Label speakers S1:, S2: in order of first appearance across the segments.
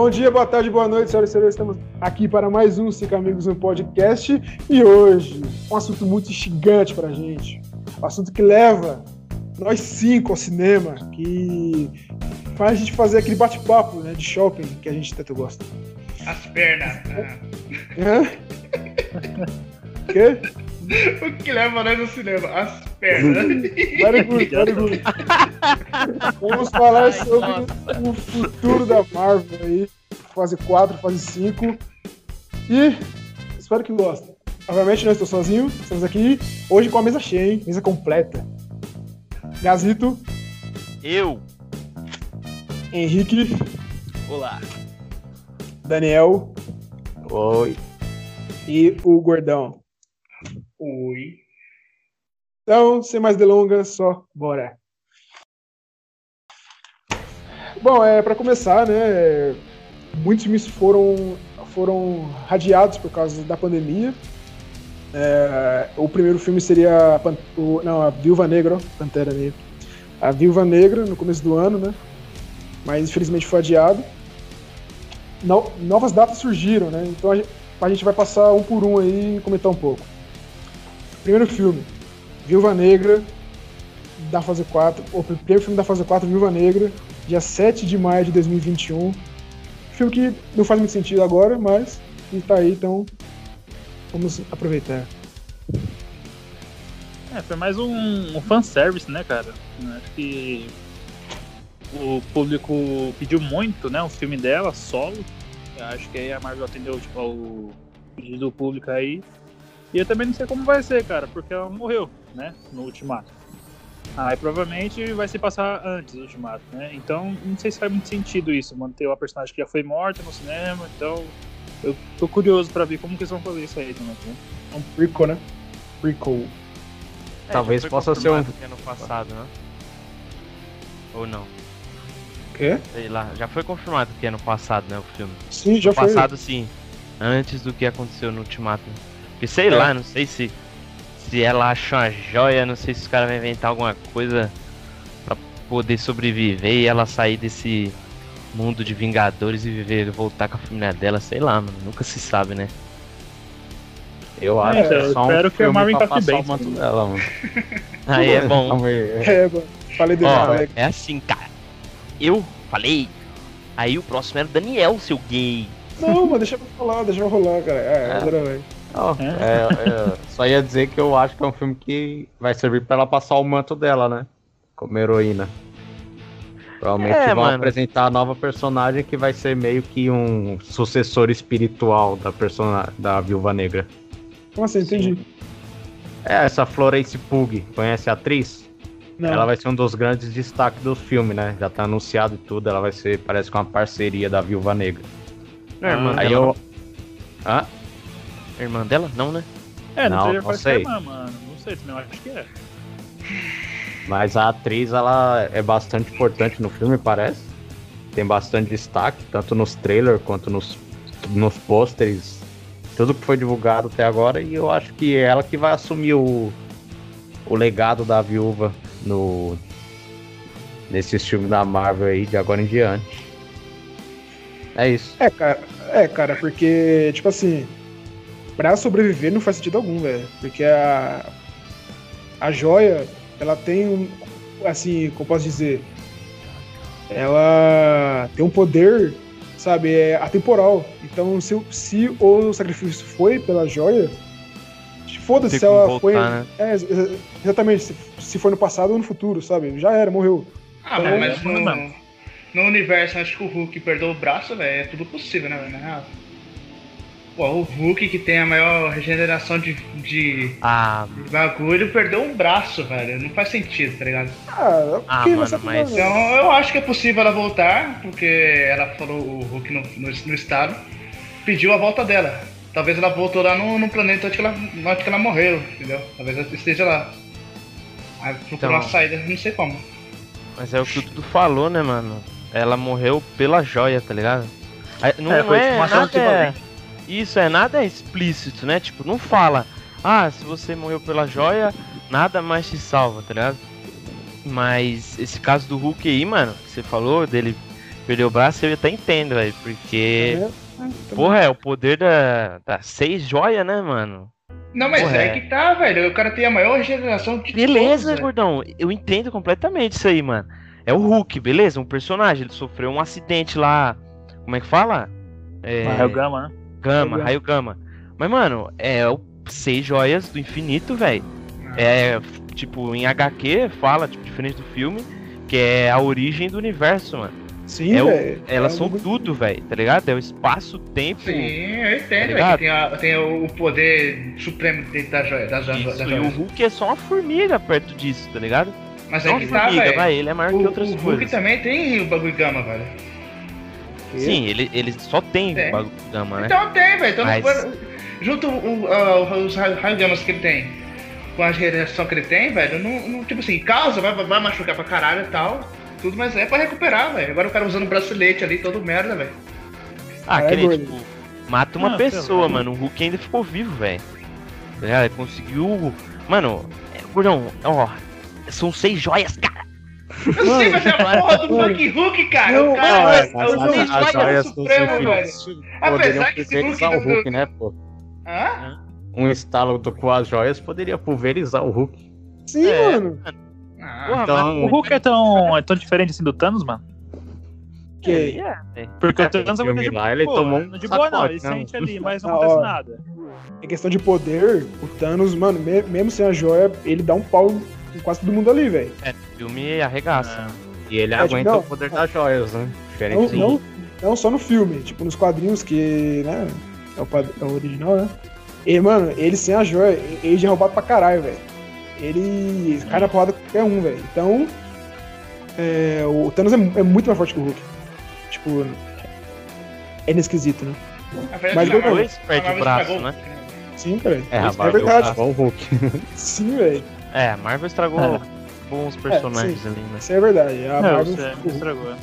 S1: Bom dia, boa tarde, boa noite, senhoras e senhores. Estamos aqui para mais um Cinco Amigos no Podcast. E hoje, um assunto muito instigante para a gente. Um assunto que leva nós cinco ao cinema, que faz a gente fazer aquele bate-papo né, de shopping que a gente tanto gosta.
S2: As pernas.
S1: Hã? Quê?
S2: O que leva nós no cinema? As pernas.
S1: Good. Vamos falar sobre o futuro da Marvel aí. Fase 4, fase 5. E espero que gostem. Obviamente não estou sozinho, estamos aqui hoje com a mesa cheia, hein? Mesa completa. Gazito,
S3: Eu.
S1: Henrique,
S3: Olá.
S1: Daniel
S4: Oi.
S1: e o Gordão.
S2: Oi.
S1: Então, sem mais delongas, só bora. Bom, é para começar, né? Muitos filmes foram foram radiados por causa da pandemia. É, o primeiro filme seria a, o, não, a Viúva Negra, Pantera Negra. A Viúva Negra no começo do ano, né? Mas infelizmente foi adiado. No- novas datas surgiram, né? Então a gente, a gente vai passar um por um aí e comentar um pouco. Primeiro filme, Viúva Negra, da fase 4. O primeiro filme da fase 4, Viúva Negra, dia 7 de maio de 2021. Filme que não faz muito sentido agora, mas ele tá aí, então vamos aproveitar.
S5: É, foi mais um, um fanservice, né, cara? Acho que o público pediu muito, né? O filme dela, solo. Eu acho que aí a Marvel atendeu tipo, ao pedido do público aí. E eu também não sei como vai ser, cara, porque ela morreu, né? No Ultimato. Aí provavelmente vai se passar antes do Ultimato, né? Então não sei se faz muito sentido isso, manter uma personagem que já foi morta no cinema. Então eu tô curioso pra ver como que eles vão fazer isso aí também. Né?
S1: É um prequel, né? Prequel.
S3: É,
S4: Talvez possa ser um-
S3: ano passado, né? Ou não?
S1: Quê?
S3: Sei lá. Já foi confirmado que ano passado, né? O filme.
S1: Sim, já
S3: ano
S1: foi.
S3: passado, sim. Antes do que aconteceu no Ultimato. Porque sei
S1: É.
S3: lá, não sei se. Se ela acha uma joia, não sei se os caras vão inventar alguma coisa pra poder sobreviver e ela sair desse mundo de Vingadores e viver, voltar com a família dela, sei lá, mano. Nunca se sabe, né?
S4: Eu acho
S1: É,
S4: que é
S5: eu
S4: só um
S5: espero que a
S4: filme
S5: Marvel
S4: pra
S5: encaixe
S4: passar
S5: bem,
S4: o manto dela, mano.
S3: Aí é bom.
S1: É, mano. Falei dele,
S3: Ó, é assim, cara. Eu falei. Aí o próximo era o Daniel, seu gay.
S1: Não, mas deixa eu falar, deixa eu rolar, cara. É,
S4: É. Não, é, é, só ia dizer que eu acho que é um filme que vai servir pra ela passar o manto dela, né? Como heroína. Provavelmente
S3: É,
S4: vão
S3: mano.
S4: apresentar a nova personagem que vai ser meio que um sucessor espiritual da persona da Viúva Negra.
S1: Como assim? Entendi.
S4: É, essa Florence Pugh, conhece a atriz?
S1: Não.
S4: Ela vai ser um dos grandes destaques do filme, né? Já tá anunciado e tudo, ela vai ser, parece que uma parceria da Viúva Negra.
S3: É irmã
S4: Aí
S3: dela?
S4: eu. Hã?
S3: A irmã dela? Não, né?
S5: É, no
S4: Não,
S5: trailer
S4: não
S5: parece
S4: sei.
S5: é, mano. Não sei também, eu acho que é.
S4: Mas a atriz, ela é bastante importante no filme, parece. Tem bastante destaque, tanto nos trailers quanto nos, nos pôsteres. Tudo que foi divulgado até agora. E eu acho que é ela que vai assumir o, o legado da viúva no nesses filmes da Marvel aí, de agora em diante. É isso.
S1: É, cara, é, cara, porque, tipo assim, pra sobreviver não faz sentido algum, velho. Porque a. A joia, ela tem um. Assim, como posso dizer? Ela tem um poder, sabe, é atemporal. Então, se, o- se o sacrifício foi pela joia, foda-se se ela
S3: como
S1: foi.
S3: voltar, né?
S1: É, ex- ex- exatamente. Se, se foi no passado ou no futuro, sabe? Já era, morreu.
S2: Ah,
S1: Então,
S2: mas no,
S5: mano.
S2: no universo antes que o Hulk perdeu o braço, velho, é tudo possível, né, velho? O Hulk que tem a maior regeneração de, de,
S3: Ah,
S2: de bagulho perdeu um braço, velho. Não faz sentido, tá ligado?
S1: Ah,
S3: Ah, mano, mas-
S2: Então eu acho que é possível ela voltar, porque ela falou o Hulk no, no, no estado, pediu a volta dela. Talvez ela voltou lá no, no planeta onde que ela, onde que ela morreu, entendeu? Talvez ela esteja lá. Aí procurou
S3: Então-
S2: uma saída, não sei como.
S3: mas é o que o Dudu falou, né, mano? Ela morreu pela joia, tá ligado? Aí, Não
S5: É,
S3: é, nada
S5: que
S3: é... Isso, é nada é explícito, né? Tipo, não fala, ah, se você morreu pela joia, nada mais te salva, tá ligado? Mas esse caso do Hulk aí, mano, que você falou, dele perder o braço, eu até entendo, velho. Porque.
S1: É, também.
S3: Porra, é o poder da, da seis joia, né, mano?
S2: Não, mas
S3: Porra,
S2: é
S3: é.
S2: que tá, velho. O cara tem a maior regeneração de
S3: Beleza,
S2: todos,
S3: gordão. Eu entendo completamente isso aí, mano. É o Hulk, beleza? Um personagem. Ele sofreu um acidente lá. Como é que fala? É,
S5: Raio Gama, né?
S3: Gama,
S1: Raio
S3: raio Gama. Mas, mano, é o seis joias do infinito, velho. É, f- tipo, em HQ fala, tipo, diferente do filme, que é a origem do universo, mano.
S1: Sim,
S3: É o-
S1: velho.
S3: Elas
S1: É
S3: são tudo, velho, tá ligado? É o espaço, o tempo.
S2: Sim, eu entendo, que tem, a- tem o poder supremo dentro da joia. Das,
S3: Isso,
S2: das
S3: e o. Hulk é só uma formiga perto disso, tá ligado?
S2: Mas é
S3: uma
S2: que tá,
S3: formiga,
S2: velho.
S3: ele é maior
S2: O,
S3: que outras
S2: o Hulk
S3: coisas.
S2: também tem o bagulho gama, velho.
S3: Sim, ele, ele só tem
S2: Tem.
S3: bagulho gama, né?
S2: Então tem, velho. Então,
S3: Mas-
S2: junto o, a- os ra- raios gamas que ele tem com a regeneração que ele tem, velho, não, não- tipo assim, causa, vai, vai machucar pra caralho e tal. Tudo, mas é pra recuperar, velho. Agora o cara usando bracelete ali, todo merda, velho.
S3: Ah,
S1: É,
S3: que nem,
S1: gordo.
S3: tipo, mata uma
S5: Ah,
S3: pessoa,
S5: sei
S3: mano. O Hulk ainda ficou vivo, velho. Tá ligado? Ele conseguiu. Mano, é, gordão, ó. São seis joias, cara.
S2: Eu sei, mas é a porra do. Fuck Hulk, cara.
S1: Não,
S2: o cara
S1: não,
S2: é,
S1: é,
S2: é o joias do Supremo, velho. Apesar que esse
S4: pulverizar
S2: Hulk
S4: o Hulk, né, pô?
S2: Hã?
S4: Um estalo do- com as joias poderia pulverizar o Hulk.
S1: Sim,
S3: É.
S1: mano.
S2: Ah,
S3: Porra,
S4: Então,
S5: O Hulk é tão, é tão diferente assim do Thanos, mano?
S1: Que-
S3: é, velho.
S5: Porque
S4: É,
S5: o Thanos é muito de
S4: lá, ele
S5: boa,
S4: tomou um
S5: De boa não, ele
S4: né?
S5: sente ali, mas não
S1: Ah,
S5: acontece
S1: ó.
S5: nada.
S1: Em questão de poder, o Thanos, mano, me- mesmo sem a joia, ele dá um pau em quase todo mundo ali, velho.
S3: É, filme arregaça.
S4: e ele
S1: É, tipo,
S4: aguenta
S1: não.
S4: o poder das joias, né?
S1: Não,
S4: Diferente
S1: não, não só no filme, tipo nos quadrinhos que, né, é o, é o original, né? E, mano, ele sem a joia, ele já é roubado pra caralho, velho. Ele cai na porrada com qualquer um, velho. Então, é, o Thanos é, é muito mais forte que o Hulk. Tipo, é inesquisito, né? Mas
S2: é
S1: eu-
S2: Marvel-
S3: Dois perde o braço,
S2: estragou.
S3: né?
S1: Sim, cara.
S4: É,
S1: é
S4: Marvel
S1: verdade.
S4: estragou o Hulk.
S1: Sim, velho.
S3: É, a Marvel estragou
S5: É.
S3: bons personagens ali, né?
S1: Isso é verdade. A
S5: É,
S1: Marvel ficou-
S5: estragou.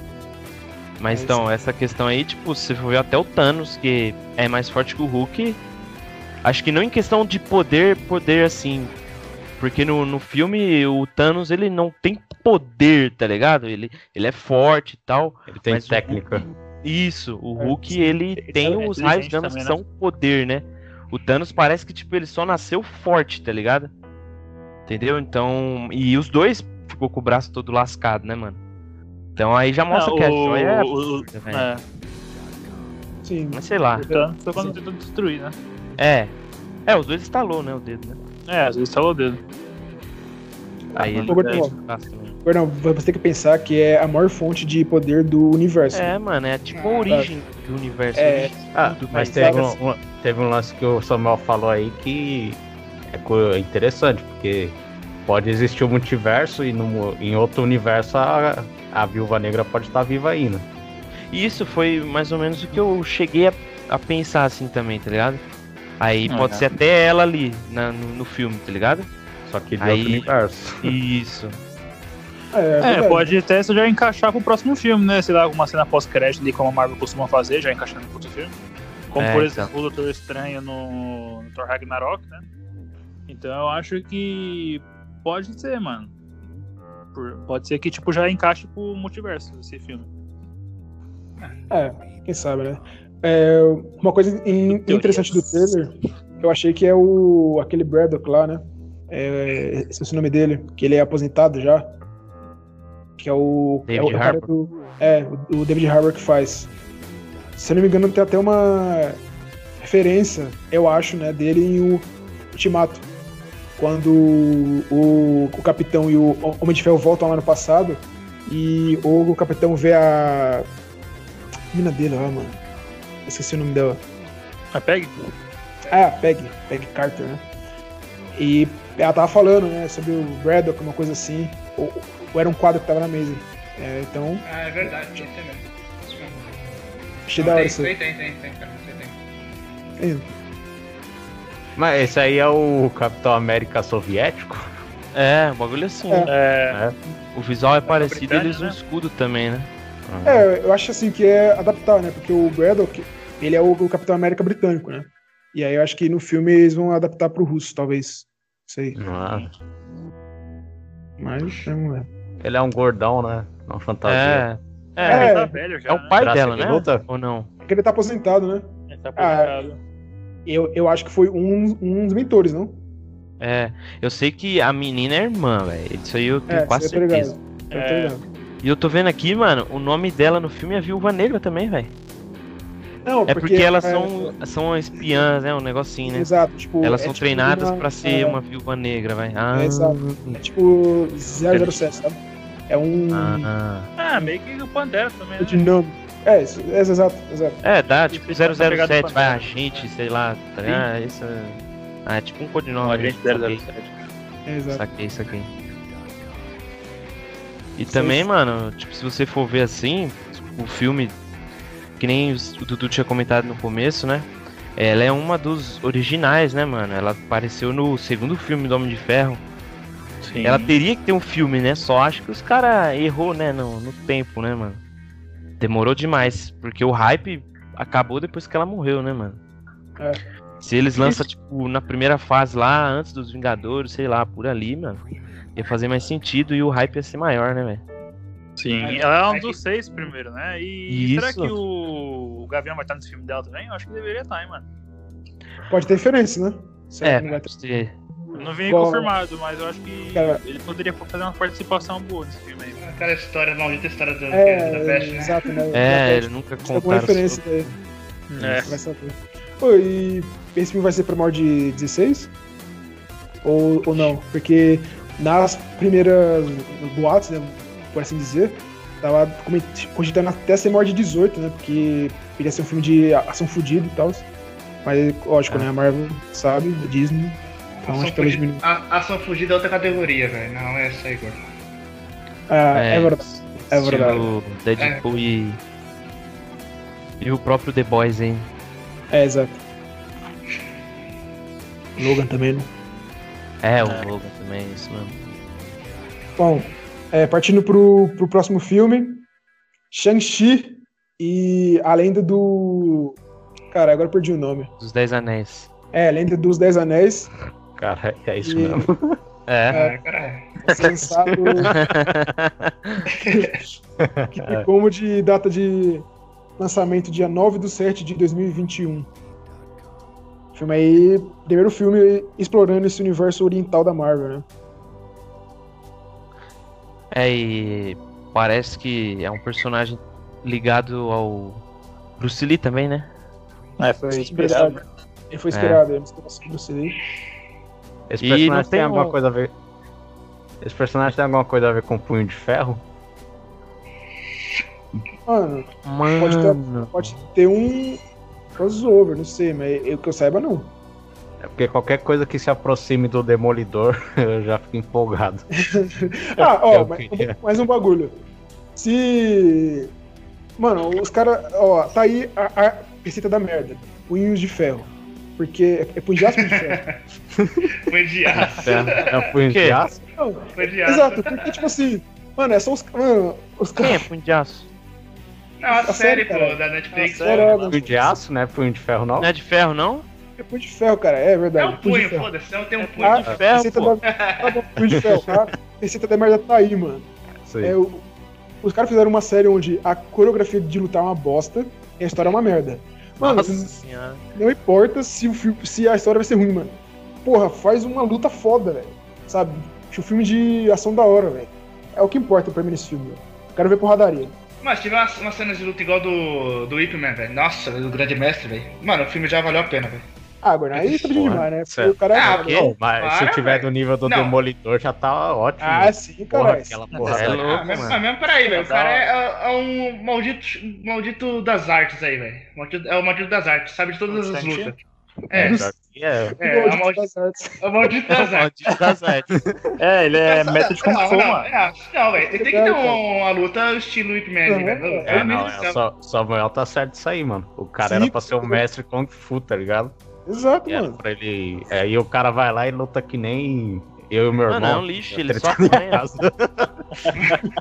S3: Mas
S1: É
S3: então, essa questão aí, tipo, se for ver até o Thanos, que é mais forte que o Hulk. Acho que não em questão de poder, poder assim. Porque no, no filme o Thanos ele não tem poder, tá ligado? Ele, ele é forte e tal.
S4: Ele tem
S3: o
S4: técnica.
S3: Isso, o
S1: É,
S3: Hulk
S1: sim.
S3: ele
S5: Ele
S3: tem
S5: é
S3: os raios gamas que
S5: também,
S3: são poder, né? O Thanos parece que tipo ele só nasceu forte, tá ligado? Entendeu? Então, e os dois ficou com o braço todo lascado, né, mano? Então aí já mostra
S5: Não,
S3: que a joia é
S5: o-
S3: absurda, velho.
S5: É,
S1: Sim.
S3: Mas sei lá.
S5: foi quando tentou destruir, né?
S3: É. É, os dois estalou, né, o dedo, né?
S5: É, às vezes falou o dedo.
S3: Aí ele
S1: Ô, Gordão. Perdão, você tem que pensar que é a maior fonte de poder do universo.
S3: É, mano, é tipo a
S2: Ah,
S3: origem do universo.
S1: É.
S3: origem de
S4: Ah, mas teve
S1: sabe
S4: um, um- teve um lance que o Samuel falou aí que é co- interessante, porque pode existir um multiverso e no, em outro universo a, a viúva negra pode estar viva ainda.
S3: E Isso foi mais ou menos o que eu cheguei a, a pensar assim também, tá ligado? Aí
S5: Ah,
S3: pode
S5: é.
S3: ser até ela ali na- no, no filme, tá ligado?
S4: Só que de
S3: Aí-
S4: outro universo.
S3: Isso.
S1: É,
S5: É,
S1: verdade.
S5: pode até isso já encaixar pro próximo filme, né? Sei lá, alguma cena pós-crédito ali, como a Marvel costuma fazer, já encaixando no outro filme. Como,
S3: É,
S5: por
S3: então.
S5: exemplo, o Doutor Estranho no, no Thor Ragnarok, né? Então eu acho que pode ser, mano. Por- pode ser que, tipo, já encaixe pro multiverso esse filme.
S1: É, quem sabe, né? É, uma coisa in- interessante do trailer, eu achei que é o aquele Braddock lá, né? É, esqueci o nome dele, que ele é aposentado já. Que é o. é
S3: David
S1: o, cara
S3: Harbour.
S1: do, é, o, o David Harbour que faz. Se eu não me engano, tem até uma referência, eu acho, né, dele em o Ultimato. Quando o, o Capitão e o Homem de Ferro voltam lá no passado e o Capitão vê a mina dele lá, mano. Esqueci o nome dela.
S5: Mas pegue.
S1: Ah, Peg, Peg Carter, né? E ela tava falando, né, sobre o Braddock, uma coisa assim. Ou, ou era um quadro que tava na mesa. É, então,
S2: Ah, é verdade, isso mesmo. Isso mesmo.
S1: achei da hora
S2: tem,
S1: isso
S2: tem, tem, tem, tem, cara, tem, tem.
S4: Mas esse aí é o Capitão América soviético?
S3: É, um bagulho assim.
S1: É.
S5: É,
S3: O visual é parecido e
S5: Britânia,
S3: eles
S5: né?
S3: escudo também, né?
S1: É, eu acho assim que é adaptar, né? Porque o Braddock, ele é o, o Capitão América britânico, né? E aí eu acho que no filme eles vão adaptar pro russo, talvez. Sei.
S4: Ah,
S1: Mas, vamos ver.
S4: ele é um gordão, né? Uma fantasia.
S3: É. É,
S1: É.
S5: tá velho já.
S3: é o pai
S4: Braço
S3: dela,
S4: de
S3: né? Ou não?
S1: Porque ele tá aposentado, né?
S5: Né? Ele tá
S1: Ah,
S5: aposentado.
S1: Eu, eu acho que foi um, um dos mentores, não?
S3: É, eu sei que a menina é irmã, velho. Isso aí eu tenho
S1: É,
S3: quase certeza.
S1: Eu
S5: É.
S3: E eu tô vendo aqui, mano, o nome dela no filme é Viúva Negra também, velho.
S1: Não,
S3: É porque elas
S1: é,
S3: são, são espiãs, né? Um negocinho, né?
S1: Exato, tipo.
S3: Elas
S1: é
S3: são
S1: tipo
S3: treinadas
S1: uma-
S3: pra ser
S1: é,
S3: uma viúva negra, velho. Ah,
S1: É, exato. É tipo 007, sabe? É um.
S3: ah.
S5: Ah, meio que o Pantera também,
S1: É
S5: né?
S1: dinâmico. É, isso, é, exato, exato.
S3: É, dá, tipo
S5: Essa pegada
S3: 007,
S5: do
S3: vai
S5: Pantera.
S3: agente, sei lá, tá ligado? Isso é... Ah, é tipo um
S5: Um
S3: codinome.
S5: agente
S3: saquei,
S5: 007.
S1: É, exato.
S3: saquei isso aqui. E também, mano, tipo, se você for ver assim, o filme, que nem o Dudu tinha comentado no começo, né? Ela é uma dos originais, né, mano? Ela apareceu no segundo filme do Homem de Ferro.
S5: Sim.
S3: Ela teria que ter um filme, né? Só acho que os caras errou, né, no, no tempo, né, mano? Demorou demais, porque o hype acabou depois que ela morreu, né, mano?
S1: É.
S3: Se eles lançam, tipo, na primeira fase lá, antes dos Vingadores, sei lá, por ali, mano, ia fazer mais sentido e o hype ia ser maior, né, velho?
S5: Sim, ela é um
S2: aí
S5: dos seis primeiro, né? E
S3: Isso.
S5: será que o... o Gavião vai estar nesse filme dela também? Eu acho que deveria estar, hein, mano.
S1: Pode ter diferença, né? Será
S3: É,
S1: não vai ter-
S5: não
S1: Bom,
S5: confirmado, mas eu acho que
S1: Cara-
S5: ele poderia fazer uma participação boa nesse filme aí.
S2: Aquela história, maldita história do,
S1: É,
S2: da peste, né?
S1: exato, né?
S3: É, ele nunca
S1: alguma
S3: contaram
S1: referência daí,
S5: É.
S1: vai saber. Pô, e esse filme vai ser pra maior de 16? Ou, ou não? Porque nas primeiras boatos, né, por assim dizer, tava cogitando até ser maior de 18, né? Porque queria ser um filme de ação fudida e tal. Mas, lógico,
S3: Ah.
S1: né? A Marvel sabe, a Disney. Então
S2: Ação
S1: acho que
S2: Ação fugida é outra categoria, velho. Não é essa, Igor.
S1: Ah, é, verdade. É verdade.
S3: Deadpool e... E o próprio The Boys, hein?
S1: É, exato. Logan também, né?
S3: É, o
S5: É.
S3: Logan também, isso mesmo.
S1: Bom, é, partindo pro, pro próximo filme, Shang-Chi e a lenda do. Cara, agora eu perdi o nome.
S3: Dos Dez Anéis.
S1: É, a lenda dos Dez Anéis.
S4: Cara, é isso
S1: E-
S4: mesmo.
S3: É.
S2: É,
S1: lançado. que tem como de data de lançamento dia 9 do 7 de 2021. Filme aí, primeiro filme explorando esse universo oriental da Marvel, né?
S3: É, e parece que é um personagem ligado ao Bruce Lee também, né?
S5: É, foi inspirado.
S1: Ele foi inspirado, ele foi inspirado no Lee.
S4: Esse
S3: E
S4: personagem
S3: não
S4: tem,
S3: tem
S4: alguma
S3: um-
S4: coisa a ver. Esse personagem tem alguma coisa a ver com o punho de ferro?
S1: Mano,
S3: Mano.
S1: Pode ter, pode ter um crossover, não sei, mas eu que eu saiba não.
S4: É porque qualquer coisa que se aproxime do Demolidor, eu já fico empolgado.
S1: Ah, ó, mas,
S4: queria.
S1: mais um bagulho. Se. Mano, os caras. Ó, tá aí a, a receita da merda. Punhos de ferro. Porque. É punho de aço ou punho de ferro?
S2: Foi de aço.
S4: É, é um punho de aço?
S1: Não,
S2: Foi de aço.
S1: exato, porque, tipo assim. Mano, é só os. Mano, os
S3: Quem é
S1: caras.
S3: Punho de Aço?
S2: Não, a
S1: A
S2: série, pô,
S1: cara.
S2: da Netflix.
S1: A série é-
S4: Punho de aço, né? Punho de ferro não?
S3: Não é de ferro, não?
S1: É punho de ferro, cara. É
S2: É
S1: verdade.
S2: um
S1: punho de
S2: punho,
S1: ferro.
S2: foda-se. Não tem um punho.
S1: Ah,
S3: de ferro,
S1: receita
S3: pô.
S1: da, tá punho de ferro. A receita da merda tá aí, mano.
S4: Isso aí.
S1: É, o- os caras fizeram uma série onde a coreografia de lutar é uma bosta e a história é uma merda. Mano,
S3: Nossa senhora.
S1: não importa se, o filme, se a história vai ser ruim, mano. Porra, faz uma luta foda, velho. Sabe? Acho um filme de ação da hora, velho. É o que importa pra mim nesse filme, velho. Quero ver porradaria.
S2: Mas tive umas, umas cenas de luta igual do, do Ip Man, velho. Nossa, do Grande Mestre, velho. Mano, o filme já valeu a pena, velho.
S1: Ah, agora aí tá
S4: Porra,
S1: demais, né? Porque o cara é.
S2: Ah,
S1: né?
S4: Não, mas
S2: Para,
S4: se tiver do nível do
S2: Não.
S4: Demolidor, já tá ótimo.
S1: Ah, sim,
S4: Porra,
S1: cara.
S4: aquela porra.
S3: é
S2: Ah,
S3: louco,
S2: mas,
S3: mano.
S2: mesmo, peraí, velho. O cara
S5: hora.
S2: é, é um maldito, maldito das artes aí, velho. É o maldito das artes, sabe de todas as
S5: Shang-Chi?
S2: lutas. É,
S4: É,
S2: é, é, o
S1: Maldito
S2: maldito,
S1: das artes.
S2: é artes.
S5: É, ele é método de Kung
S2: não,
S5: Fu,
S2: não,
S5: mano.
S2: é, Não, velho. Tem que ter um- uma luta estilo Ip Man,
S1: Não,
S2: velho.
S1: é,
S4: É,
S2: É,
S4: não, é, só, Samuel tá certo isso aí, mano. O cara
S1: Sim,
S4: era pra ser um mestre Kung Fu, tá ligado?
S1: Exato, mano.
S4: pra ele. Aí o cara vai lá e luta que nem eu e meu
S3: Mano,
S4: irmão.
S3: é um lixo, ele
S4: Treta
S3: só apanha.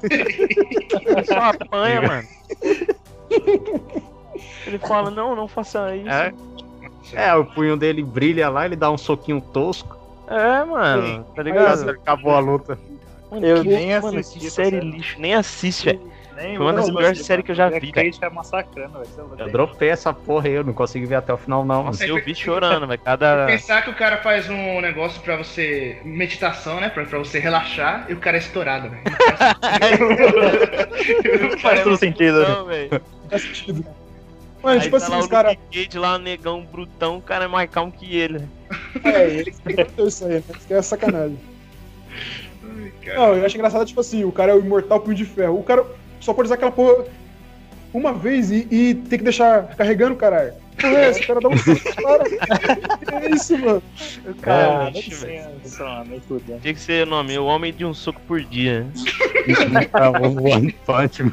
S3: Ele só apanha, mano. Ele fala, não, não faça isso.
S4: É. É, o punho dele brilha lá, ele dá um soquinho tosco.
S3: É, mano, tá
S4: Aí,
S3: ligado?
S4: acabou a luta.
S3: Mano,
S5: Eu
S3: que,
S5: nem
S3: mano,
S5: assisti
S3: que série lixo, nem assiste, velho.
S5: Nem
S3: Foi uma das
S5: o-
S3: séries que eu já vi,
S5: massacrando, velho. você é louco.
S4: Eu dropei essa porra aí, eu não consegui ver até o final, não.
S3: Nossa, eu vi chorando, velho. Cada.
S2: Pensar que o cara faz um negócio pra você. meditação, né? Pra, pra você relaxar e o cara é estourado, velho.
S5: Não faz todo sentido, né?
S3: Não, velho.
S1: Faz sentido. Mano,
S3: Aí
S1: tipo
S3: tá
S1: assim,
S3: lá
S1: os
S3: o
S1: caras.
S3: Lá, negão, brutão, o cara é mais calmo que ele.
S1: É, ele que isso aí, né? Isso que é sacanagem. Não, eu acho engraçado, tipo assim, o cara é o imortal punho de ferro. O cara só pode usar aquela porra uma vez e, e tem que deixar carregando, caralho. Porra, é essa? O cara dá um soco no cara. Que é isso, mano?
S5: Cara,
S3: velho.
S5: licença, mano.
S3: Tinha que ser o nome, o homem de um soco por dia. né?
S4: É o One Punch Man.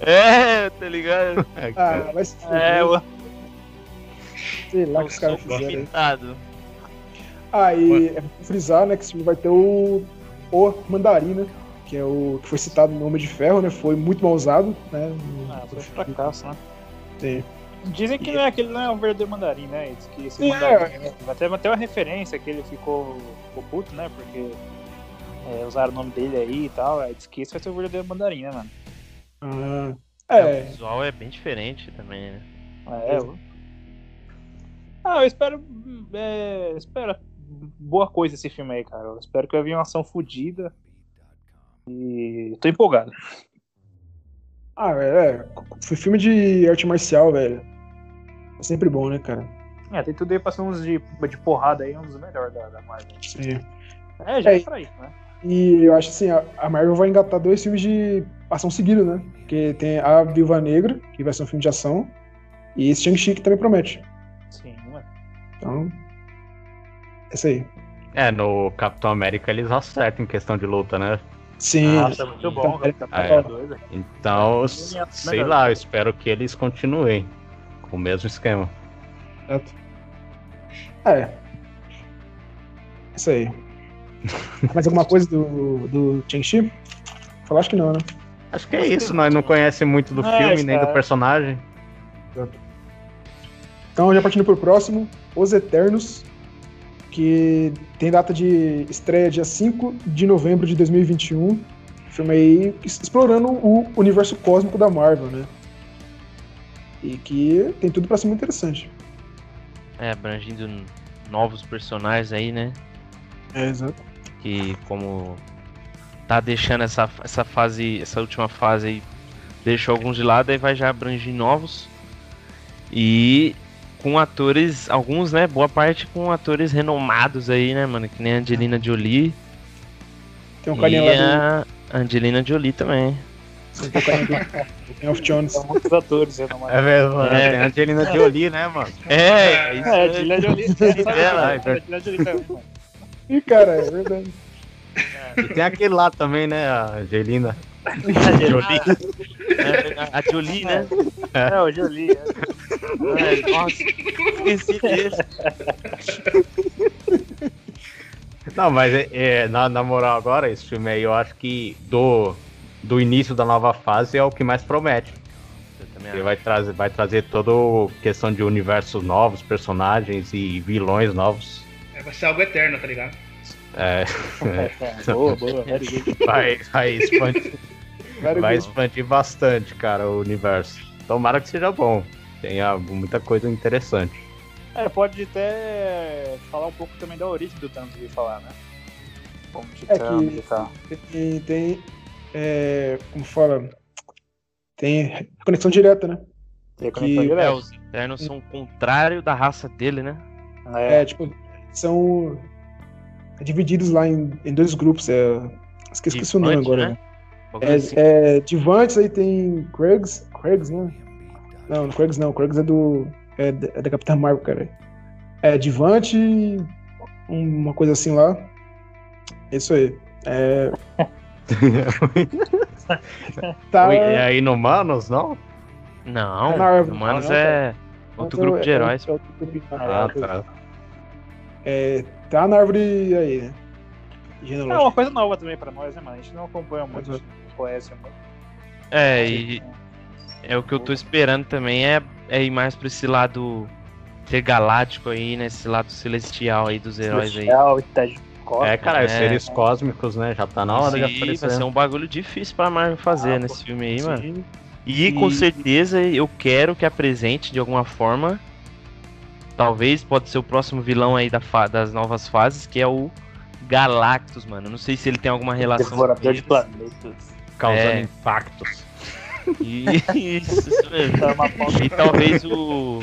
S3: É, tá ligado?
S1: Ah, vai se fuder.
S5: É, o-
S1: Sei lá o que os caras fizeram. aí.
S3: pintado.
S1: Ah, e é frisar, né, que esse filme vai ter o, o Mandarina, que é o que foi citado no Homem de Ferro, né? Foi muito mal usado, né?
S5: Ah, foi um fracasso, né?
S1: Sim.
S5: Dizem que não é, aquele não é o verdadeiro mandarim, né? Diz que esse
S1: Sim,
S5: mandarim. né? Até, até uma referência que ele ficou, ficou puto, né? Porque é, usaram o nome dele aí e tal. Aí diz que esse vai ser o verdadeiro mandarim, né, mano?
S1: Ah,
S3: O
S1: é,
S3: visual é bem diferente também, né?
S5: É, eu... Ah, eu espero. É, espero boa coisa esse filme aí, cara. Eu espero que vai vir uma ação fodida. E tô empolgado.
S1: ah, é, foi filme de arte marcial, velho. É sempre bom, né, cara?
S5: É, tem tudo aí pra ser uns de, de porrada aí, um dos melhores da, da Marvel.
S1: Sim.
S5: É, já é,
S1: É.
S5: pra isso, né?
S1: E eu acho assim, a, a Marvel vai engatar dois filmes de ação seguido, né? Porque tem a Viúva Negra, que vai ser um filme de ação, e esse Shang-Chi que também promete.
S5: Sim, mano.
S1: Então, é isso aí.
S4: É, no Capitão América eles acertam em questão de luta, né?
S1: Sim.
S5: Nossa, muito bom, velho. Tá
S4: Ah,
S5: pra
S4: é.
S5: velho.
S4: Então,
S5: Melhor.
S4: sei lá, eu espero que eles continuem o mesmo esquema.
S1: Certo. É. Isso aí. Mais alguma coisa do, do Shang-Chi? Falar acho que não, né?
S4: Acho que é isso, nós não conhecemos muito do
S5: É,
S4: filme nem do personagem.
S1: Então, já partindo pro próximo, Os Eternos, que tem data de estreia dia 5 de novembro de 2021. Filme aí explorando o universo cósmico da Marvel, né? E que tem tudo pra ser muito interessante.
S3: É, abrangindo novos personagens aí, né?
S1: É, exato.
S3: Que como tá deixando essa, essa fase, essa última fase aí, deixou alguns de lado, aí vai já abranger novos. E com atores, alguns, né? Boa parte com atores renomados aí, né, mano? Que nem a Angelina Jolie.
S1: Tem um
S3: e
S1: carinha lá
S3: a Angelina Jolie também.
S1: Game of Thrones.
S5: São muitos atores, né, mano?
S4: É mesmo,
S3: É.
S4: Tem a Angelina Jolie, né, mano?
S3: É, isso
S5: É,
S3: aí.
S5: Julia Jolie. É, sabe,
S3: Ela,
S5: é, Julia Jolie também, mano.
S1: Ih, cara, é verdade.
S4: E tem aquele lá também, né, a Angelina.
S5: Jolie.
S3: É, a Jolie, né?
S5: É, o Jolie. é.
S3: É, nossa, esqueci desse.
S4: Não, mas é, é, na, na moral agora, esse filme aí eu acho que do, do início da nova fase é o que mais promete. Ele vai trazer, vai trazer toda a questão de universos novos, personagens e vilões novos.
S2: É, vai ser algo eterno, tá ligado?
S4: É,
S5: É, boa, boa. very good.
S4: vai, vai, expandir, vai expandir bastante, cara, o universo. Tomara que seja bom. Tenha muita coisa interessante.
S5: É, pode até falar um pouco também da origem do Thanos vir falar, né? Como
S1: É
S5: Titã
S1: que-
S5: e tal.
S1: Tem, tem é, como fala? Tem conexão direta, né?
S5: Tem
S1: que-
S5: conexão
S3: É,
S5: direta.
S3: os Eternos são o contrário da raça dele, né?
S1: É, tipo, são divididos lá em, em dois grupos. É, esqueci, esqueci o nome agora.
S3: né?
S1: né?
S3: Bagulho assim.
S1: É, é Divantes, aí tem Craigs. Craigs, né? Não, não Craigs não. Craigs é do. É, da- é da Capitã Marvel, cara. É Divante, uma coisa assim lá. Isso aí. É, tá.
S4: É aí no Manos, não?
S3: Não. Humanos
S1: Ah, não,
S3: é outro grupo
S1: é-
S3: de heróis.
S1: é grupinho.
S4: Ah, tá.
S1: É, tá na árvore aí, né?
S5: É uma coisa nova também pra nós, né, mano? A gente não acompanha muito, não conhece muito.
S3: É, e é o que eu tô esperando também é, é ir mais pra esse lado intergaláctico aí, né? Esse lado celestial aí dos heróis aí.
S5: Celestial, tá de cósmicos.
S4: É, cara, os
S3: É.
S4: seres cósmicos, né? Já tá na hora de
S3: Sim, vai
S4: aparecer.
S3: ser um bagulho difícil pra Marvel fazer
S5: Ah,
S3: nesse
S5: pô,
S3: filme aí, mano.
S5: Sim.
S3: E com
S5: E-
S3: certeza eu quero que apresente de alguma forma. Talvez pode ser o próximo vilão aí da fa- das novas fases, que é o Galactus, mano. Eu Não sei se ele tem alguma relação com
S5: Devorador de planetas.
S4: Causando
S3: É.
S4: impactos.
S3: Isso, isso mesmo.
S5: Tá
S3: E talvez o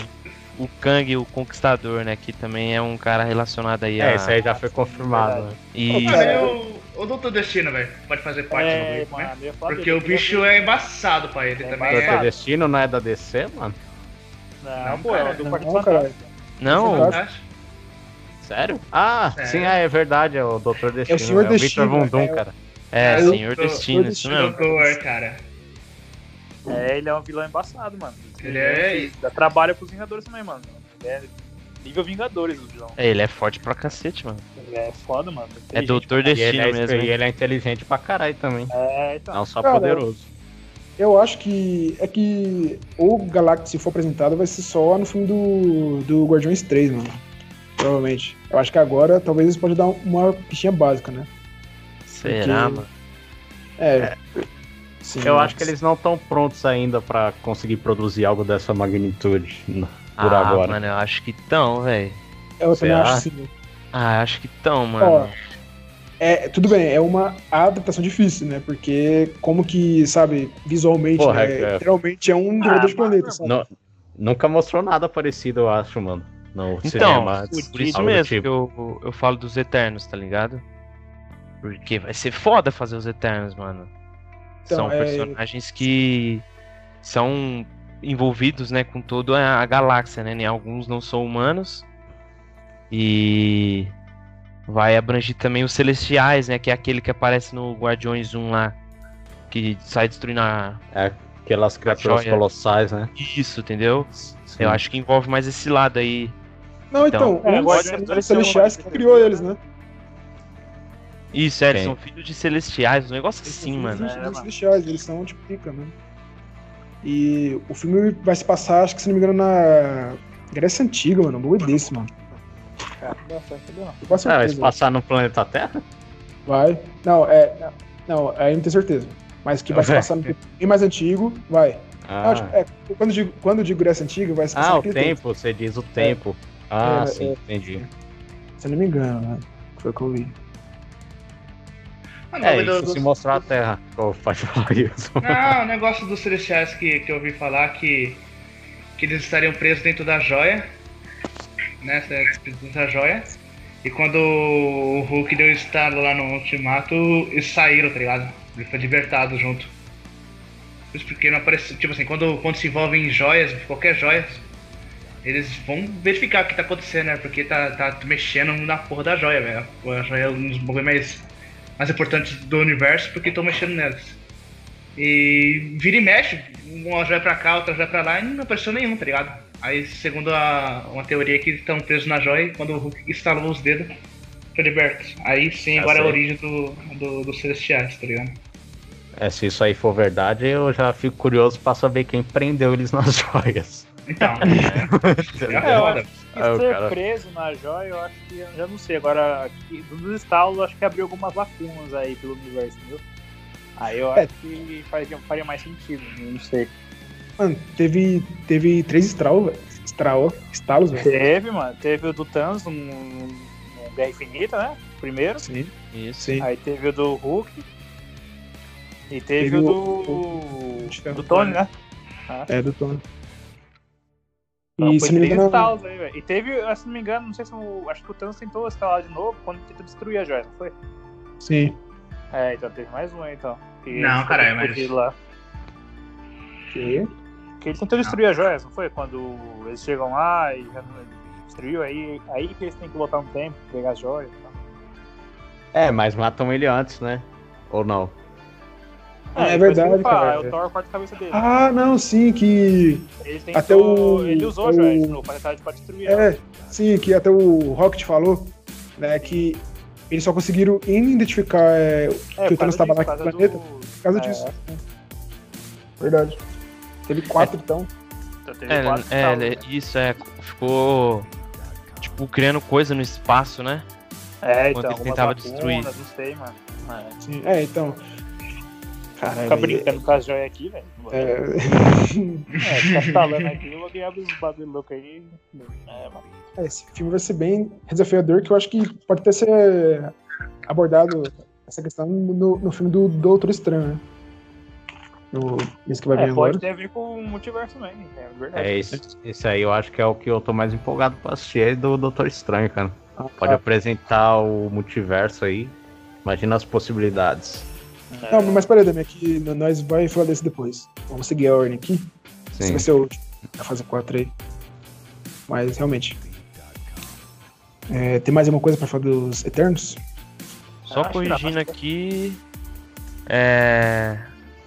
S3: o Kang, o Conquistador, né, que também é um cara relacionado aí a
S4: É, isso aí já foi confirmado. né?
S3: E
S2: Cara, eu- o Doutor Destino, velho, pode fazer parte do
S5: É,
S2: grupo, né?
S5: mano, falar
S2: Porque o bicho é embaçado pra ele
S5: É
S2: também.
S4: Doutor
S5: embaçado.
S2: É,
S4: Destino não é da DC, mano?
S5: Não,
S2: Não,
S5: pô, é
S2: cara,
S5: o do
S1: cara.
S5: Fantástico.
S3: não?
S4: Sério? Ah,
S2: Sério.
S4: sim, é, é verdade, é o Doutor Destino.
S1: Senhor
S4: é o
S1: Destino,
S4: Victor
S1: é o-
S4: cara.
S3: é,
S2: É,
S3: Senhor
S2: Doutor-
S3: Destino, isso
S1: Doutor
S3: mesmo.
S2: Doutor, cara.
S5: É, ele é um vilão embaçado, mano.
S2: Ele é-
S5: Dá trabalho pros Vingadores também, mano. Ele é nível Vingadores o vilão.
S3: É, ele é forte pra cacete, mano.
S5: Ele é foda, mano.
S3: É Doutor
S4: E ele,
S3: Destino
S4: é,
S3: mesmo.
S4: e ele é inteligente pra caralho também.
S5: É, então.
S4: Não só
S1: Cara,
S4: poderoso.
S1: Eu acho que é que o Galactus, se for apresentado, vai ser só no filme do, do Guardiões 3, mano. Provavelmente. Eu acho que agora talvez eles podem dar uma fichinha básica, né?
S3: Será,
S1: porque-
S3: mano?
S1: É. Sim,
S4: Eu
S1: mas-
S4: acho que eles não estão prontos ainda pra conseguir produzir algo dessa magnitude por
S3: ah,
S4: agora.
S3: mano, eu acho que tão, velho.
S1: Eu também acho sim.
S3: Ah, acho que tão, mano.
S1: Ó, é, tudo bem, é uma adaptação difícil, né? Porque como que, sabe, visualmente,
S4: Porra,
S1: né,
S4: é-
S1: literalmente é um devorador de planeta, sabe?
S4: Nu- nunca mostrou nada parecido, eu acho, mano. No
S3: Então,
S4: cinema.
S3: por isso
S4: algo do
S3: mesmo
S4: tipo.
S3: que eu, eu falo dos Eternos, tá ligado? Porque vai ser foda fazer os Eternos, mano.
S1: Então,
S3: são
S1: é-
S3: personagens que são envolvidos, né, com toda a galáxia, né? Alguns não são humanos. E vai abranger também os Celestiais, né? Que é aquele que aparece no Guardiões 1 lá. Que sai destruindo a...
S4: Aquelas criaturas colossais, né?
S3: Isso, entendeu?
S4: Sim.
S3: Eu acho que envolve mais esse lado aí.
S1: Não, então,
S3: Então,
S5: é,
S1: os
S5: Guardiões
S1: os
S5: dois
S1: Celestiais que criou eles, né?
S3: Isso, é, eles são filhos de Celestiais, um negócio
S1: Eles
S3: assim,
S1: são
S3: mano.
S1: filhos
S5: É,
S1: dos
S5: mano.
S1: Celestiais, eles são tipo pica, né? E o filme vai se passar, acho que se não me engano, na Grécia Antiga, mano. Um bagulho desse, mano.
S5: Cara, não não.
S4: Ah, vai se passar no planeta Terra?
S1: Vai. Não, é. Não, aí eu não tenho certeza. Mas que vai se
S4: É.
S1: passar no tempo bem mais antigo, vai.
S4: Ah,
S1: Não, tipo, é, quando, eu digo, quando digo Grécia Antiga, vai se passar
S4: Ah, o tempo, você diz o tempo. Ah,
S1: É,
S4: sim,
S1: é.
S4: entendi.
S1: Se eu não me engano, né? Foi o que eu
S4: É,
S2: do-
S4: isso
S2: do-
S4: se mostrar a Terra. Oh, pode falar isso.
S2: Não, o negócio dos celestiais que, que eu ouvi falar que, que eles estariam presos dentro da joia. Né? Dentro da joia. E quando o Hulk deu estado lá no ultimato, eles saíram, tá ligado? Ele foi libertado junto. Isso porque não aparece. Tipo assim, quando, quando se envolve em joias, qualquer joia, eles vão verificar o que tá acontecendo, né? Porque tá, tá mexendo na porra da joia, velho. A joia é um dos mais, mais importantes do universo porque estão mexendo nelas. E vira e mexe, uma joia pra cá, outra joia pra lá, e não apareceu nenhum, tá ligado? Aí, segundo a, uma teoria que eles estão presos na joia, e quando o Hulk instalou os dedos, foi liberto. Aí sim,
S4: Ah,
S2: agora é a origem do, do, dos celestiais, tá ligado?
S4: É, se isso aí for verdade, eu já fico curioso pra saber quem prendeu eles nas joias.
S2: Então, é, é
S5: É, eu
S2: foda.
S5: acho que
S4: Ah,
S5: ser
S4: cara-
S5: preso na joia, eu acho que. Eu já não sei. Agora, aqui, dos estalos, eu acho que abriu algumas lacunas aí pelo universo, entendeu? Aí eu
S1: É.
S5: acho que faria, faria mais sentido, eu não sei.
S1: Mano, teve, teve três estralos, velho. Estalos, velho.
S5: Teve, mano. Teve o do Thanos no, no Guerra Infinita, né? Primeiro.
S1: Sim,
S3: Isso.
S1: sim.
S5: Aí teve o do Hulk. E teve,
S1: Teve
S5: o do.
S1: o-
S5: do Tony, né?
S1: É, do Tony.
S5: Então,
S1: E
S5: foi
S1: não
S5: três
S1: engano.
S5: estalos aí, velho. E teve, se não me engano, não sei se o. Acho que o Thanos tentou estalar de novo quando tentou destruir a joia, não foi?
S1: Sim.
S5: É, então teve mais um aí, então. Que
S2: Não, caralho, mas-
S5: Lá.
S1: Que?
S5: Que ele tentou destruir as joias, não foi? Quando eles chegam lá e já não- destruiu, aí, aí que eles têm que voltar um tempo, pegar as joias e tal.
S4: É, mas matam ele antes, né? Ou não?
S1: Ah, é
S5: ele
S1: verdade, cara.
S5: É o Thor corta a cabeça dele.
S1: Ah, não, sim, que.
S5: tentou,
S1: até o-
S5: Ele usou
S1: o-
S5: novo pra tentar pra destruir ela.
S1: É, sim, que até o Rocket falou, né, que eles só conseguiram identificar é,
S5: É,
S1: que o Thanos estava naquele
S5: por causa
S1: planeta
S5: do-
S1: por causa
S5: É.
S1: disso. né? Verdade. Teve quatro, então.
S5: Então, teve
S3: É,
S5: quatro
S3: é, é,
S5: né?
S3: isso é. Ficou. Tipo, criando coisa no espaço, né?
S5: É,
S3: Quando
S5: então,
S3: ele tentava
S5: algumas
S3: destruir.
S5: sei, mano. É.
S1: Sim, é, então.
S5: Ficar
S1: velho,
S5: brincando com as joias aqui, velho.
S1: É,
S5: É, ficar falando aqui, eu vou ganhar uns bagulho louco aí. É, mano.
S1: é, esse filme vai ser bem desafiador, que eu acho que pode até ser abordado essa questão no, no filme do Doutor Estranho, né? No, esse que vai vir
S5: É,
S1: agora.
S5: pode ter a ver com o multiverso também, é verdade.
S4: É, esse, esse aí eu acho que é o que eu tô mais empolgado pra assistir, é do Doutor Estranho, cara. Pode
S1: Ah,
S4: apresentar o multiverso aí. Imagina as possibilidades.
S5: É.
S1: Não, mas peraí, Dami, que nós vai falar desse depois. Vamos seguir a ordem aqui. Esse
S4: Sim.
S1: vai ser o último da fase 4 aí. Mas realmente. É, tem mais alguma coisa pra falar dos Eternos?
S3: Só corrigindo aqui. É.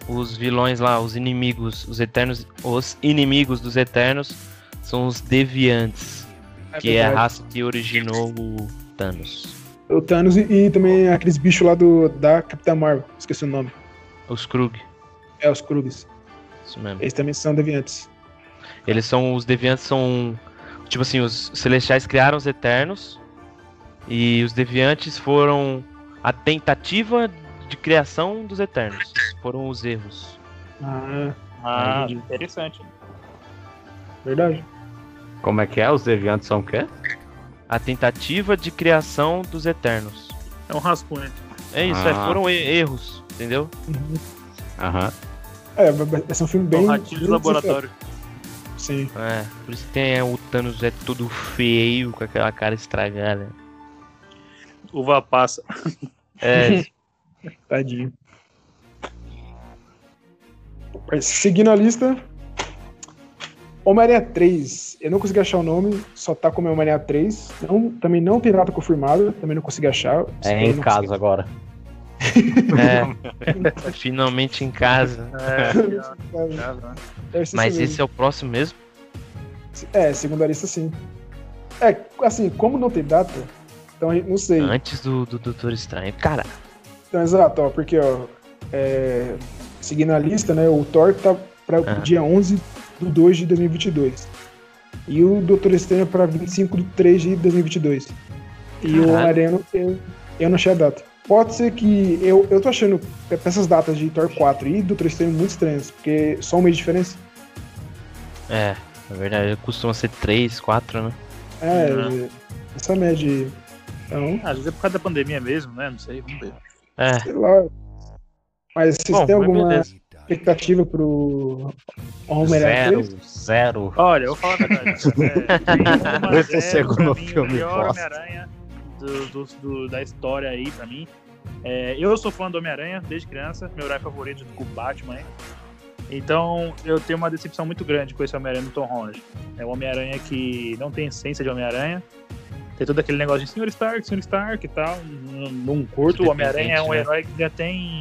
S3: Os vilões lá, os inimigos, os eternos. Os inimigos dos eternos são os deviantes. que é a
S1: verdade.
S3: raça que originou o Thanos.
S1: O Thanos e, e também aqueles bichos lá do, da Capitã Marvel. Esqueci o nome.
S3: Os Krug.
S1: É, os Krugs.
S3: Isso mesmo.
S1: Eles também são deviantes.
S3: Eles são. Os deviantes são. Tipo assim, os celestiais criaram os eternos. E os deviantes foram a tentativa de criação dos eternos. Foram os erros.
S1: Ah,
S5: Ah, interessante.
S1: verdade.
S4: Como é que é? Os deviantes são o quê?
S3: A tentativa de criação dos eternos.
S5: É um rascunho.
S3: É isso, é,
S4: Ah.
S3: foram e- erros, entendeu?
S4: Aham.
S1: É, vai ser um filme
S5: É
S1: bem.
S5: um ratinho de laboratório.
S1: Sim.
S3: É, por isso que tem é, o Thanos é todo feio, com aquela cara estragada.
S5: Uva passa.
S3: É,
S1: Tadinho. Seguindo a lista. Homem-Aranha 3. Eu não consegui achar o nome, só tá como Homem-Aranha 3. Não, também não tem data confirmada, também não consegui achar.
S4: É em casa agora.
S3: é, finalmente em casa.
S5: É,
S1: consegui- ser
S3: Mas
S1: isso
S3: esse é o próximo mesmo?
S1: É, segundo a lista, sim. É, assim, como não tem data, então a gente não sei.
S3: Antes do, do Doutor Estranho. Cara,
S1: Então, exato, ó, porque, ó, é, seguindo a lista, né, o Thor tá para o
S3: Ah.
S1: dia 11 do 2 de 2022. E o Doutor Estranho para 25 de 3 de 2022. E o
S3: Caralho.
S1: Homem-Aranha, eu, eu não achei a data. Pode ser que. Eu, eu tô achando essas datas de Thor 4 e Doutor Estranho muito estranhas, porque só um mês de diferença.
S3: é, na verdade costuma ser 3, 4, né?
S1: É,
S5: Uhum.
S1: essa média. Então,
S5: Às vezes é por causa da pandemia mesmo, né? Não sei, vamos ver.
S3: É,
S1: sei lá. Mas vocês
S3: bom,
S1: têm alguma
S3: beleza.
S1: Expectativa pro Homem-Aranha
S4: Zero,
S1: 3?
S4: zero.
S5: Olha, eu vou falar a verdade. É,
S4: Esse é o segundo filme
S5: O melhor. Homem-Aranha do, do- do- da história aí, pra mim. É, eu sou fã do Homem-Aranha desde criança, meu herói favorito junto com o Batman. hein? Então eu tenho uma decepção muito grande com esse Homem-Aranha do Tom Holland. É um Homem-Aranha que não tem essência de Homem-Aranha. Tem todo aquele negócio de Sr. Stark, Sr. Stark e tal. Não, não curto. O Homem-Aranha é um
S3: né?
S5: herói que já tem.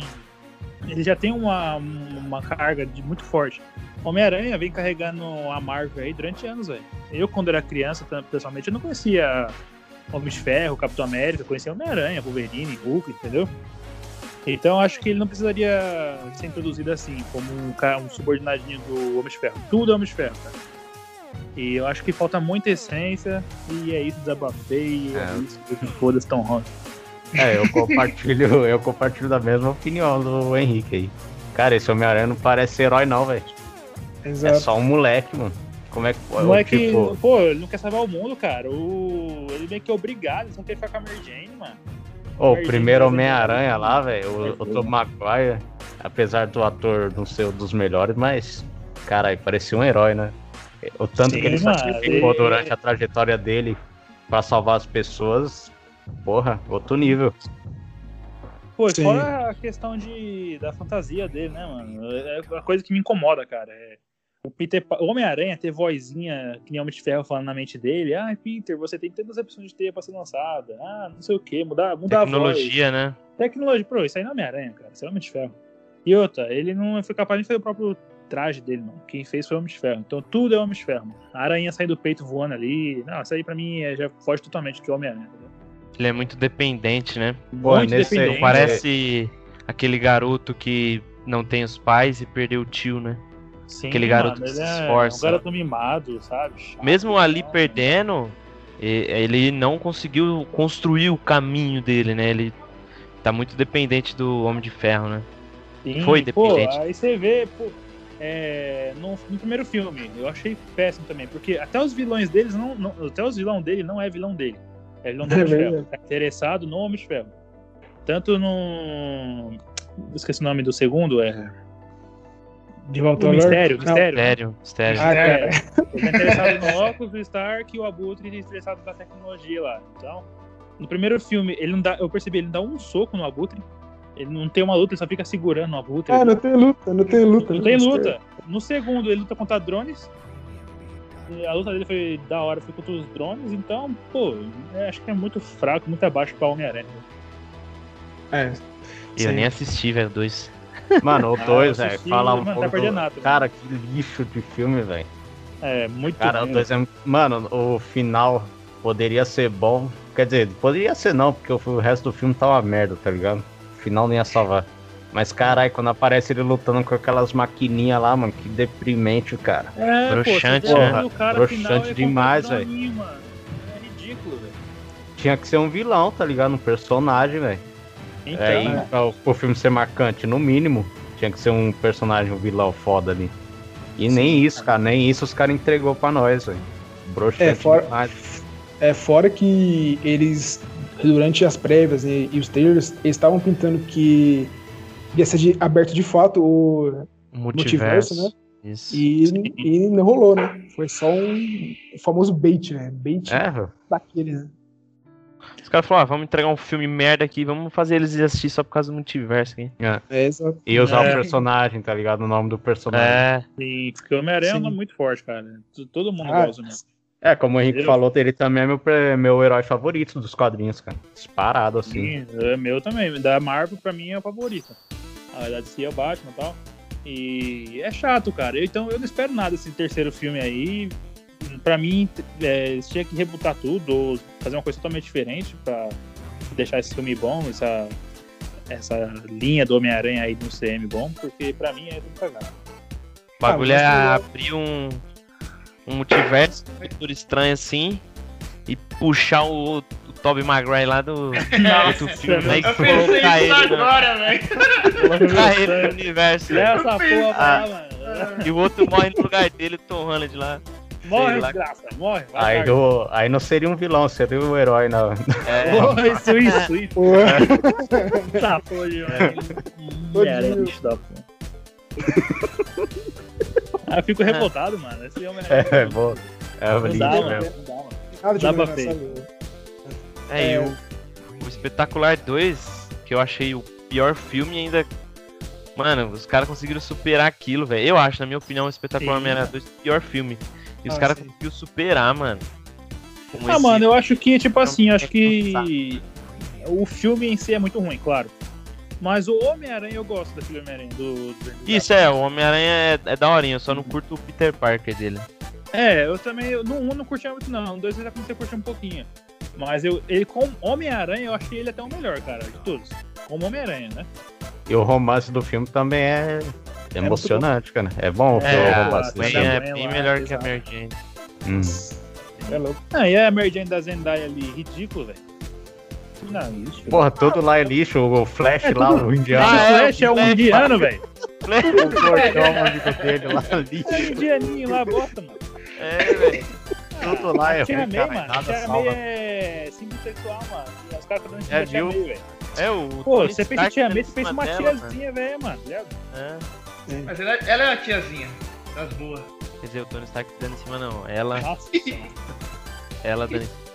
S5: Ele já tem uma, uma carga de muito forte. Homem-Aranha vem carregando a Marvel aí durante anos, velho. Eu, quando era criança, pessoalmente, eu não conhecia Homem de Ferro, Capitão América, conhecia Homem-Aranha, Wolverine, Hulk, entendeu? Então acho que ele não precisaria ser introduzido assim, como um, um subordinadinho do Homem de Ferro. Tudo é Homem de Ferro, cara. E eu acho que falta muita essência, e é isso, desabafei, é,
S4: É.
S5: isso, foda-se Tom Holland.
S4: É, eu compartilho, eu compartilho da mesma opinião do Henrique aí. Cara, esse Homem-Aranha não parece herói não, velho. É só um moleque, mano. Como é que
S5: Não é que,
S4: tipo,
S5: pô, ele não quer salvar o mundo, cara. O... Ele meio que é obrigado, só quer ficar com a Mary Jane, mano.
S4: Ô, o primeiro
S5: Jane
S4: Homem-Aranha lá, velho, o, o Tom Maguire, apesar do ator não ser um dos melhores, mas, cara, parecia um herói, né? O tanto
S5: Sim,
S4: que ele sacrificou durante a trajetória dele pra salvar as pessoas, porra, outro nível.
S5: Pô,
S1: Sim.
S5: fora a questão de, da fantasia dele, né, mano? É uma coisa que me incomoda, cara. É, o Peter, o Homem-Aranha ter vozinha que nem Homem de Ferro falando na mente dele. Ah, Peter, você tem tantas opções de teia pra ser lançada. Ah, não sei o que, mudar, mudar a voz.
S3: Tecnologia, né?
S5: Tecnologia, pô, isso aí não é Homem-Aranha, cara. Isso é Homem de Ferro. E outra, ele não foi capaz de fazer o próprio traje dele, mano. Quem fez foi o Homem de Ferro. Então tudo é Homem de Ferro, mano. A aranha sair do peito voando ali. Não, isso aí pra mim é- já foge totalmente do que é Homem-Aranha, entendeu?
S3: Ele é muito dependente, né?
S4: Pô,
S5: Muito
S4: nesse
S5: dependente.
S3: Parece aquele garoto que não tem os pais e perdeu o tio, né?
S5: Sim,
S3: aquele garoto
S5: mano,
S3: que
S5: ele
S3: se
S5: é
S3: esforça.
S5: um garoto mimado, sabe? Chato,
S3: Mesmo ali
S5: não.
S3: perdendo, e- ele não conseguiu construir o caminho dele, né? Ele tá muito dependente do Homem de Ferro, né?
S5: Sim,
S3: Foi
S5: pô,
S3: dependente.
S5: aí você vê, pô, é, no, no primeiro filme, eu achei péssimo também, porque até os vilões deles não, não- até os vilão dele não é vilão dele. É vilão do
S1: É.
S5: Ferro. Tá interessado no Homem de Ferro. Tanto no. Esqueci o nome do segundo, é.
S1: De volta ao
S5: Mistério,
S1: Não.
S5: Mistério.
S3: Mistério, mistério.
S1: Ah,
S5: É, ele tá interessado no óculos do Stark e o Abutre tá interessado na tecnologia lá. Então, no primeiro filme, ele não dá. Eu percebi, ele não dá um soco no Abutre. Ele não tem uma luta, ele só fica segurando o Abutre.
S1: Ah, não tem luta, não tem luta.
S5: Não tem luta. No segundo, ele luta contra drones. A luta dele foi da hora, foi contra os drones, então, pô, eu acho que é muito fraco, muito abaixo pra Homem-Aranha.
S1: É.
S3: Eu
S1: sim.
S3: nem assisti, velho, dois.
S4: Mano, o
S5: Ah,
S4: 2,
S5: eu
S4: velho, fala um
S5: tá
S4: pouco.
S5: perdendo
S4: do-
S5: nada, né?
S4: Cara, que lixo de filme, velho.
S5: É, muito
S4: Cara, o
S5: ruim.
S4: 2 é. Mano, o final poderia ser bom. Quer dizer, poderia ser não, porque o, o resto do filme tá uma merda, tá ligado? O final não ia salvar. Mas caralho, quando aparece ele lutando com aquelas maquininhas lá, mano, que deprimente, cara.
S5: É,
S3: Broxante,
S5: pô,
S4: né?
S5: o cara
S4: Broxante
S5: final é
S4: demais,
S5: mano. É ridículo, velho.
S4: Tinha que ser um vilão, tá ligado? Um personagem, velho.
S5: Então,
S4: Aí,
S5: né?
S4: pra o, pro filme ser marcante, no mínimo, tinha que ser um personagem, um vilão foda ali. E nem isso, cara, nem isso os caras entregou pra nós, velho. Broxante
S1: É, fora-
S4: demais.
S1: É, fora que eles, durante as prévias e, e os trailers, eles estavam pintando que ia ser de- aberto de fato o
S3: Multiverso,
S1: multiverso, né?
S3: Isso.
S1: E, e não rolou, né? Foi só um famoso bait, né? Bait
S4: É,
S1: daquele, né?
S3: Os caras falaram, ah, vamos entregar um filme merda aqui, vamos fazer eles assistir só por causa do multiverso aqui.
S1: É, exato.
S4: E usar
S5: É.
S4: o personagem, tá ligado? O nome do personagem.
S3: É,
S5: E Homem-Aranha é um nome muito forte, cara. Todo mundo
S1: Ah,
S5: gosta mesmo.
S4: É, como o Henrique
S5: Eu-
S4: falou, ele também é meu, meu herói favorito dos quadrinhos, cara. Disparado, assim.
S5: Sim, é meu também. Da Marvel, pra mim, é o favorito. A da DC é o Batman e tal. E é chato, cara. Eu- então eu não espero nada desse terceiro filme aí. Pra mim, é, eles tinham que rebutar tudo, ou fazer uma coisa totalmente diferente pra deixar esse filme bom, essa, essa linha do Homem-Aranha aí no CM bom, porque pra mim é tudo cagado.
S3: o bagulho
S1: mas
S3: é abrir um, um multiverso, um doutor estranho assim, e puxar o, o Tobey Maguire lá do outro filme, né? E
S2: Eu pensei
S3: ele, no-
S2: agora, velho.
S3: colocar ele no universo, né?
S5: Leva essa porra lá, mano.
S3: E o outro morre no lugar dele, o Tom Holland lá.
S5: Morre,
S3: lá.
S5: desgraça, morre. vai,
S4: Aí, do, aí não seria um vilão, seria o herói, não.
S3: É,
S5: Porra, isso, isso, isso.
S1: Pô,
S5: Tá, pô,
S1: Todinho.
S5: Mulher, bicho da porra. Ah, eu fico revoltado, mano. Esse homem
S4: É, bom. É o
S5: Não
S4: lixo
S5: dá, mano.
S4: mesmo.
S5: Não dá, mano.
S1: nada de
S5: Dá pra
S3: é, e
S1: É.
S3: o, o Espetacular 2, que eu achei o pior filme ainda. Mano, os caras conseguiram superar aquilo, velho. Eu acho, na minha opinião, o Espetacular. Homem-Aranha 2 é o pior filme. E os
S1: Ah,
S3: caras
S1: sim.
S3: conseguiram superar, mano. Com
S5: Ah, mano, eu acho que, tipo assim, eu acho
S3: é
S5: que o filme em si é muito ruim, claro. Mas o Homem-Aranha eu gosto daquele Homem-Aranha. Do, do-
S3: Isso é, o Homem-Aranha é, é daorinha, eu só não curto o Peter Parker dele.
S5: É, eu também. Eu, no 1 não curtia muito, não. No 2 eu já comecei a curtir um pouquinho. Mas eu, ele, como Homem-Aranha, eu achei ele até o melhor, cara, de todos. Como Homem-Aranha, né?
S4: E o romance do filme também é emocionante, cara. É bom o
S3: É,
S4: o romance desse
S5: Gwen
S3: é
S5: lá,
S3: bem melhor que a. Mary Jane.
S4: Hum.
S1: É louco.
S5: Ah, e a Mary Jane da Zendaya ali, ridículo, velho. Não, isso.
S4: Porra, tudo lá é lixo. O Flash
S5: É
S4: lá, o indiano.
S5: Ah,
S3: é,
S5: Flash é um
S3: Flash.
S5: indiano, velho.
S4: O gordão, o amigo dele lá, lixo.
S5: É indianinho lá, bota, mano.
S3: É, velho.
S4: Tudo lá é ruim, cara.
S5: mano.
S4: Nada
S5: Tia
S4: salva.
S5: é sexual, mano. Os caras estão dando
S3: É,
S5: é,
S3: viu?
S5: Velho.
S3: É o.
S5: Pô, você fez
S3: Stark
S5: Tia
S3: dando
S5: May,
S3: em
S5: você fez
S3: cima
S5: uma tiazinha, velho, mano. ligado?
S3: É.
S2: Mas ela, ela é a tiazinha. Das boas.
S3: Quer dizer, o Tony Stark dando em cima não. Ela,
S5: Nossa.
S3: ela dando em cima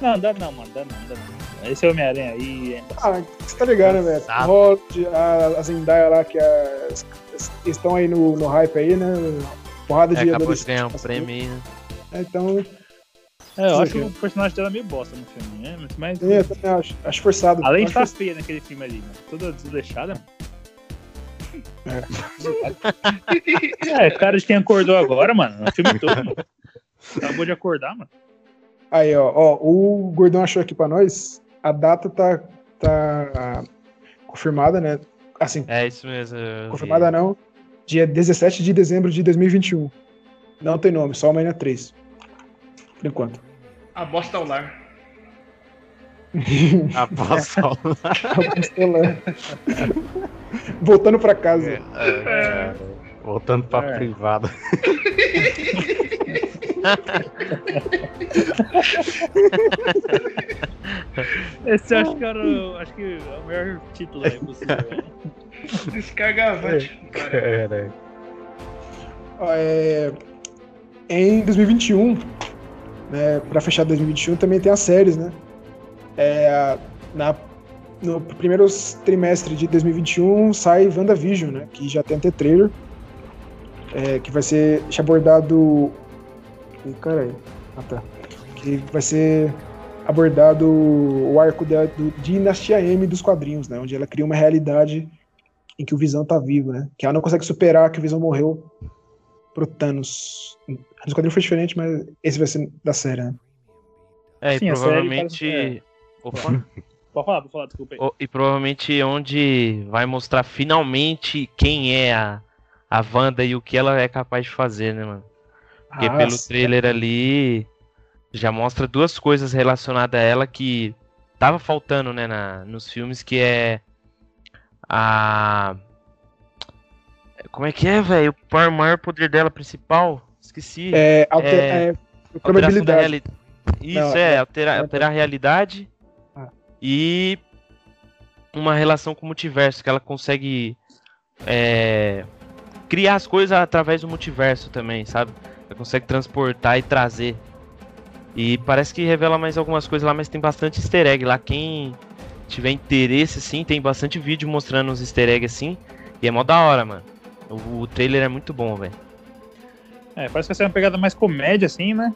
S5: Não, dá não, mano. Dá não, dá não. Esse Homem-Aranha aí é
S1: Ah, você tá ligado, né, velho? Hollywood, a, a Zendaya lá, que é, as- as- estão aí no, no hype aí, né? Porrada
S3: É,
S1: de
S3: acabou de ganhar um prêmio aí, né?
S1: É, Então,
S5: É, eu
S1: Sim,
S5: acho
S1: sim.
S5: o personagem dela meio bosta no filme, né? Mas,
S1: eu também acho, acho forçado.
S5: além de estar feia naquele filme ali, mano. Toda desleixada, mano. É, cara de quem acordou agora, mano. O filme todo, mano. Acabou de acordar, mano.
S1: Aí, ó, ó, o Gordão achou aqui pra nós, a data tá, tá confirmada, né? Assim,
S3: É isso mesmo.
S1: confirmada não, dia 17 de dezembro de 2021. Não tem nome, só amanhã 3. Por enquanto.
S2: A bosta ao lar.
S4: Após a aula.
S1: Apostolando. Voltando pra casa.
S4: É, Voltando pra
S5: É.
S4: privada.
S5: Esse eu acho que era o- acho que é o melhor título aí possível.
S2: Descargavante.
S4: Cara,
S1: Ó, é, em 2021, né, para fechar 2021, também tem as séries, né? É, na, no primeiro trimestre de 2021 sai WandaVision, né? Que já tem até trailer. é, que vai ser abordado. Ih, Caralho. Ah, tá. Que vai ser abordado o arco da, do Dinastia M dos quadrinhos, né? Onde ela cria uma realidade em que o Visão tá vivo, né? Que ela não consegue superar que o Visão morreu pro Thanos. Nos quadrinhos foi diferente, mas esse vai ser da série, né?
S3: É, e
S5: Sim, série
S3: provavelmente. Opa.
S5: Pode falar, pode falar, desculpa aí.
S3: E provavelmente onde vai mostrar finalmente quem é a, a Wanda e o que ela é capaz de fazer, né, mano? Porque
S1: Ah,
S3: pelo trailer ali já mostra duas coisas relacionadas a ela que tava faltando, né, na, nos filmes, que é a. Como é que é, velho? O maior poder dela principal? Esqueci.
S1: É, alter,
S3: É,
S1: é, probabilidade.
S3: Isso,
S1: Não,
S3: é,
S1: é-
S3: alterar,
S1: é-
S3: alterar a realidade
S1: Ah.
S3: e uma relação com o multiverso, que ela consegue é, criar as coisas através do multiverso também, sabe? Consegue transportar e trazer. E parece que revela mais algumas coisas lá, mas tem bastante easter egg lá. Quem tiver interesse, assim, tem bastante vídeo mostrando os easter eggs assim. E é mó da hora, mano. O, o trailer é muito bom, velho.
S5: É, parece que vai ser uma pegada mais comédia, assim, né?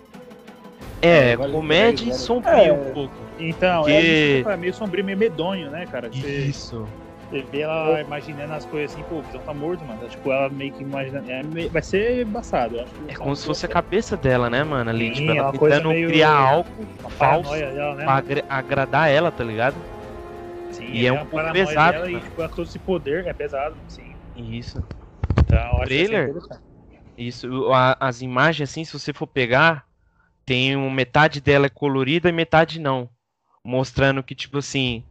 S3: É,
S2: Agora
S3: comédia e sombrio
S1: É.
S3: um pouco.
S5: Então,
S3: Porque-
S5: é isso que é meio sombrio, meio medonho, né, cara? Que Você,
S3: Isso.
S5: Você vê ela imaginando as coisas assim, pô, o Visão tá morto, mano. Tipo, ela meio que imaginando. É, meio- vai ser embaçado, eu acho. que-
S3: É como se fosse a cabeça dela, né, mano? Ali,
S5: Sim,
S3: tipo,
S5: é
S3: ela tentando
S5: meio-
S3: criar algo
S5: uma
S3: falso
S5: dela, né?
S3: pra agra- agradar ela, tá ligado?
S5: Sim,
S3: e é um
S5: uma
S3: pouco pesado,
S5: dela E, tipo, ela todo esse poder é pesado, sim.
S3: Isso.
S5: Então, ser
S3: Trailer? Isso. o- a- as imagens, assim, se você for pegar, tem um, metade dela é colorida e metade não. Mostrando que, tipo assim,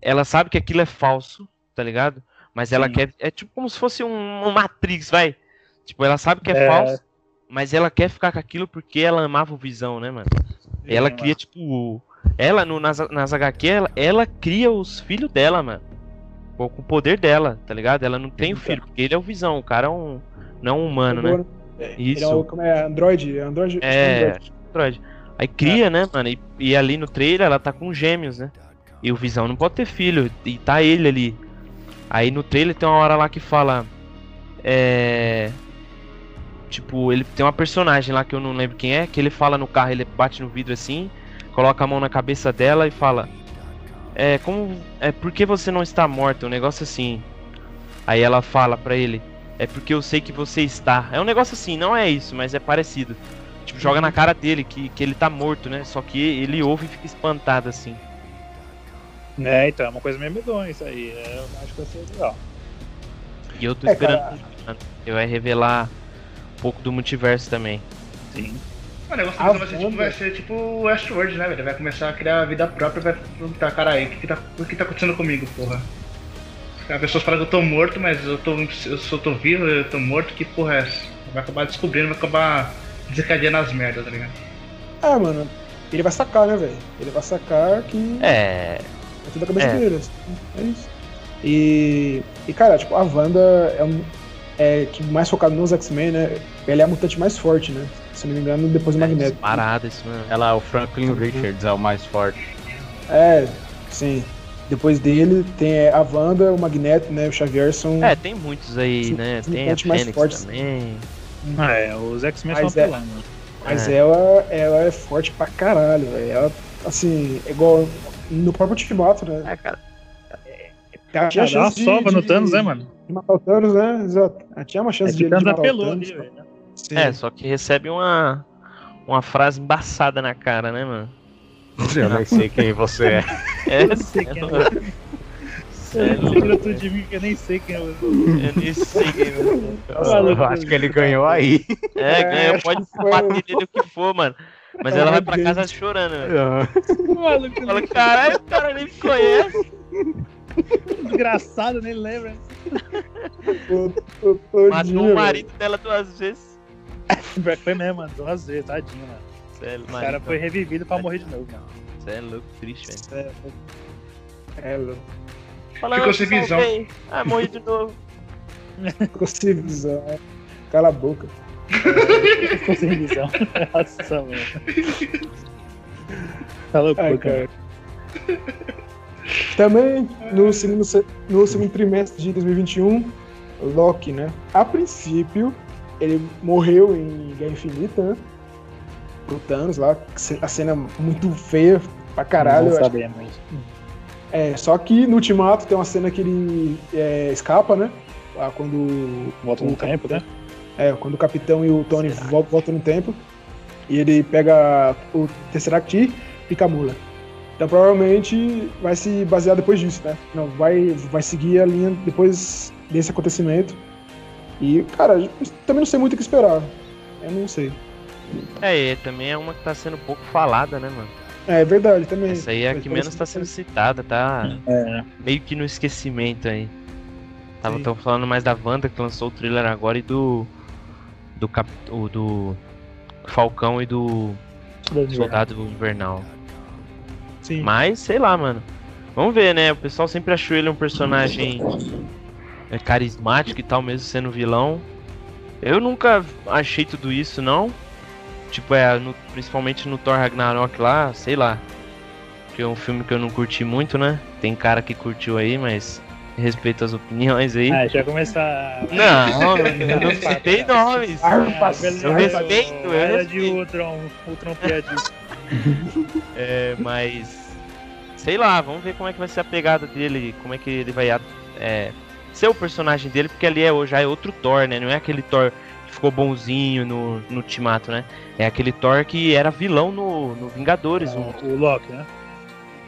S3: ela sabe que aquilo é falso, tá ligado? Mas ela
S5: Sim.
S3: quer. É tipo como se fosse um, um Matrix, vai. Tipo, ela sabe que é,
S5: É.
S3: falso, mas ela quer ficar com aquilo porque ela amava o Visão, né, mano? Ela
S5: Sim,
S3: cria, tipo. Ela, no, nas, nas HQ, ela, ela cria os filhos dela, mano. Com o poder dela, tá ligado? Ela não tem o filho, porque ele é o Visão, o cara é um. Não é um humano, né?
S1: É,
S3: Isso.
S1: Ele é o, como é? Android? É Android?
S3: É.
S1: Android.
S3: Android. Aí cria, né, mano? E, e ali no trailer ela tá com gêmeos, né? E o Visão não pode ter filho. E tá ele ali. Aí no trailer tem uma hora lá que fala. É. Tipo, ele tem uma personagem lá que eu não lembro quem é, que ele fala no carro, ele bate no vidro assim, coloca a mão na cabeça dela e fala. É, como. É, por que você não está morta? Um negócio assim. Aí ela fala pra ele. É porque eu sei que você está. É um negócio assim, não é isso, mas é parecido. Tipo, joga na cara dele que, que ele tá morto, né? Só que ele ouve e fica espantado assim.
S5: É, então, é uma coisa meio medonha isso aí. é, eu acho que vai ser legal.
S3: E eu tô
S1: É,
S3: esperando
S1: cara.
S3: que vai revelar um pouco do multiverso também.
S5: Sim.
S2: O negócio
S1: A
S2: vai ser, tipo, vai ser tipo o Westworld, né, velho? Ele vai começar a criar vida própria e vai perguntar, cara aí, o que, que, tá, o que tá acontecendo comigo, porra? As pessoas falam que eu tô morto, mas eu tô. Eu só tô vivo, eu tô morto, que porra é essa? Vai acabar descobrindo, vai acabar desencadeando as merdas, tá ligado?
S1: Ah, mano. Ele vai sacar, né, velho? Ele vai sacar que
S3: É.
S1: é tudo a cabeça
S3: É.
S1: dele. assim. É isso. E, e, cara, tipo, a Wanda é, um, é que mais focado nos X-Men, né? Ela é a mutante mais forte, né? Se não me engano, depois do Magneto.
S3: Parada isso, mano.
S4: Ela, o Franklin Richards é o mais forte.
S1: É, sim. Depois dele tem a Wanda, o Magneto, né? O Xavier são.
S3: É, tem muitos aí,
S1: Sim,
S3: né? Tem a
S1: mais
S3: Fênix
S1: forte.
S3: também.
S5: Ah, é, os X-Men são
S1: é-
S5: apelão, né?
S1: Mas
S3: É.
S1: ela, ela é forte pra caralho, velho. Ela, assim, é igual no próprio Ultimato, né?
S3: É, cara.
S1: Ela tinha
S5: Ah, dá uma
S1: chance de-
S5: sova no Thanos, né, mano?
S1: De matar o Thanos, né? Exato. Ela tinha uma
S5: É
S1: chance
S5: que
S1: de,
S5: o
S1: de
S5: Thanos
S1: matar o
S5: apelou
S1: Thanos.
S5: ali, né?
S3: É, só que recebe uma. Uma frase embaçada na cara, né, mano?
S4: Eu nem sei quem você é.
S3: É,
S5: Eu sei quem é. Você lembra tudo de mim que eu nem sei quem é você.
S3: eu nem sei quem é.
S4: Eu acho que ele ganhou aí.
S3: É,
S1: É,
S3: ganha,
S1: acho
S3: pode bater nele o que for, mano. Mas
S1: É
S3: ela vai pra casa chorando, velho.
S4: Ah,
S5: Maluco,
S3: Fala, caralho, o cara nem me conhece.
S5: desgraçado, nem lembra.
S3: Matou o marido dela duas vezes.
S5: Que Foi mesmo, mano. Duas vezes, tadinho, mano.
S3: É,
S5: O
S3: marido,
S5: cara foi revivido pra morrer de novo, mano.
S3: cê é louco, triste, velho.
S1: É, louco.
S3: Fala,
S2: Ficou
S3: "Ah,
S2: sem
S3: salvei."
S2: visão.
S3: Ah, morri de novo.
S1: Ficou sem visão. né? Cala a boca.
S5: Ficou sem visão. Nossa, mano. Tá louco,
S1: Ai,
S5: cara.
S1: Também no segundo, se- no segundo trimestre de 2021, Loki, né? A princípio, ele morreu em Guerra Infinita, né? Pro Thanos lá. A cena muito feia pra caralho.
S5: Não
S1: acho. É, só que no Ultimato tem uma cena que ele é, escapa, né? Lá quando.
S5: Volta no tempo, né?
S1: É, quando o Capitão e o Tony vol- voltam no tempo. E ele pega o Tesseract e pica a mula. Então provavelmente vai se basear depois disso, né? Não, vai, vai seguir a linha depois desse acontecimento. E, cara, também não sei muito o que esperar. Eu não sei.
S3: É, e também é uma que tá sendo pouco falada, né, mano?
S1: É, é verdade, também.
S3: Essa aí é a que menos tá sendo citada, tá
S5: É.
S3: meio que no esquecimento aí. Tava
S1: Sim.
S3: tão falando mais da Wanda que lançou o trailer agora e do. Do Cap. o do. Falcão e do Soldado Invernal.
S1: Sim.
S3: Mas, sei lá, mano. Vamos ver, né? O pessoal sempre achou ele um personagem é, carismático e tal, mesmo sendo vilão. Eu nunca achei tudo isso, não. Tipo, é, no- principalmente no Thor Ragnarok lá, sei lá. Que é um filme que eu não curti muito, né? Tem cara que curtiu aí, mas respeito as opiniões aí.
S5: Ah, já começar.
S3: Não, eu não citei nomes.
S1: Ah,
S3: eu respeito, eu
S5: Era de. Ultron, Ultron piadista.
S3: É, mas. Sei lá, vamos ver como é que vai ser a pegada dele, como é que ele vai é, ser o personagem dele, porque ali é, já é outro Thor, né? Não é aquele Thor que ficou bonzinho no, no Ultimato, né? É aquele Thor que era vilão no, no Vingadores. um-
S5: O Loki, né?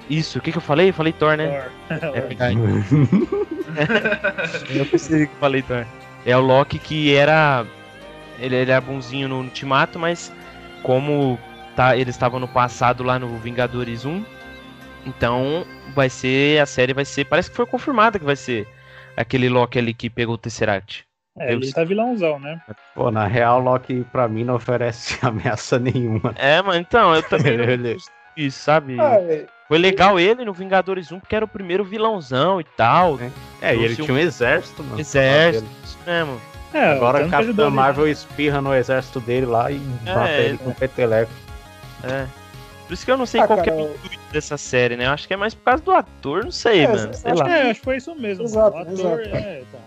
S3: Isso, o que, que eu falei? Eu falei Thor, né?
S5: Thor.
S3: É verdade. eu pensei que falei Thor. É o Loki que era. Ele, ele era bonzinho no Ultimato, mas como tá, eles estavam no passado lá no Vingadores 1, então vai ser. A série vai ser. Parece que foi confirmada que vai ser aquele Loki ali que pegou o Tesseract.
S5: É, ele tá vilãozão, né?
S4: Pô, na real, Loki pra mim não oferece ameaça nenhuma.
S3: É, mano, então, eu também
S4: Ele-
S3: disso, sabe?
S1: Ah, é,
S3: Foi legal ele no Vingadores 1, porque era o primeiro vilãozão e tal.
S4: É, e ele tinha um exército, mano.
S3: Exército, isso mesmo.
S5: É,
S4: Agora
S5: tanto
S4: a
S5: que ajudou
S4: Capitã
S5: ele,
S4: Marvel espirra no exército dele lá e
S3: É,
S4: mata
S3: é.
S4: ele com peteleco.
S3: É. Por isso que eu não sei
S1: Ah,
S3: qual que é
S1: cara,
S3: o intuito dessa série, né? Eu acho que é mais por causa do ator, não sei,
S1: É,
S3: mano. Sei
S1: acho
S3: lá.
S5: É, acho que foi isso mesmo.
S1: Exato,
S5: o ator,
S1: exato.
S5: é, então.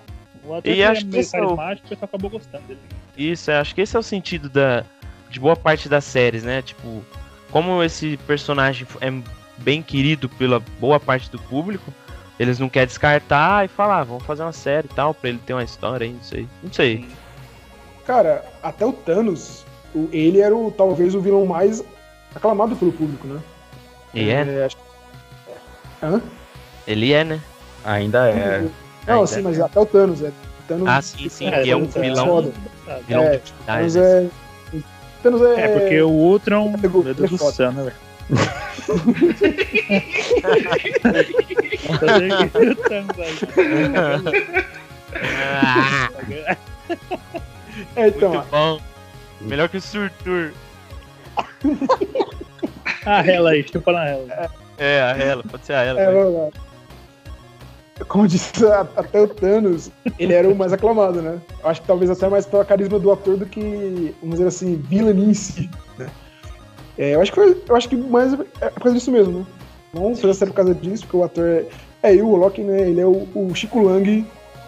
S5: O ator
S3: E acho
S5: é
S3: que
S5: meio
S3: esse é o-
S5: carismático, o pessoal acabou gostando dele.
S3: Isso, é, acho que esse é o sentido da, de boa parte das séries, né? Tipo, como esse personagem é bem querido pela boa parte do público, eles não querem descartar e falar, ah, vamos fazer uma série e tal, pra ele ter uma história aí, não sei. Não sei.
S1: Cara, até o Thanos, ele era o, talvez o vilão mais aclamado pelo público, né?
S3: E é,
S1: acho- Hã?
S3: ele é, né?
S4: Ainda é.
S1: Não,
S3: Ainda
S1: sim,
S3: é.
S1: mas até o Thanos, é. Thanos,
S3: Ah, sim, sim,
S5: É,
S3: que é um
S5: Thanos é
S3: vilão,
S1: foda.
S3: vilão
S1: É. Thanos é. Thanos é.
S5: É, porque o Ultron,
S1: é,
S5: meu Deus
S1: é
S5: do céu, né, velho?
S1: É, então,
S3: muito bom. Melhor que o Surtur.
S5: Ah, ela aí, chupa na ela.
S3: É, a ela, pode ser a ela.
S1: é
S3: vai.
S1: verdade. Como disse, a- até o Thanos, ele era o mais aclamado, né? Eu acho que talvez até mais pelo carisma do ator do que, vamos dizer assim, si. Né? É, eu, acho que foi, eu acho que mais é por causa disso mesmo, né? Não seja sério por causa disso, porque o ator é. É, e o Loki, né? Ele é o, o Chico Lang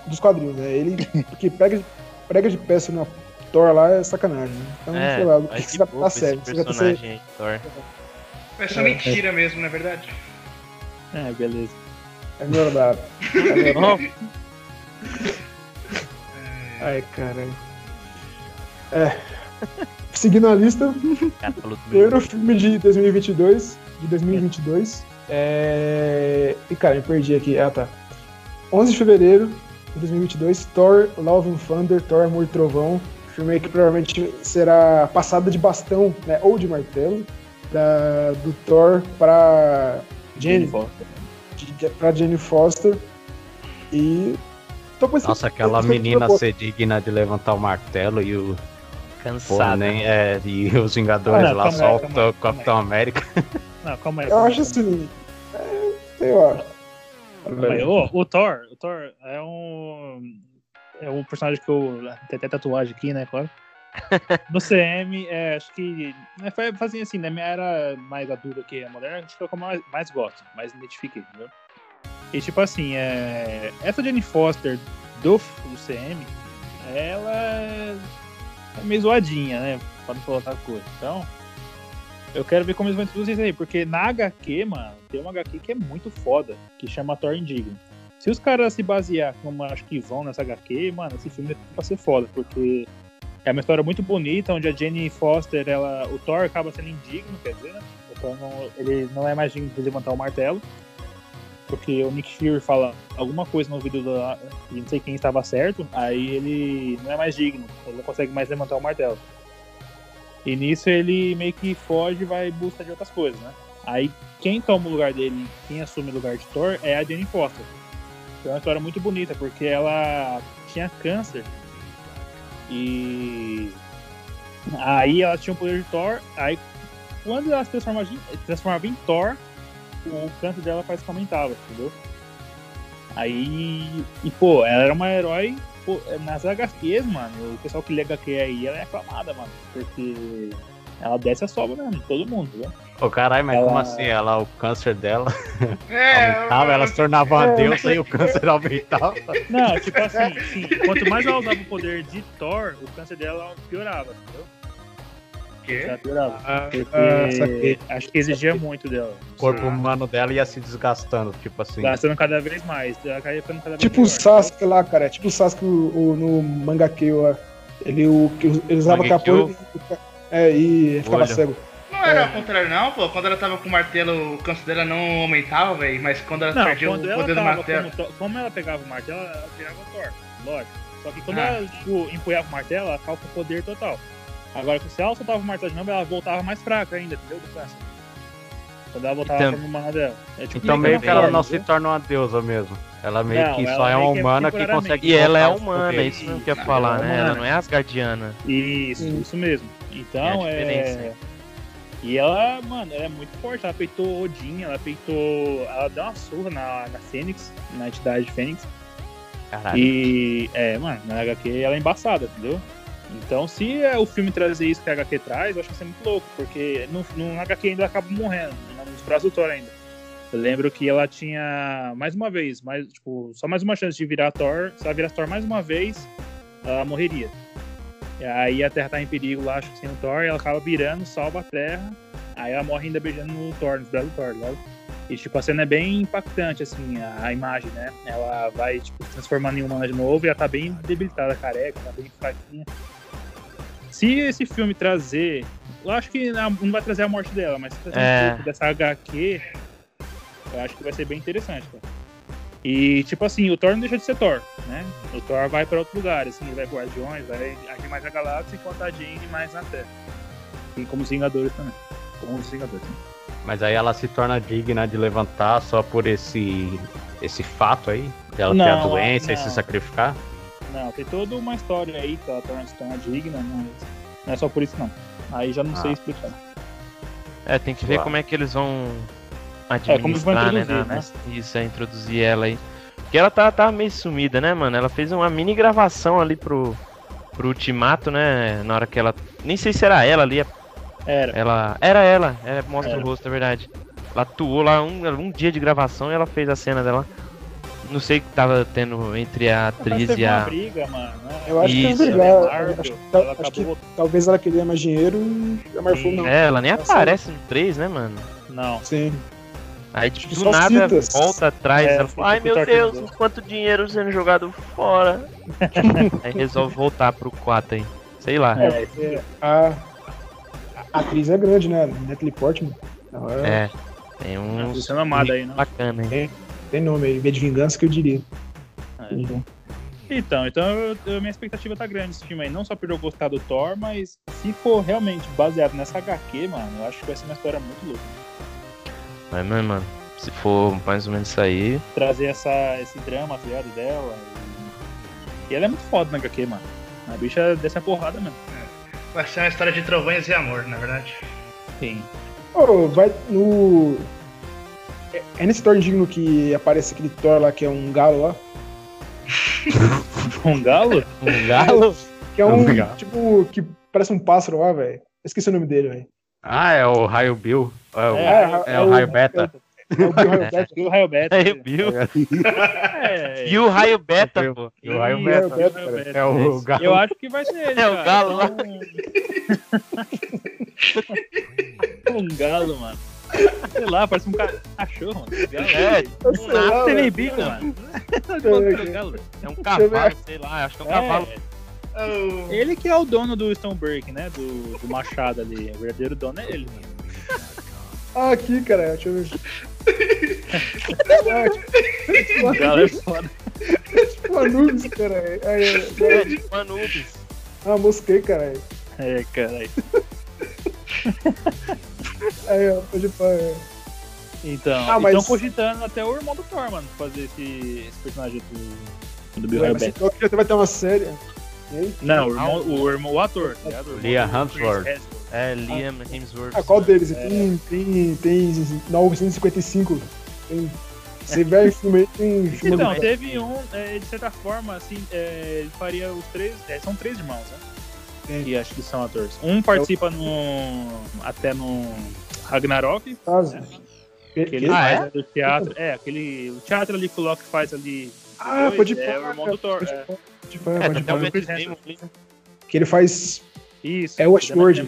S1: dos quadrinhos, né? Ele que prega, prega de peça na Thor lá é sacanagem, né? Então,
S3: É,
S1: sei lá, o
S3: vai
S1: que
S3: de
S1: você vai
S3: boa
S1: tá sério. tá
S3: personagem aí, Thor.
S2: É só mentira mesmo, não é verdade?
S5: É, beleza.
S1: É verdade. É verdade. Ai, caralho. É. Seguindo a lista, primeiro filme de 2022, de 2022. É... E cara, me perdi aqui. Ah, tá. 11 de fevereiro de 2022, Thor, Love and Thunder, Thor, Amor e Trovão. filme que provavelmente será passada de bastão, né? Ou de martelo, da, do Thor pra Jane, de- pra Jane Foster. E.
S4: Nossa, aquela menina ser digna de levantar o martelo e o. Porra,
S3: Cansado.
S4: nem, é, e os Vingadores
S5: Ah, não,
S4: lá soltam o Capitão América.
S5: Não, calma aí.
S1: Eu acho assim. é, sei lá.
S5: Aí. O Thor, o Thor é um. É um personagem que eu. Tem até tatuagem aqui, né, claro. No CM, é, acho que. É, foi fazia assim, na minha era mais adulta que a moderna, acho que é o que eu mais, mais gosto, mais me identifiquei, entendeu? E tipo assim, é, essa Jenny Foster do, do CM, ela é meio zoadinha, né? Pra não falar outra coisa. Então, eu quero ver como eles vão introduzir isso aí, porque na HQ, mano, tem uma HQ que é muito foda, que chama Thor Indigno. Se os caras se basear como acho que vão nessa HQ, mano, esse filme vai ser foda, porque é uma história muito bonita, onde a Jenny Foster, ela, o Thor acaba sendo indigno, quer dizer, né? O Thor não, ele não é mais digno de levantar o martelo, porque o Nick Fury fala alguma coisa no ouvido da, de não sei quem estava certo, aí ele não é mais digno, ele não consegue mais levantar o martelo. E nisso ele meio que foge e vai em busca de outras coisas, né? Aí quem toma o lugar dele, quem assume o lugar de Thor é a Jenny Foster. É uma história muito bonita, porque ela tinha câncer e aí ela tinha o poder de Thor, aí quando ela se transformava transformava em Thor, o câncer dela parece que aumentava, entendeu? Aí, e pô, ela era uma herói, pô, nas HQs, mano, o pessoal que lê HQ aí, ela é aclamada, mano, porque ela desce a sobra mesmo, todo mundo, viu?
S4: Ô caralho, mas
S5: Ela-
S4: como assim? Ela, o câncer dela
S2: É,
S4: aumentava, ela se tornava uma
S1: É.
S4: deusa e o câncer aumentava.
S5: Não, tipo assim, sim, quanto mais ela usava o poder de Thor, o câncer dela piorava, entendeu?
S2: Quê?
S1: Ah,
S5: Porque
S1: ah,
S5: acho que exigia muito dela.
S4: O corpo humano dela ia se desgastando, tipo assim.
S5: Gastando cada vez mais. Cada vez
S1: Tipo o. Sasuke lá, cara. É tipo o Sasuke o, o- no mangake lá. Ele, o, que ele usava capô é, e ficava
S3: Olho.
S1: cego.
S2: Não era ao contrário, não, pô. Quando ela tava com o martelo, o câncer dela não aumentava, velho. Mas quando ela
S5: Não,
S2: perdia o
S5: quando
S2: poder do martelo.
S5: como, como ela pegava o martelo, ela virava Thor, lógico. Só que quando
S2: Ah.
S5: ela tipo, empunhava o martelo, ela ficava com o poder total. Agora, se ela soltava o martelo de novo, ela voltava mais fraca ainda, entendeu? Do. Quando ela voltava
S3: Então-
S5: pra humana dela. É tipo
S4: Então meio que ela não se torna uma deusa mesmo. Ela meio
S5: Não,
S4: que
S5: ela
S4: só é uma
S5: que é
S4: humana que consegue.
S3: E ela é humana,
S4: poderes.
S3: isso mesmo que eu ia falar,
S5: é
S3: né? Ela não é asgardiana.
S5: Isso,
S1: Sim.
S5: isso mesmo. Então,
S3: É a
S5: é. E ela, mano, ela é muito forte. Ela peitou Odin, ela peitou. Ela deu uma surra na, na Fênix, na entidade de Fênix.
S3: Caralho.
S5: E, é, mano, na HQ ela é embaçada, entendeu? Então, se é, o filme trazer isso que a HQ traz, eu acho que vai ser muito louco, porque no, no HQ ainda acaba morrendo, nos braços do Thor ainda. Eu lembro que ela tinha, mais uma vez, mais, tipo, só mais uma chance de virar Thor. Se ela virasse Thor mais uma vez, ela morreria. E aí a Terra tá em perigo lá, acho que sem o Thor, ela acaba virando, salva a Terra. Aí ela morre ainda beijando no Thor, nos braços do Thor, logo. E tipo, a cena é bem impactante, assim, a, a imagem, né? Ela vai, tipo, se transformando em humana de novo e ela tá bem debilitada, careca, tá bem fraquinha. Se esse filme trazer. Eu acho que não não vai trazer a morte dela, mas se trazer
S3: É.
S5: um pouco dessa HQ, eu acho que vai ser bem interessante, cara. E, tipo assim, o Thor não deixa de ser Thor, né? O Thor vai pra outro lugar, assim, ele vai Guardiões, vai agir mais na galáxia enquanto a Jane mais na Terra. E como os Vingadores também. Como os Vingadores. né?
S4: Mas aí ela se torna digna de levantar só por esse esse fato aí, dela ter a
S5: Não,
S4: doença e
S5: não.
S4: se sacrificar.
S5: Não, tem toda uma história aí que ela torna se torna digna, mas não é só por isso não. Aí já não sei
S4: Ah.
S5: explicar.
S3: É, tem que ver
S4: Claro.
S3: como é que eles vão
S5: É, como eles vão
S3: administrar, né?
S5: né?
S3: Isso, é introduzir ela aí. Porque ela tá, tá meio sumida, né, mano? Ela fez uma mini gravação ali pro, pro Ultimato, né? Na hora que ela. Nem sei se era ela ali.
S5: Era.
S3: Ela. Era ela, é, mostra
S5: Era.
S3: o rosto, é verdade. Ela atuou lá um, um dia de gravação e ela fez a cena dela. Não sei o que tava tendo entre a atriz e
S5: uma
S3: a.
S5: briga, mano. né?
S1: Eu acho
S3: Isso.
S1: que é
S5: é Marvel,
S1: Acho, que-
S5: ela
S1: acho que talvez ela queria mais dinheiro e a Marvel não.
S3: É, ela nem
S1: Ela
S3: aparece no 3, né, mano?
S5: Não.
S1: Sim.
S3: Aí, tipo, do nada,
S1: citas.
S3: volta atrás.
S5: É,
S3: ela fala, ai meu Deus,
S5: Thunderbolt.
S3: quanto dinheiro sendo jogado fora. aí resolve voltar pro 4 aí. Sei lá.
S5: É,
S1: É, a, a atriz é grande, né? Natalie Portman. Ela é-
S3: É. Tem uns.
S5: Luciano Amado aí, né?
S3: Bacana, hein?
S1: Tem nome aí, V de Vingança que eu diria.
S5: É. Então, então eu- eu- minha expectativa tá grande nesse filme aí. Não só por eu gostar do Thor, mas se for realmente baseado nessa HQ, mano, eu acho que vai ser uma história muito louca.
S3: Mas, mas, mano, se for mais ou menos isso aí.
S5: Trazer essa, esse drama, tá ligado, dela. E... e ela é muito foda na HQ, mano. A bicha desce a porrada mesmo.
S2: Vai ser uma história de trovões e amor, na verdade.
S5: Sim.
S1: Ô, vai no. É, é nesse Thor digno que aparece aquele Thor lá que é um galo lá?
S5: Um galo?
S3: Um galo?
S1: Que é um.
S4: Um galo.
S1: Tipo, que parece um pássaro lá, velho. Esqueci o nome dele, velho.
S4: Ah, é o Raio Bill. É, o-
S5: É,
S4: é o Raio Beta.
S1: É o Raio Beta.
S5: E o Raio Beta.
S3: É o Bill. E o raio beta, pô.
S4: E o Raio Beta. É o galo.
S5: Eu acho que vai ser ele.
S3: É o galo lá.
S5: Um galo, mano. Sei lá, parece um ca- cachorro, mano. Um.
S3: É,
S5: tem nem
S1: velho.
S5: bico, mano.
S3: é um cavalo, sei lá, acho que é um cavalo.
S5: É,
S2: Oh,
S5: ele que é o dono do Stoneberg, né? Do, do machado ali. O verdadeiro dono é ele, mano.
S1: Ah, aqui, cara. Deixa eu ver. é, tipo,
S5: O galo é foda.
S1: tipo Anubis, cara. Aí, aí,
S3: É, tipo Anubis.
S1: ah, mosquei, cara.
S5: É, caralho.
S1: Aí, ó, pode pá. é.
S5: Então,
S1: Ah, mas-
S5: estão cogitando até o irmão do Thor, mano, fazer esse, esse personagem do, do Bill
S1: Vai pior que já vai ter uma série. E aí?
S5: Não, o irmão, o, irmão, o ator, tá irmão
S4: Liam Hemsworth.
S3: É, Liam Hemsworth.
S1: Ah, qual deles?
S5: É.
S1: Tem, tem, tem 955. Tem, você vê filme aí, tem filme
S5: Então,
S1: do-
S5: teve um, é, de certa forma, assim, é, ele faria os três. é, são três irmãos, né?
S1: Sim.
S5: Que acho que são atores. Um participa no. até no Ragnarok,
S1: caso.
S5: que ele
S1: Que?
S3: Ah,
S5: faz do teatro. É, aquele. O teatro ali que o Loki faz ali.
S1: Ah,
S5: dois,
S1: pode
S5: é o irmão do Thor.
S1: Pode
S5: é.
S1: pode
S3: É,
S1: pode
S3: né?
S1: Que ele faz.
S5: Isso.
S1: É o Westworld.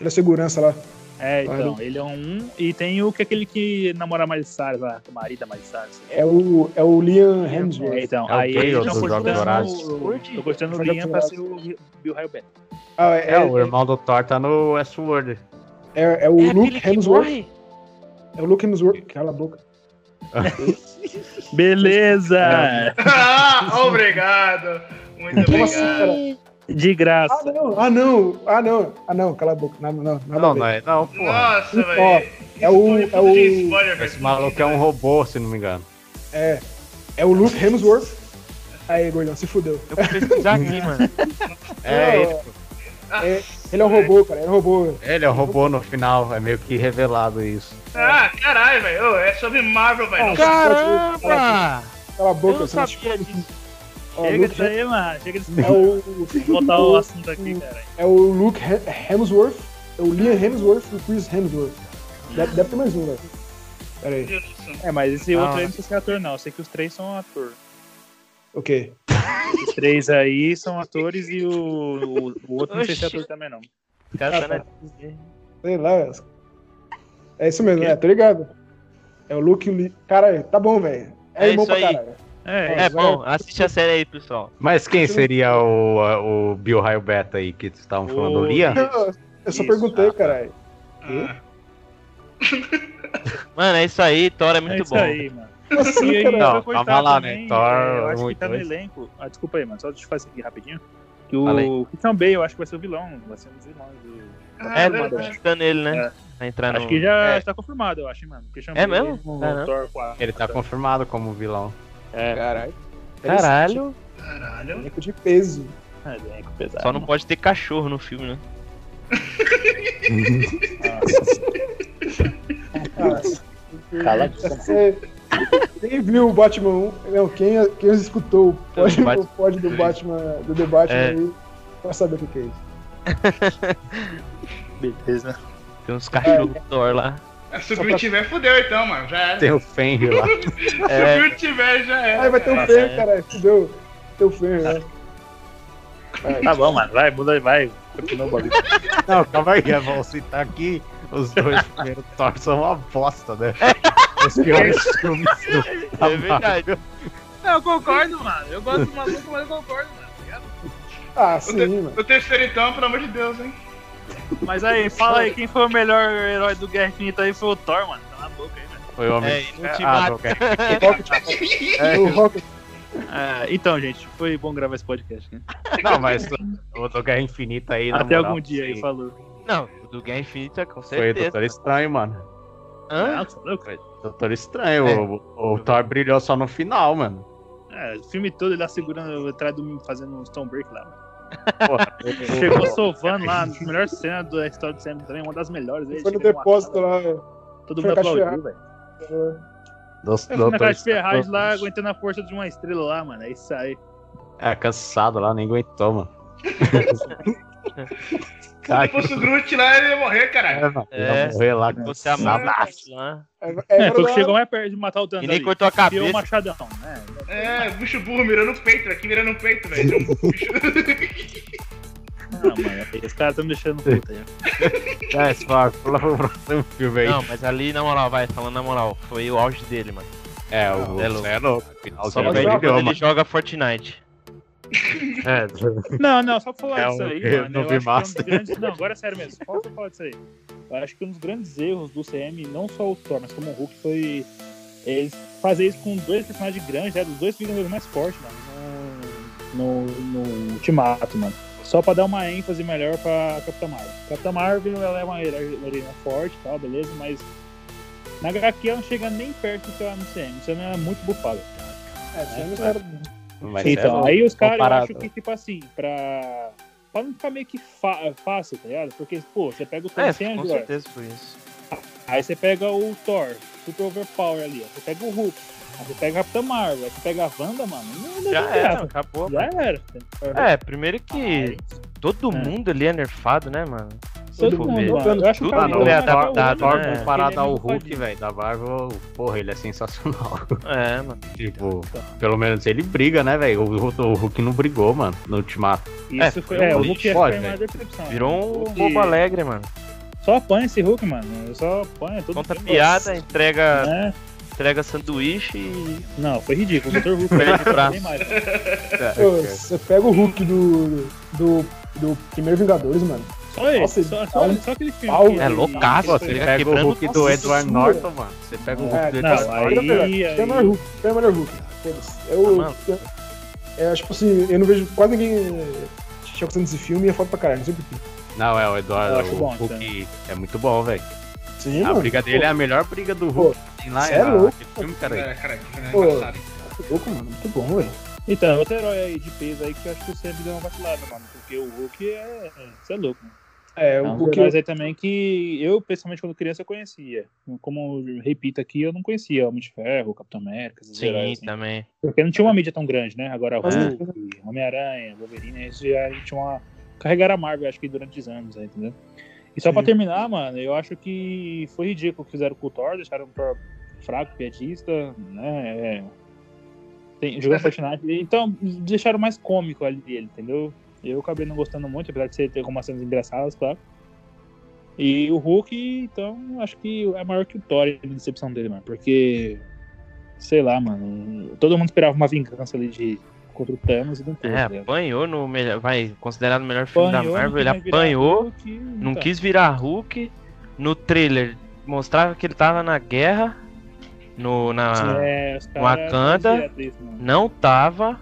S5: Ele
S1: é segurança lá.
S5: É, então, ele é um. E tem o que é aquele que namora a Miley Cyrus lá, o marido da Miley Cyrus.
S1: É o, é o Liam
S5: É,
S1: Hemsworth.
S5: então,
S4: É o
S5: aí eles estão. Tô gostando o
S1: Jogos
S5: Liam pra ser o Bill Raio Beta.
S1: Ah, é,
S4: É, o irmão do Thor tá no Westworld.
S1: É, é o
S3: É
S1: Luke Hemsworth. É o Luke Hemsworth. Cala a boca.
S5: Beleza!
S2: Ah, obrigado. Muito
S1: assim,
S2: obrigado.
S1: cara?
S5: De
S1: Ah,
S5: graça.
S1: não. Ah, não. Ah, não. Ah, não. Cala a boca. Não, não.
S4: Não, não é. Não, porra.
S2: Nossa, velho.
S1: é o- é o-.
S4: Esse maluco é um robô, se não me engano.
S1: É. É o Luke Hemsworth. Aí, gordão, se fudeu.
S3: Eu vou pesquisar aqui, mano.
S4: É, ele,
S1: É, ele é um robô, cara. Ele é um robô.
S4: ele é o robô no final, é meio que revelado isso.
S2: Ah, caralho, velho. É sobre Marvel, velho.
S3: Caramba!
S1: Cala a
S3: Eu
S1: boca,
S3: não
S1: você não
S3: sabia disso.
S1: Ó,
S5: Chega disso aí, mano. Chega disso
S1: É
S5: aí.
S1: o,
S5: Vou botar o assunto aqui, cara.
S1: é o Luke He- Hemsworth, é o Liam Hemsworth e o Chris Hemsworth. Deve, deve ter mais um, velho. Pera aí.
S5: É, mas esse
S3: Ah.
S5: outro aí não sei se é ator, não. Eu sei que os três são ator.
S1: Ok.
S5: Os três aí são atores e o, o, o outro não sei se é
S3: Oxi.
S5: ator também, não.
S3: O cara tá
S1: Ah,
S3: na Disney.
S1: Sei lá. É isso mesmo,
S5: quê?
S1: é, tô ligado. É o Luke Lee. Cara, tá bom, velho. É,
S3: É
S1: irmão
S3: isso
S1: pra
S3: aí.
S1: caralho.
S5: É,
S3: É bom, assiste a série aí, pessoal.
S4: Mas quem seria o, o Bill Raio Beta aí que vocês estavam falando? O
S5: O-
S4: Liam?
S1: Eu, eu só
S5: Isso.
S1: perguntei,
S4: Ah, tá.
S1: caralho.
S2: Ah,
S3: Mano, é isso aí, Thor é
S5: é
S3: muito
S5: isso
S3: bom.
S5: aí, mano.
S1: Assim,
S5: E aí,
S1: cara.
S4: Não, calma lá, né?
S5: também,
S4: Thor,
S5: é, eu acho que
S4: muito
S5: tá no
S4: dois.
S5: elenco. Ah, desculpa aí, mano. Só deixa eu fazer aqui rapidinho. Que o Christian Bale, eu acho que vai ser o vilão. Vai ser um dos vilões do.
S2: ah,
S3: É, tá citando ele, né?
S5: É.
S3: Entrar no...
S5: Acho que já
S3: É.
S5: está confirmado, eu acho, mano. Christian
S3: É
S5: Bale
S3: mesmo? Caramba.
S5: Thor 4.
S4: Ele tá confirmado como vilão.
S5: É,
S1: Caralho.
S3: Caralho,
S2: Caralho.
S1: Elenco de peso.
S5: é elenco pesado.
S3: só não pode ter cachorro no filme, né?
S5: Cala a boca.
S1: Quem viu o Batman 1, não, quem, quem escutou o pod,
S3: O Batman.
S1: o pod do Batman, do The Batman
S3: É.
S1: aí, vai saber o que que é isso.
S5: Beleza.
S3: Tem uns cachorros Thor lá.
S2: Ah, Se o Bill tiver, fudeu então, mano. Já era.
S4: Tem o Fenrir lá.
S2: Se o
S3: É,
S2: Bill tiver, já era.
S1: Aí vai ter o
S3: Tá
S1: Fer,
S3: certo.
S1: cara, fudeu. Tem o Fer, né? Vai.
S5: Tá bom, mano. Vai, muda aí, vai. Continua o bagulho.
S4: Não, calma aí, vou citar aqui. Os dois primeiros Thor são uma bosta, né? Os piores filmes do
S3: é verdade.
S5: Não, eu concordo, mano. Eu gosto do maluco, mas eu concordo, mano. tá?
S1: Ah,
S2: O,
S1: sim,
S2: te-
S1: mano.
S2: o terceiro então, pelo amor de Deus, hein?
S5: Mas aí, fala aí, quem foi o melhor herói do Guerra Infinita aí foi o Thor, mano. Tá na boca aí, velho.
S4: Foi o homem.
S3: É,
S4: Ah,
S3: Ultimato.
S4: ok.
S1: O Rocket,
S4: É,
S1: o
S5: Ah, então, gente, foi bom gravar esse podcast. Né?
S4: Não, mas o do Guerra Infinita aí,
S5: Até
S4: moral,
S5: algum dia aí,
S4: sim,
S5: falou.
S3: Não, o do Guerra Infinita, com
S4: Foi
S3: certeza.
S4: Doutor Estranho, mano.
S3: Hã?
S5: Não, você louco?
S4: Doutor Estranho.
S3: É.
S4: O, o Thor brilhou só no final, mano.
S5: É, o filme todo ele lá segurando atrás do fazendo um Stonebreak lá. mano.
S4: Porra,
S5: Chegou sovando lá, a melhor cena da história do cinema também, uma das melhores. Ele
S1: Foi no depósito lá.
S5: Todo mundo aplaudiu, velho. fui na caixa de Ferraz lá, aguentando a força de uma estrela lá, mano. Aí sai.
S4: É, cansado lá, nem aguentou, mano.
S2: Se não fosse o Groot lá, ele ia morrer, caralho.
S4: É, mano.
S3: É,
S4: Ia morrer lá.
S3: Você amava
S4: cansadaço.
S3: lá.
S1: É, é,
S5: É, foi o que chegou mais perto de matar o Thanos.
S3: E nem
S5: ali.
S3: cortou a
S5: Enfiou o
S3: cabeça.
S5: machadão, né?
S2: É, bicho burro mirando o peito, aqui mirando o peito, velho. Um
S5: Não, mano, os caras estão me deixando puta aí.
S4: É, se for, pula pro próximo filme aí.
S3: Não, mas ali, na moral, vai, falando na moral, foi o auge dele, mano.
S4: É, o
S3: É louco.
S4: É louco.
S3: Só
S1: ele
S3: quando ele joga Fortnite.
S4: É,
S5: Não, não, só pra falar
S4: É
S5: disso
S4: um-
S5: aí,
S4: eu
S5: mano.
S4: não
S5: eu
S4: vi
S5: é um grandes... Não, agora é sério mesmo. Só pra falar disso aí. Eu acho que um dos grandes erros do CM, não só o Thor, mas como o Hulk, foi eles fazer isso com dois personagens grandes, né, dos dois Vingadores mais fortes, mano, no, no, no Ultimato, mano. Só pra dar uma ênfase melhor pra Capitã Marvel. Capitã Marvel, ela é uma heroína forte e tal, beleza, mas na HQ ela não chega nem perto do que ela no CM. Isso é muito bufado.
S1: É, tinha uns caras-
S4: Mas é
S5: Então,
S4: louco.
S5: aí os caras, acho que, tipo assim, pra. Pra não ficar meio que fácil, tá ligado? Porque, pô, você pega o Thor
S3: É,
S5: sem
S3: com
S5: agora,
S3: certeza foi isso.
S5: aí você pega o Thor, Super Overpower ali, ó. Você pega o Hulk, aí você pega a Capitã Marvel, aí você pega a Wanda, mano. Não, não
S3: Já era,
S5: graça.
S3: acabou.
S5: Já era.
S3: É, primeiro que todo
S5: É.
S3: mundo ali é nerfado, né, mano?
S5: Todo mundo,
S3: ver.
S5: mano. Eu acho que
S3: Tudo
S5: cara
S4: Mano,
S3: ele é adaptado, né?
S4: comparado
S5: é
S4: ao Hulk, velho, da Marvel, porra, ele é sensacional.
S3: É, mano.
S4: tipo, pelo menos ele briga, né, velho? O, Hulk não brigou, mano, no Ultimato.
S5: Isso
S3: É,
S5: foi,
S3: foi
S5: é,
S3: um
S5: o Hulk é
S4: pode,
S5: foi uma decepção.
S3: Virou um
S5: E
S3: bobo alegre, mano.
S5: Só apanha esse Hulk, mano. Só apanha todo
S3: Conta piada, entrega,
S5: É.
S3: entrega sanduíche e
S5: Não, foi ridículo. O Dr. Hulk
S3: Perde o braço.
S5: Mais.
S1: Pô, Você pega o Hulk do, do, do primeiro Vingadores, mano.
S5: Só ele,
S1: Nossa,
S5: só, só,
S1: um
S5: só aquele filme.
S1: pau.
S5: que
S3: É loucaço, você
S5: ele
S3: fica
S4: Pega o
S3: quebrando
S4: Hulk do
S1: Nossa
S4: Edward. Norton, mano. Você pega o
S1: É,
S4: Hulk do Edward
S5: aí-
S4: Norton.
S1: Tem o melhor Hulk. Tem o melhor Hulk. Foda-se. Eu,
S3: Ah,
S1: é, tipo assim, eu não vejo quase ninguém tinha gostando desse filme e é foda pra caralho, não sei porquê.
S4: Não, é o
S5: acho
S4: o
S5: bom,
S4: Hulk é muito bom, velho.
S1: Sim,
S4: A
S1: mano.
S4: briga dele é a melhor briga do Hulk que tem lá.
S1: é louco.
S4: filme, cara.
S2: É, cara,
S1: Pô. Pô, louco, mano. Muito bom, velho.
S5: Então, outro herói aí de peso aí que eu acho que o Sam deu uma vacilada, mano. Porque o Hulk é. Você é louco, mano.
S1: É,
S5: É
S1: o
S5: um
S1: Hulk.
S5: heróis aí também que eu, pessoalmente, quando criança, eu conhecia. Como eu repito aqui, eu não conhecia Homem de Ferro, Capitão América, esses
S3: Sim,
S5: heróis. assim.
S3: também.
S5: Porque não tinha uma mídia tão grande, né? Agora Hulk, Homem-Aranha, Wolverine, isso já tinha uma. Carregaram a Marvel, acho que durante os anos, aí, entendeu? E só pra
S1: Sim.
S5: terminar, mano, eu acho que foi ridículo o que fizeram com o Thor, deixaram o Thor fraco, piadista, né? É... Tem, jogando Fortnite. Então, deixaram mais cômico ali ele, entendeu? Eu acabei não gostando muito, apesar de ser ter algumas cenas engraçadas, claro. E o Hulk, então, acho que é maior que o Thor a decepção dele, mano. Porque, sei lá, mano. Todo mundo esperava uma vingança ali de contra o Thanos e não teve.
S3: É,
S5: né?
S3: apanhou no melhor. Vai, considerado o melhor filme
S5: Apanhou,
S3: da Marvel. Ele apanhou,
S5: Hulk,
S3: não
S5: então.
S3: quis virar Hulk. No trailer mostrava que ele tava na guerra. No, na,
S5: É,
S3: Wakanda. Não tava.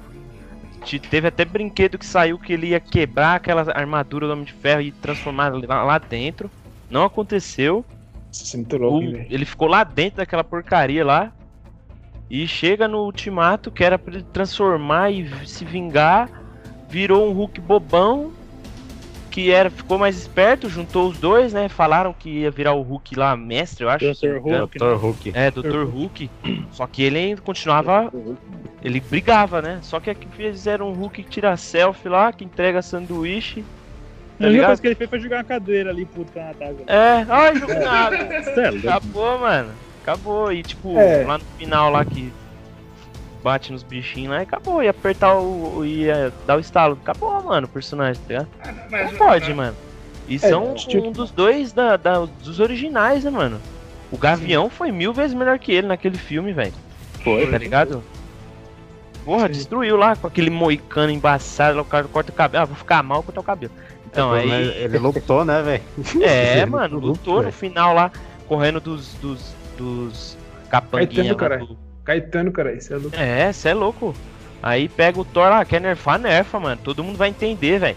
S3: Te- Teve até brinquedo que saiu que ele ia quebrar aquela armadura do Homem de Ferro e transformar lá, lá dentro. Não aconteceu.
S1: É
S3: O- ele ficou lá dentro daquela porcaria lá. E chega no ultimato que era pra ele transformar e se vingar. Virou um Hulk bobão. Que era, ficou mais esperto, juntou os dois, né? Falaram que ia virar o Hulk lá, mestre, eu acho.
S5: Dr. Hulk,
S4: Dr. Hulk.
S3: É, Dr. Hulk. Só que ele ainda continuava ele brigava, né? Só que aqui fizeram um Hulk que tira selfie lá, que entrega sanduíche.
S5: A única coisa que ele fez foi jogar uma cadeira ali, puto, com a Natália.
S3: É, ai, jogo nada.
S5: É.
S3: Acabou, mano. Acabou. E tipo,
S1: É.
S3: lá no final lá que bate nos bichinhos lá e acabou. Ia apertar o. ia dar o estalo. Acabou, mano, o personagem, tá ligado?
S2: Ah, não, mas-
S3: Não pode, mano. E são
S1: tipo-
S3: um dos dois da, da- dos originais, né, mano? O Gavião foi mil vezes melhor que ele naquele filme, velho.
S5: Foi,
S3: Tá ligado? Porra,
S1: Sim.
S3: destruiu lá com aquele moicano embaçado, o cara corta o cabelo. Ah, vou ficar mal cortar o cabelo. Então,
S4: É,
S3: aí.
S4: Ele lutou, né, velho?
S3: É,
S4: Ele
S3: mano,
S4: lutou,
S3: lutou no final lá, correndo dos. dos. dos capanguinha lá
S1: cara.
S3: do-
S1: Caetano, cara, isso é louco.
S3: É, cê é louco. Aí pega o Thor lá, quer nerfar, nerfa, mano. Todo mundo vai entender, velho.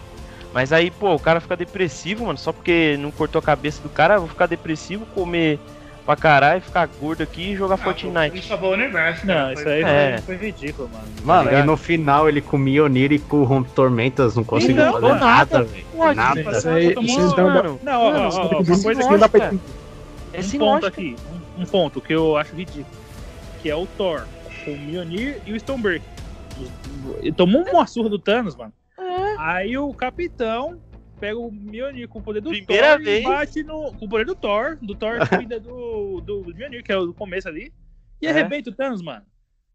S3: Mas aí, pô, o cara fica depressivo, mano, só porque não cortou a cabeça do cara, eu vou ficar depressivo, comer pra caralho, ficar gordo aqui e jogar Fortnite.
S2: Isso salvou o universo,
S5: Não,
S2: cara.
S5: isso aí
S3: É.
S5: foi, foi ridículo, mano.
S4: Mano,
S3: ligado?
S4: e no final ele com Mionir e com o Rompe Tormentas não conseguiu
S3: não,
S4: fazer
S3: não,
S4: nada, velho.
S3: Pode,
S4: Nada.
S3: velho.
S1: Isso aí, isso então,
S3: mano.
S5: Não, ó, ó, ó,
S3: não
S5: uma coisa que
S1: não dá pra entender.
S3: É
S5: um
S3: sem
S5: ponto aqui, um, um ponto que eu acho ridículo, que é o Thor, com o Mjolnir e o Stoneberg. Ele tomou uma surra do Thanos, mano.
S3: É.
S5: Aí o Capitão pega o Mjolnir com o poder do
S3: Primeira
S5: Thor
S3: vez.
S5: e bate no, com o poder do Thor, do Thor cuida do, do Mjolnir, que é o do começo ali, e
S3: É.
S5: arrebenta o Thanos, mano.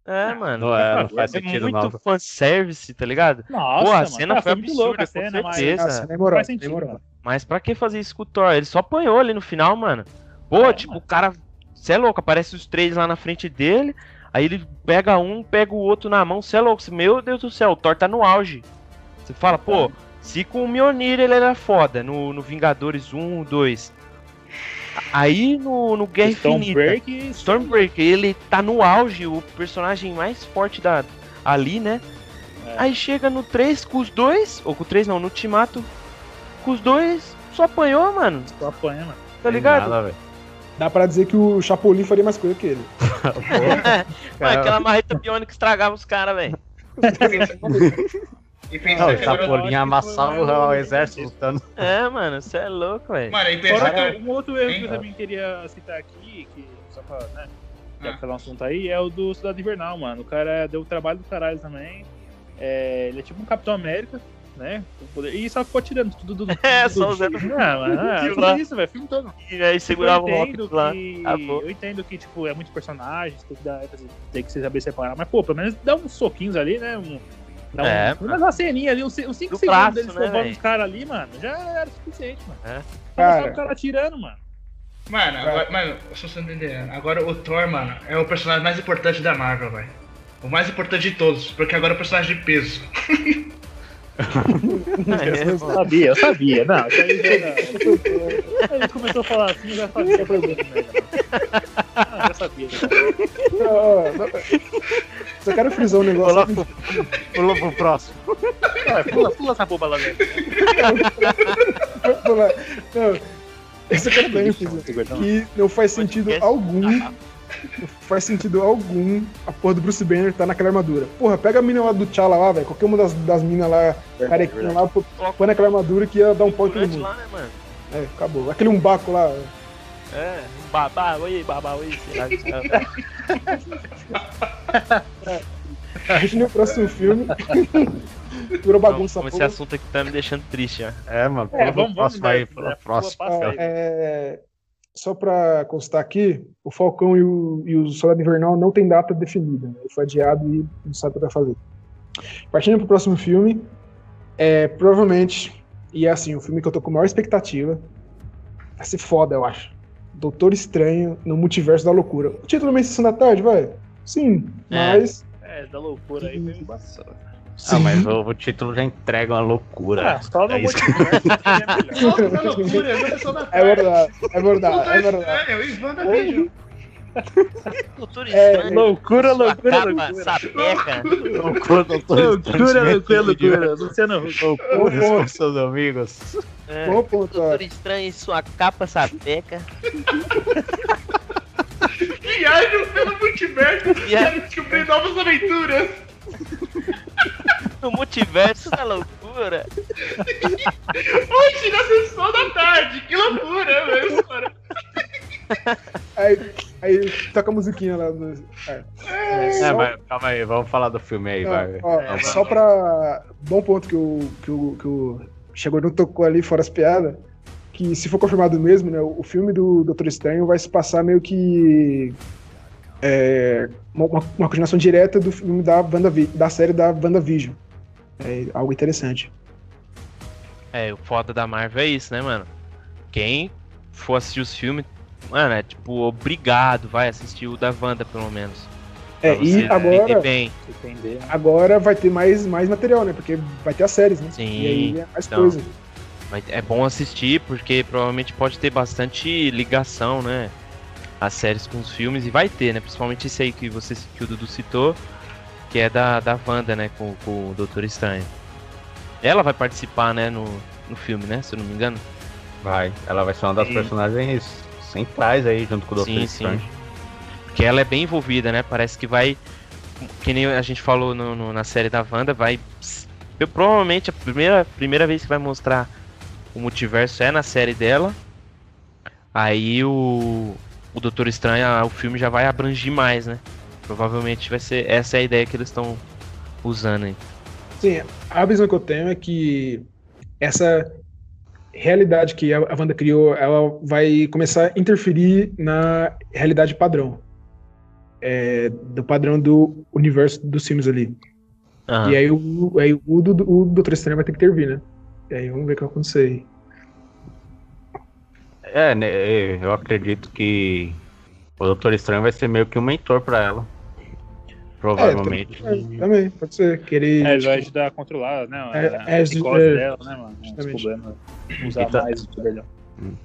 S3: É, mano.
S4: Não, é, não faz
S3: É
S4: sentido
S3: muito
S4: não.
S3: fanservice, tá ligado?
S5: Nossa,
S3: Porra, a
S5: mano.
S3: cena
S5: Tá,
S3: foi
S5: muito
S3: absurda,
S5: louca a
S3: com
S5: cena, mas
S3: certeza.
S1: Nossa,
S5: não
S1: moral,
S5: faz sentido, mano.
S3: Mas pra que fazer isso com o Thor? Ele só apanhou ali no final, mano. Pô,
S5: É,
S3: tipo,
S5: mano.
S3: o cara. Cê é louco, aparece os três lá na frente dele. Aí ele pega um, pega o outro na mão. Cê é louco. cê- Meu Deus do céu, o Thor tá no auge. Você fala, pô, se com o Mjolnir ele era foda no, no Vingadores 1, 2. Aí no, no Guerra Infinita.
S5: Stormbreak,
S3: Stormbreaker, ele tá no auge, o personagem mais forte da, ali, né?
S5: É.
S3: Aí chega no 3 com os dois, ou com o 3 não, no Ultimato, com os dois, só apanhou, mano,
S5: só apanha, mano.
S3: tá ligado?
S4: nada, velho.
S1: Dá pra dizer que o Chapolin faria mais coisa que ele.
S3: Mano, aquela marreta biônica estragava os caras, velho.
S2: E pensa
S4: o
S2: que.
S4: Chapolin
S5: foi
S4: amassava o
S5: um-
S4: exército lutando.
S3: É, mano, você é louco, velho.
S2: Mano, e pensa que...
S5: um outro erro que eu também queria citar aqui, que só pra, né, já
S2: Ah.
S5: que um assunto aí, é o do Cidade Invernal, mano. O cara deu trabalho do caralho também. É, ele é tipo um Capitão América, né? poder- E só ficou tirando tudo do.
S3: É, só
S5: do-
S3: usando-
S5: Não, é,
S3: Aquilo
S5: tudo
S3: lá.
S5: isso, velho. Filme todo.
S3: E aí segurava o Rocket lá.
S5: que. Eu entendo que, tipo, é muitos personagens, tem que, dar, tem que saber separar. Mas, pô, pelo menos dá uns soquinhos ali, né? Um, dá um,
S3: É,
S5: pelo menos uma ceninha ali, uns 5
S3: Do
S5: segundos
S3: braço,
S5: dele
S3: né, velho?
S5: os caras ali, mano. Já era o suficiente, mano.
S3: É.
S5: Cara,
S1: Cara.
S5: o cara atirando, mano.
S2: Mano, agora, mano, se você não entender, agora o Thor, mano, é o personagem mais importante da Marvel, velho. O mais importante de todos, porque agora é o personagem de peso.
S3: É,
S5: Eu sabia, eu sabia. Não, isso aí já começou a falar assim, já sabia que era merda. Ah, já sabia.
S1: Não, não. Só quero frisar um negócio.
S4: Pula pro, pula pro próximo.
S5: Vai, pula, pula essa boba lá dentro.
S1: Não, eu só quero dar ênfase que não faz sentido algum. Não faz sentido algum a porra do Bruce Banner tá naquela armadura. Porra, pega a mina lá do T'Challa lá, velho. Qualquer uma das, das minas lá, carequinha lá, pô, põe naquela armadura que ia dar um pau em todo mundo.
S3: lá, né, mano?
S1: É, acabou. Aquele umbaco lá.
S3: É, babá, oi, babá, oi, lá, sei lá.
S1: A gente no próximo filme. Virou bagunça
S3: Não, esse assunto aqui tá me deixando triste, ó.
S4: É, mano,
S5: É, vamos, vamos.
S4: próximo aí,
S5: né, né,
S4: pro próximo.
S5: aí.
S1: é, só pra constar aqui, o Falcão e o, e o Soldado Invernal não tem data definida. Né? Ele foi adiado e não sabe o que vai fazer. Partindo pro próximo filme, é, provavelmente, e é assim, o filme que eu tô com maior expectativa, vai ser foda, eu acho. Doutor Estranho no Multiverso da Loucura. O título meio Sessão da Tarde, vai? Sim,
S3: É.
S1: mas...
S5: É, da loucura aí foi embaçado.
S4: Ah, mas o, o título já entrega uma loucura.
S5: Ah, só no
S4: É isso.
S5: multiverso melhor.
S2: Solta essa loucura, não sou da
S1: É verdade, é verdade, é verdade.
S2: É, o Ivan da vídeo.
S3: Doutor
S1: É,
S3: Estranho.
S5: Loucura, loucura,
S3: capa
S5: loucura.
S3: Sapeca.
S4: Loucura, doutor.
S5: Loucura, loucura, loucura. Luciano.
S4: Loucura com seus amigos.
S3: É.
S1: Bom ponto, ó.
S3: Doutor Estranho e sua capa sapeca.
S2: Viagem pelo multiverso
S3: E
S2: para descobrir novas aventuras.
S3: No multiverso da loucura.
S2: Hoje na sessão da tarde. Que loucura, velho, cara.
S1: Aí, aí toca a musiquinha lá. No, é.
S4: É,
S1: Só-
S4: mas calma aí, vamos falar do filme aí,
S1: Não,
S4: vai.
S1: ó,
S5: É,
S1: só pra. Bom ponto que o, que o, que o Chegou não tocou ali fora as piadas. Que se for confirmado mesmo, né? O filme do Doutor Estranho vai se passar meio que. É, uma, uma- continuação direta do filme da, Wandavi- da série da WandaVision. É algo interessante.
S3: É, o foda da Marvel é isso, né, mano? Quem for assistir os filmes, mano, é tipo, obrigado, vai assistir o da Wanda, pelo menos.
S1: É, e agora,
S3: bem.
S1: Agora vai ter mais, mais material, né? Porque vai ter as séries, né?
S3: Sim,
S1: E aí é mais
S3: então.
S1: coisa.
S3: Mas é bom assistir porque provavelmente pode ter bastante ligação, né? As séries com os filmes e vai ter, né? Principalmente esse aí que você que o Dudu citou. que é da, da Wanda, né? Com, com o Doutor Estranho. Ela vai participar, né? No, no filme, né? Se eu não me engano.
S4: Vai, ela vai ser uma das
S3: Sim.
S4: personagens centrais aí, junto com o Dr.
S3: Sim,
S4: Strange.
S3: sim. Porque ela é bem envolvida, né? Parece que vai. Que nem a gente falou no- no- na série da Wanda, vai. eu- provavelmente a primeira, primeira vez que vai mostrar o multiverso é na série dela. Aí o. O Doutor Estranho, ah, o filme já vai abrangir mais, né? Provavelmente vai ser. Essa é a ideia que eles estão usando aí.
S1: Sim, a visão que eu tenho é que essa realidade que a Wanda criou, ela vai começar a interferir na realidade padrão. É, do padrão do universo dos filmes ali. E aí o, aí o, do, o Doutor Estranho vai ter que intervir, né? E aí vamos ver o que vai acontecer aí.
S4: É, né, eu acredito que o Doutor Estranho vai ser meio que um mentor pra ela. Provavelmente.
S1: É, também, pode ser. Que ele,
S5: É, ele vai ajudar a controlar, né?
S1: É,
S5: a
S1: é,
S5: psicose
S1: é,
S5: dela, né, mano? Os
S1: justamente.
S5: problemas. Usar
S4: Então-
S5: mais o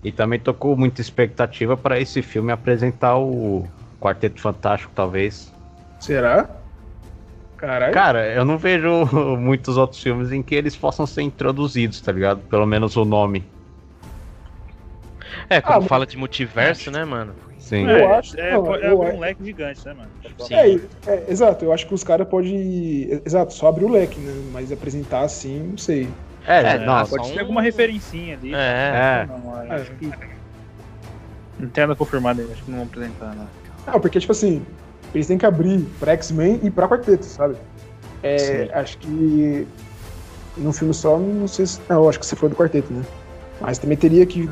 S4: E também tocou muita expectativa pra esse filme apresentar o Quarteto Fantástico, talvez.
S1: Será? Caralho.
S4: Cara, eu não vejo muitos outros filmes em que eles possam ser introduzidos, tá ligado? Pelo menos o nome.
S3: É, quando
S1: Ah,
S3: fala de multiverso, né, mano?
S4: Sim.
S1: Eu
S5: é,
S1: acho-
S5: é,
S1: não,
S5: é
S1: eu
S5: um
S1: acho-
S5: leque gigante, né, mano?
S3: Sim.
S1: É, é, exato, eu acho que os caras podem. Exato, só abrir o leque, né? Mas apresentar assim, não sei.
S4: É,
S3: É, só
S5: Pode ter
S3: um-
S5: alguma referencinha ali.
S3: É.
S4: É.
S5: Não,
S1: É.
S5: acho que... Não tem nada confirmado ainda, acho que não vão apresentar, né?
S1: Não, porque, tipo assim, eles têm que abrir pra X-Men e pra quarteto, sabe? É,
S3: Sim.
S1: acho que num filme só, não sei se. Não, acho que você falou do quarteto, né? Mas também teria que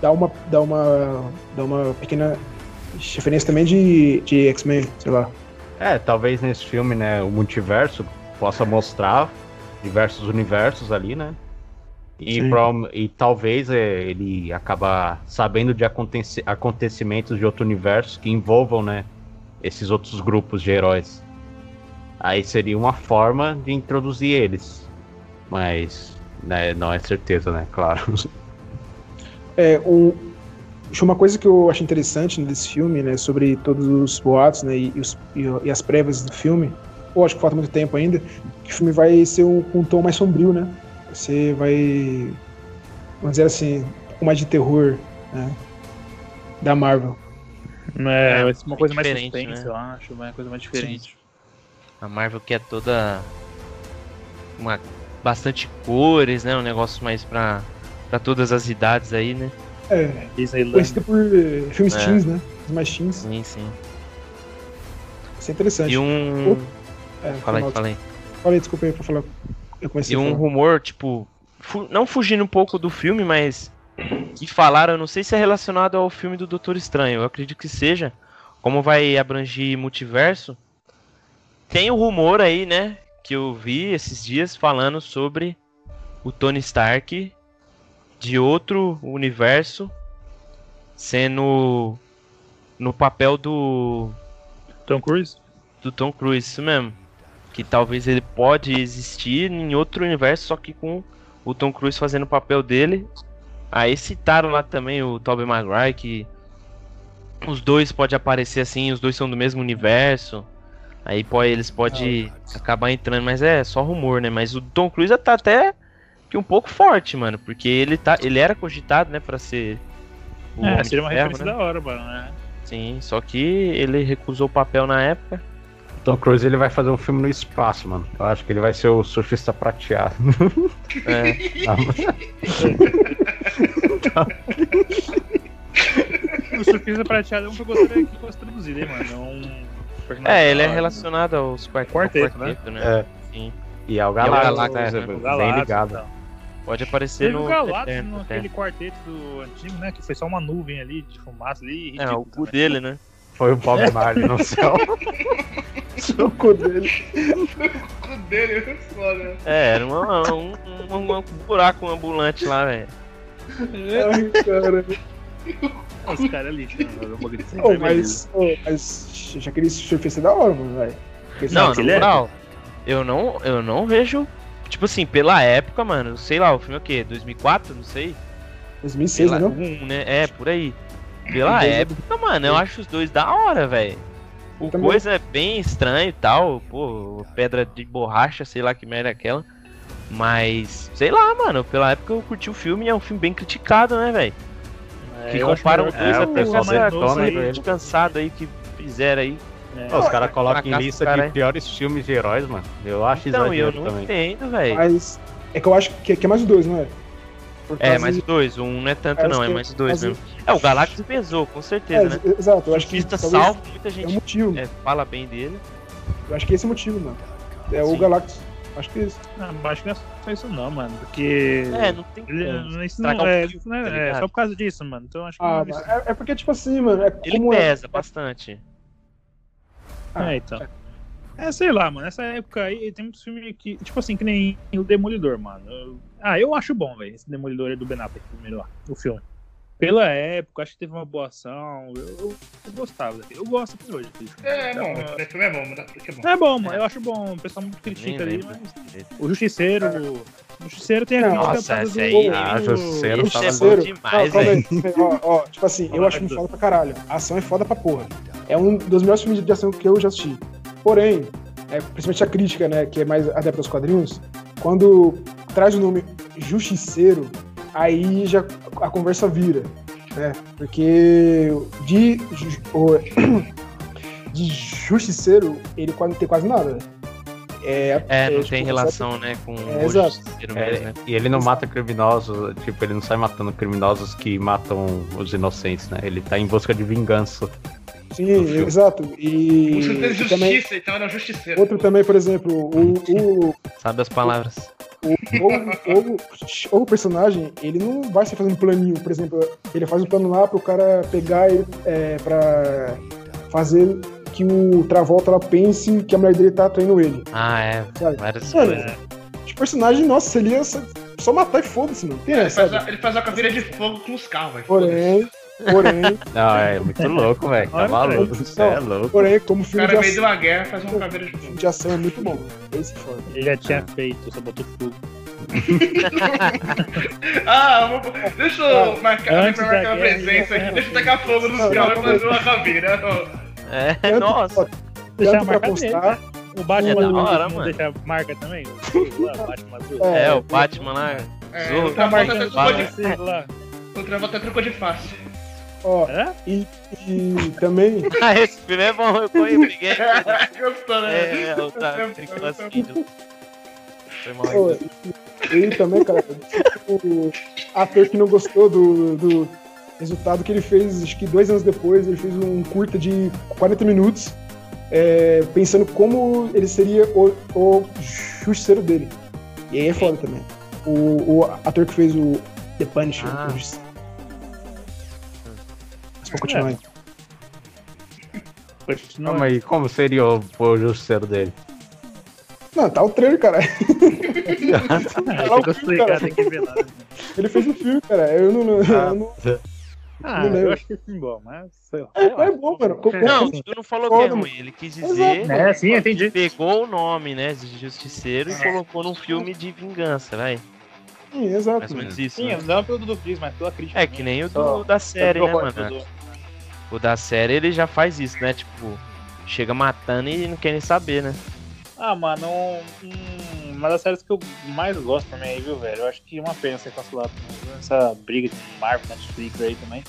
S1: dar uma, dar uma, dar uma pequena referência também de, de X-Men, sei lá.
S4: É, talvez nesse filme, né, o multiverso possa mostrar diversos universos ali, né? E, prom- e talvez é, ele acabar sabendo de aconteci- acontecimentos de outro universo que envolvam, né, esses outros grupos de heróis. Aí seria uma forma de introduzir eles. Mas né, não é certeza, né? Claro.
S1: É, um, uma coisa que eu acho interessante nesse filme, né, sobre todos os boatos, né, e, os- e e as prévias do filme, ou acho que falta muito tempo ainda, que o filme vai ser um, com um tom mais sombrio, né? Você vai, vamos dizer assim, um pouco mais de terror, né, da Marvel.
S5: É,
S3: É,
S5: vai ser uma coisa mais
S3: diferente,
S5: suspense,
S3: né?
S5: eu acho, uma coisa mais diferente.
S3: A Marvel que é toda uma bastante cores, né? Um negócio mais pra, pra todas as idades aí, né?
S1: É, conhecido por eh, filmes
S3: É.
S1: teens, né? Os mais teens.
S3: Sim, sim.
S1: Isso é interessante.
S3: E um.
S1: É,
S3: Fala aí, fala aí.
S1: Falei, desculpa aí pra falar. Eu comecei
S3: E um rumor, tipo, fu- não fugindo um pouco do filme, mas que falaram, eu não sei se é relacionado ao filme do Doutor Estranho, eu acredito que seja, como vai abranger multiverso. Tem o rumor aí, né, que eu vi esses dias falando sobre o Tony Stark de outro universo sendo no papel do
S5: Tom Cruise?
S3: do Tom Cruise, isso mesmo. Que talvez ele pode existir em outro universo, só que com o Tom Cruise fazendo o papel dele. Aí citaram lá também o Tobey Maguire, que os dois podem aparecer assim, os dois são do mesmo universo. Aí pô, eles podem acabar entrando, mas é só rumor, né? Mas o Tom Cruise tá até que um pouco forte, mano, porque ele tá, ele era cogitado, né, para ser o
S5: É, seria uma referência
S3: né?
S5: da hora, mano, né?
S3: Sim, só que ele recusou o papel na época.
S4: Tom Cruise ele vai fazer um filme no espaço, mano. Eu acho que ele vai ser o surfista prateado.
S3: É.
S5: O Surpresa Prateado é um que eu gostaria que fosse traduzido, hein, mano? É um
S3: É, ele é
S5: hora,
S3: relacionado aos quart
S5: Quarteto,
S3: ao quarteto, né?
S4: É.
S3: Sim.
S4: E é o
S3: E é
S4: né?
S3: né?
S5: O
S4: Bem ligado.
S5: então.
S3: Pode aparecer
S5: Teve
S3: no
S5: o Galactus
S3: Eterno,
S5: naquele quarteto do antigo, né? Que foi só uma nuvem ali de fumaça ali.
S3: É, o cu
S5: também.
S3: dele, né?
S4: Foi o Bob Marley no céu.
S1: O cu dele.
S2: O dele é foda.
S3: É, era uma- um, um, um buraco ambulante lá, velho.
S1: Ai, cara.
S5: Os caras ali,
S1: Oh, mas, oh, mas já queria surfista da hora, mano, velho. Porque
S3: Não, na
S1: é-
S3: moral, eu não, eu não vejo. Tipo assim, pela época, mano, sei lá, o filme é o quê? 2004? Não sei.
S1: 2006,
S3: Pela,
S1: né? não?
S3: um, né? É, por aí. Pela época, mano, eu acho os dois da hora, velho. O
S1: Também-
S3: coisa é bem estranho e tal, pô, pedra de borracha, sei lá que merda é aquela. Mas, sei lá, mano, pela época eu curti o filme e é um filme bem criticado, né, velho?
S5: É,
S3: Que comparam
S5: melhor
S3: dois
S4: É,
S3: até com essa
S5: detona ele.
S4: ele.
S3: coisa cansado aí que fizeram aí.
S5: É.
S4: Os caras colocam em lista
S3: do cara,
S4: de
S3: é.
S4: piores filmes de heróis, mano. Eu acho
S3: Então, e eu
S4: exagero
S3: não
S4: também.
S3: entendo, velho.
S1: Mas é que eu acho que, que é mais dois, não é?
S3: É, mais
S1: de-
S3: dois, um não é tanto
S1: É,
S3: não, é mais dois mesmo. É, o Galactus pesou, com
S1: É,
S3: certeza, né?
S1: ex- exato, eu acho que talvez
S3: salvo, muita
S1: é
S3: gente
S1: motivo.
S3: é, fala bem dele.
S1: Eu acho que esse é o motivo, mano. É o. Galactus. Acho que é isso.
S5: Não, acho que não é só isso não, mano. Porque.
S3: É, não tem
S5: Ele, isso não
S3: um
S5: é,
S3: filme,
S5: não é-
S3: tá
S5: é só por causa disso, mano. Então acho que
S1: Ah, é, é porque, tipo assim, mano, é
S3: Ele
S1: como é-
S3: pesa bastante.
S1: Ah,
S5: É, então. É, sei lá, mano. Nessa época aí tem muitos filmes que, tipo assim, que nem o Demolidor, mano. Eu- ah, eu acho bom, velho. Esse Demolidor aí do Ben Affleck, primeiro lá, o filme. Pela época, acho que teve uma boa ação. Eu, eu, eu gostava. Eu gosto até hoje.
S2: É, é
S5: Então,
S2: bom, esse filme é bom, mas é bom.
S5: É bom, mano. Eu acho bom. O pessoal muito critica ali, mas. O Justiceiro. O Justiceiro tem a
S1: Não,
S5: crítica
S3: nossa, esse
S5: do-
S3: aí-
S4: Ah, Justiceiro
S3: Esse
S4: tava
S3: é bom demais, velho.
S1: ó, ó, tipo assim, eu acho um foda pra caralho. A ação é foda pra porra. É um dos melhores filmes de ação que eu já assisti. Porém, é, principalmente a crítica, né, que é mais adepta aos quadrinhos, quando traz o nome Justiceiro, aí já a conversa vira, né? Porque de, ju- o- de Justiceiro, ele quase não tem quase nada. né? É,
S3: É, não
S1: tipo,
S3: tem relação, né, com
S1: É,
S3: o
S1: exato.
S3: justiceiro mesmo,
S4: É,
S3: né?
S4: e ele não mata criminosos, tipo, ele não sai matando criminosos que matam os inocentes, né? Ele tá em busca de vingança.
S1: Sim, exato. E, e
S2: justiça,
S1: também,
S2: então é um justiceiro.
S1: outro também, por exemplo, o, o,
S3: Sabe as palavras.
S1: ou, ou, ou o personagem, ele não vai se fazendo planinho, por exemplo, ele faz um plano lá pro cara pegar ele é, pra fazer que o Travolta lá pense que a mulher dele tá traindo ele.
S3: Ah, é.
S1: Sabe?
S3: Várias
S1: Mano,
S3: coisas.
S1: Os personagens, nossa, ele ia só, matar e foda-se, mano. Tem
S2: Ele
S1: essa,
S2: faz, a, ele faz a caveira de fogo com os carros, velho.
S1: Porém, porém,
S4: Não, é muito louco, velho. Tá maluco. Você é louco.
S1: porém, como
S2: O
S1: filme
S2: cara
S1: de,
S2: veio de uma guerra faz uma caveira de fogo.
S1: de ação é muito bom. Esse é foda.
S5: Ele já tinha feito, só botou fogo.
S2: Ah, vou, deixa eu marcar, marcar a presença aqui, deixa eu tacar fogo nos caras
S1: não,
S2: e fazer uma caveira.
S3: É,
S1: Tanto-
S3: nossa.
S1: ó,
S5: Deixar a
S1: Tanto pra
S5: marca dele.
S1: postar,
S5: O Batman
S3: É da hora, mano.
S5: deixa a marca também? O Batman azul.
S1: É,
S3: É, o Batman lá.
S2: É,
S3: Zorro.
S2: o Travolta até
S5: marcando
S2: o Travolta até trocou de face.
S1: ó,
S5: É?
S1: e, e também
S3: Ah, esse filme é bom, eu ninguém.
S2: Gostou, né?
S3: É, é, o tá brincando assim. Foi mal aí.
S1: ele também, cara, o ator que não gostou do, do resultado que ele fez, acho que dois anos depois, ele fez um curta de 40 minutos, é, pensando como ele seria o, o justiceiro dele. E aí é foda também. O, o ator que fez o The Punisher.
S3: Ah.
S1: Mas pra continuar aí.
S5: Continua.
S4: Calma aí, como seria o, o justiceiro dele?
S1: Não, tá o trailer, cara.
S5: Ah,
S1: lá. Ele fez um filme, cara. Eu não. não- eu não-
S5: Ah,
S1: Não lembro.
S5: eu acho que é filme bom, mas sei lá.
S1: é, é bom, mano.
S3: Não, tu não falou que é ruim, ele quis dizer.
S5: É, sim, entendi.
S3: Pegou o nome, né, de Justiceiro e colocou num filme de vingança, vai.
S1: Sim, exato.
S3: Mais ou menos isso.
S5: Sim,
S3: né?
S5: não pelo Dudu Cris, mas pela crítica.
S3: É que nem o
S5: Só-
S3: do, da série, né, mano? O da série ele já faz isso, né? Tipo, chega matando e não quer nem saber, né?
S5: Ah, mano, um- um- uma das séries que eu mais gosto também aí, viu, velho? Eu acho que é uma pena ser cancelado essa briga de Marvel, Netflix aí também.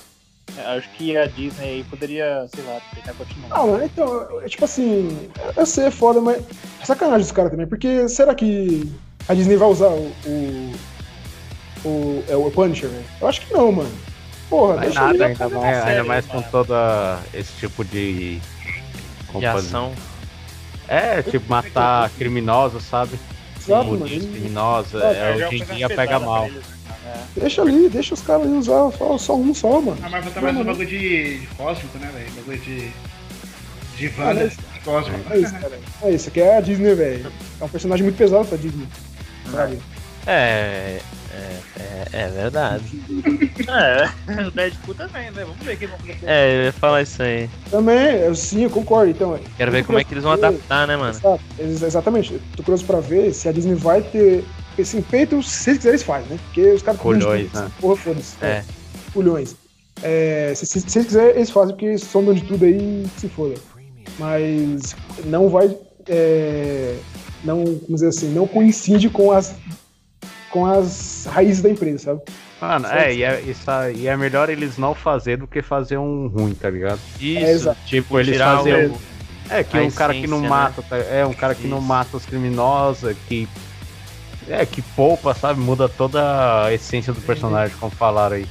S5: Eu acho que a Disney aí poderia, sei lá, tentar continuar.
S1: Ah, mano, então, é tipo assim, eu sei, é foda, mas é sacanagem esse cara também, porque será que a Disney vai usar o. o, o, é, o Punisher, velho? Eu acho que não, mano. Porra,
S4: Vai
S1: deixa
S4: nada,
S1: ele.
S4: ainda mais, ainda
S5: série,
S4: mais com
S5: mano.
S4: toda esse tipo de. como
S3: De ação.
S4: É, tipo, matar criminosos, sabe?
S1: Ele-
S4: criminosa,
S1: Ah,
S4: é,
S5: é
S4: hoje em dia pega mal.
S5: né?
S1: Deixa ali, deixa os caras ali usar só, só um só, mano.
S2: A Marvel tá mais um
S1: Mano,
S2: bagulho de, de cósmico, né, velho? Bagulho de. De
S1: Ah,
S2: Wanda,
S1: mas-
S2: de cósmico.
S1: É isso, cara. É isso, aqui é a Disney, velho. É um personagem muito pesado pra Disney. Sabe?
S3: É, é, é, é verdade.
S5: É, o Deadpool também, né? Vamos ver o que vão fazer.
S3: É, eu ia falar isso aí.
S1: Também, eu, sim, eu concordo. Então,
S3: Quero ver como é que eles vão adaptar, né, mano?
S1: Exato, exatamente. Eu Tô curioso pra ver se a Disney vai ter esse peito, se eles quiserem, eles fazem, né? Porque os caras
S4: Culhões,
S1: tudo,
S4: né?
S1: Porra, foda-se.
S3: É.
S1: Culhões. É, se, se, se eles quiserem, eles fazem, porque são dono de tudo aí se foda. mas não vai. é, não, vamos dizer assim, não coincide com as, com as raízes da empresa, sabe?
S4: Mano, é, e é, isso aí- e é melhor eles não fazer do que fazer um ruim, tá ligado?
S3: Isso,
S1: É.
S4: Tipo, eles
S3: tirar o-
S4: É, que
S3: a
S4: um cara que não
S3: essência,
S4: mata, tá- é um cara que não
S3: Isso.
S4: mata os criminosos, que. É, que poupa, sabe? Muda toda a essência do personagem, como falaram aí.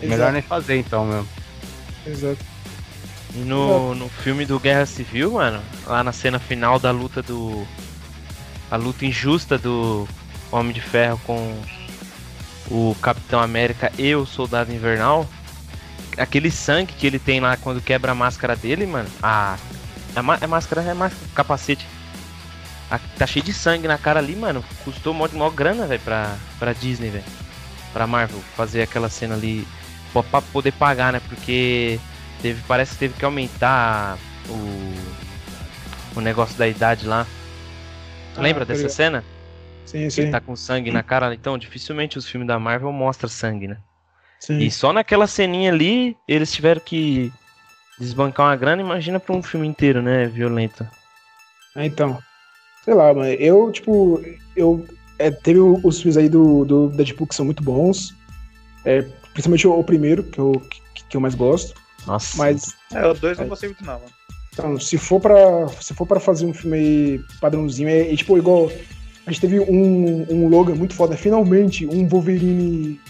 S4: Melhor
S1: Exato.
S4: nem fazer então mesmo.
S1: Exato.
S3: E no, no filme do Guerra Civil, mano, lá na cena final da luta do. A luta injusta do Homem de Ferro com o Capitão América e o Soldado Invernal. Aquele sangue que ele tem lá quando quebra a máscara dele, mano. Ah. É, má- máscara, é máscara, capacete. Ah, tá cheio de sangue na cara ali, mano. Custou mó, mó grana, velho, pra, pra Disney, velho. Pra Marvel fazer aquela cena ali. Pra, pra poder pagar, né? Porque teve, parece que teve que aumentar o, o negócio da idade lá.
S1: Ah,
S3: lembra dessa
S1: ligado.
S3: cena?
S1: Sim, sim.
S3: ele tá com sangue na cara. Então, dificilmente os filmes da Marvel mostram sangue, né?
S1: sim.
S3: E só naquela ceninha ali, eles tiveram que desbancar uma grana. Imagina pra um filme inteiro, né? Violento.
S1: Ah, então. Sei lá, mano. Eu, tipo, eu. é, teve os filmes aí do, do Deadpool que são muito bons. É, principalmente o, o primeiro, que eu, que, que eu mais gosto.
S3: Nossa.
S1: Mas,
S5: É, o dois não gostei muito não, mano.
S1: então, se for pra, se for pra fazer um filme aí padrãozinho, é, é tipo igual. A gente teve um, um Logan muito foda. Finalmente, um Wolverine